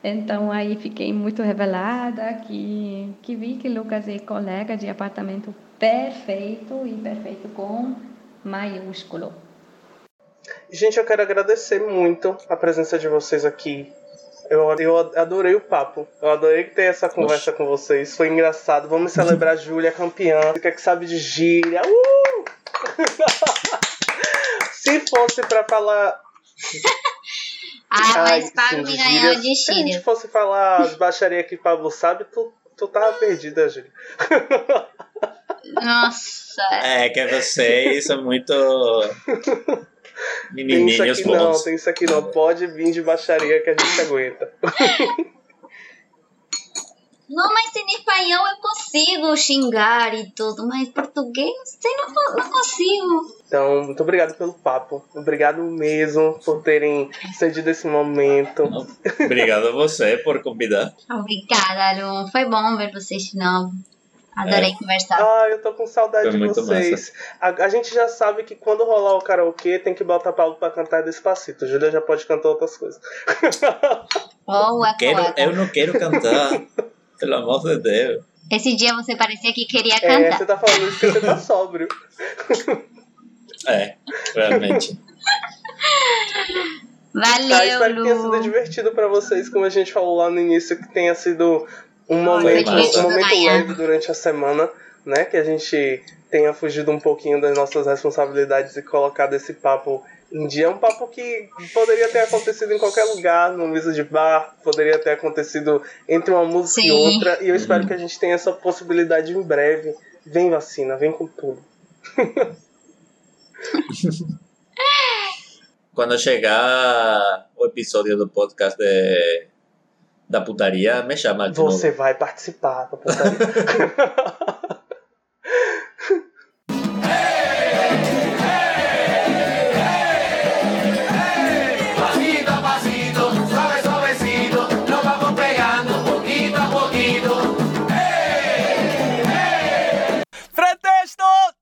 Então aí fiquei muito revelada que, que vi que Lucas é colega de apartamento perfeito e perfeito com maiúsculo. Gente, eu quero agradecer muito a presença de vocês aqui. Eu, eu adorei o papo. Eu adorei ter essa conversa com vocês. Foi engraçado. Vamos celebrar a Júlia campeã. Você quer que sabe de gíria? Uh! Se fosse pra falar. Ah, Ai, mas Pablo sim, me ganhou gírias. de Se a gente fosse falar as baixarias que Pablo sabe, tu, tu tava perdida, Júlia. Nossa. É que vocês são muito Tem isso menininhos aqui não, bons. tem isso aqui não. Pode vir de baixaria que a gente aguenta. Não, mas em espanhol eu consigo xingar e tudo, mas português não sei, não, não consigo. Então, muito obrigado pelo papo. Obrigado mesmo por terem cedido esse momento. Obrigado a você por convidar. Obrigada, Lu. Foi bom ver vocês de novo. Adorei É. conversar. Ah, eu tô com saudade Foi de vocês. A, a gente já sabe que quando rolar o karaokê tem que botar Paulo pra cantar despacito. Júlia já pode cantar outras coisas. Boa, Quero, eu não quero cantar, pelo amor de Deus. Esse dia você parecia que queria É, cantar. você tá falando isso porque você tá sóbrio. É, realmente. Valeu, Tá, espero que tenha Lu. sido divertido pra vocês, como a gente falou lá no início, que tenha sido um momento, um momento leve durante a semana, né? Que a gente tenha fugido um pouquinho das nossas responsabilidades e colocado esse papo em dia. É um papo que poderia ter acontecido em qualquer lugar, no mesa de bar, poderia ter acontecido entre uma música e Sim. outra, e eu espero que a gente tenha essa possibilidade em breve. Vem vacina, vem com tudo. Quando chegar o episódio do podcast de, da putaria, me chama de Você novo. vai participar da putaria.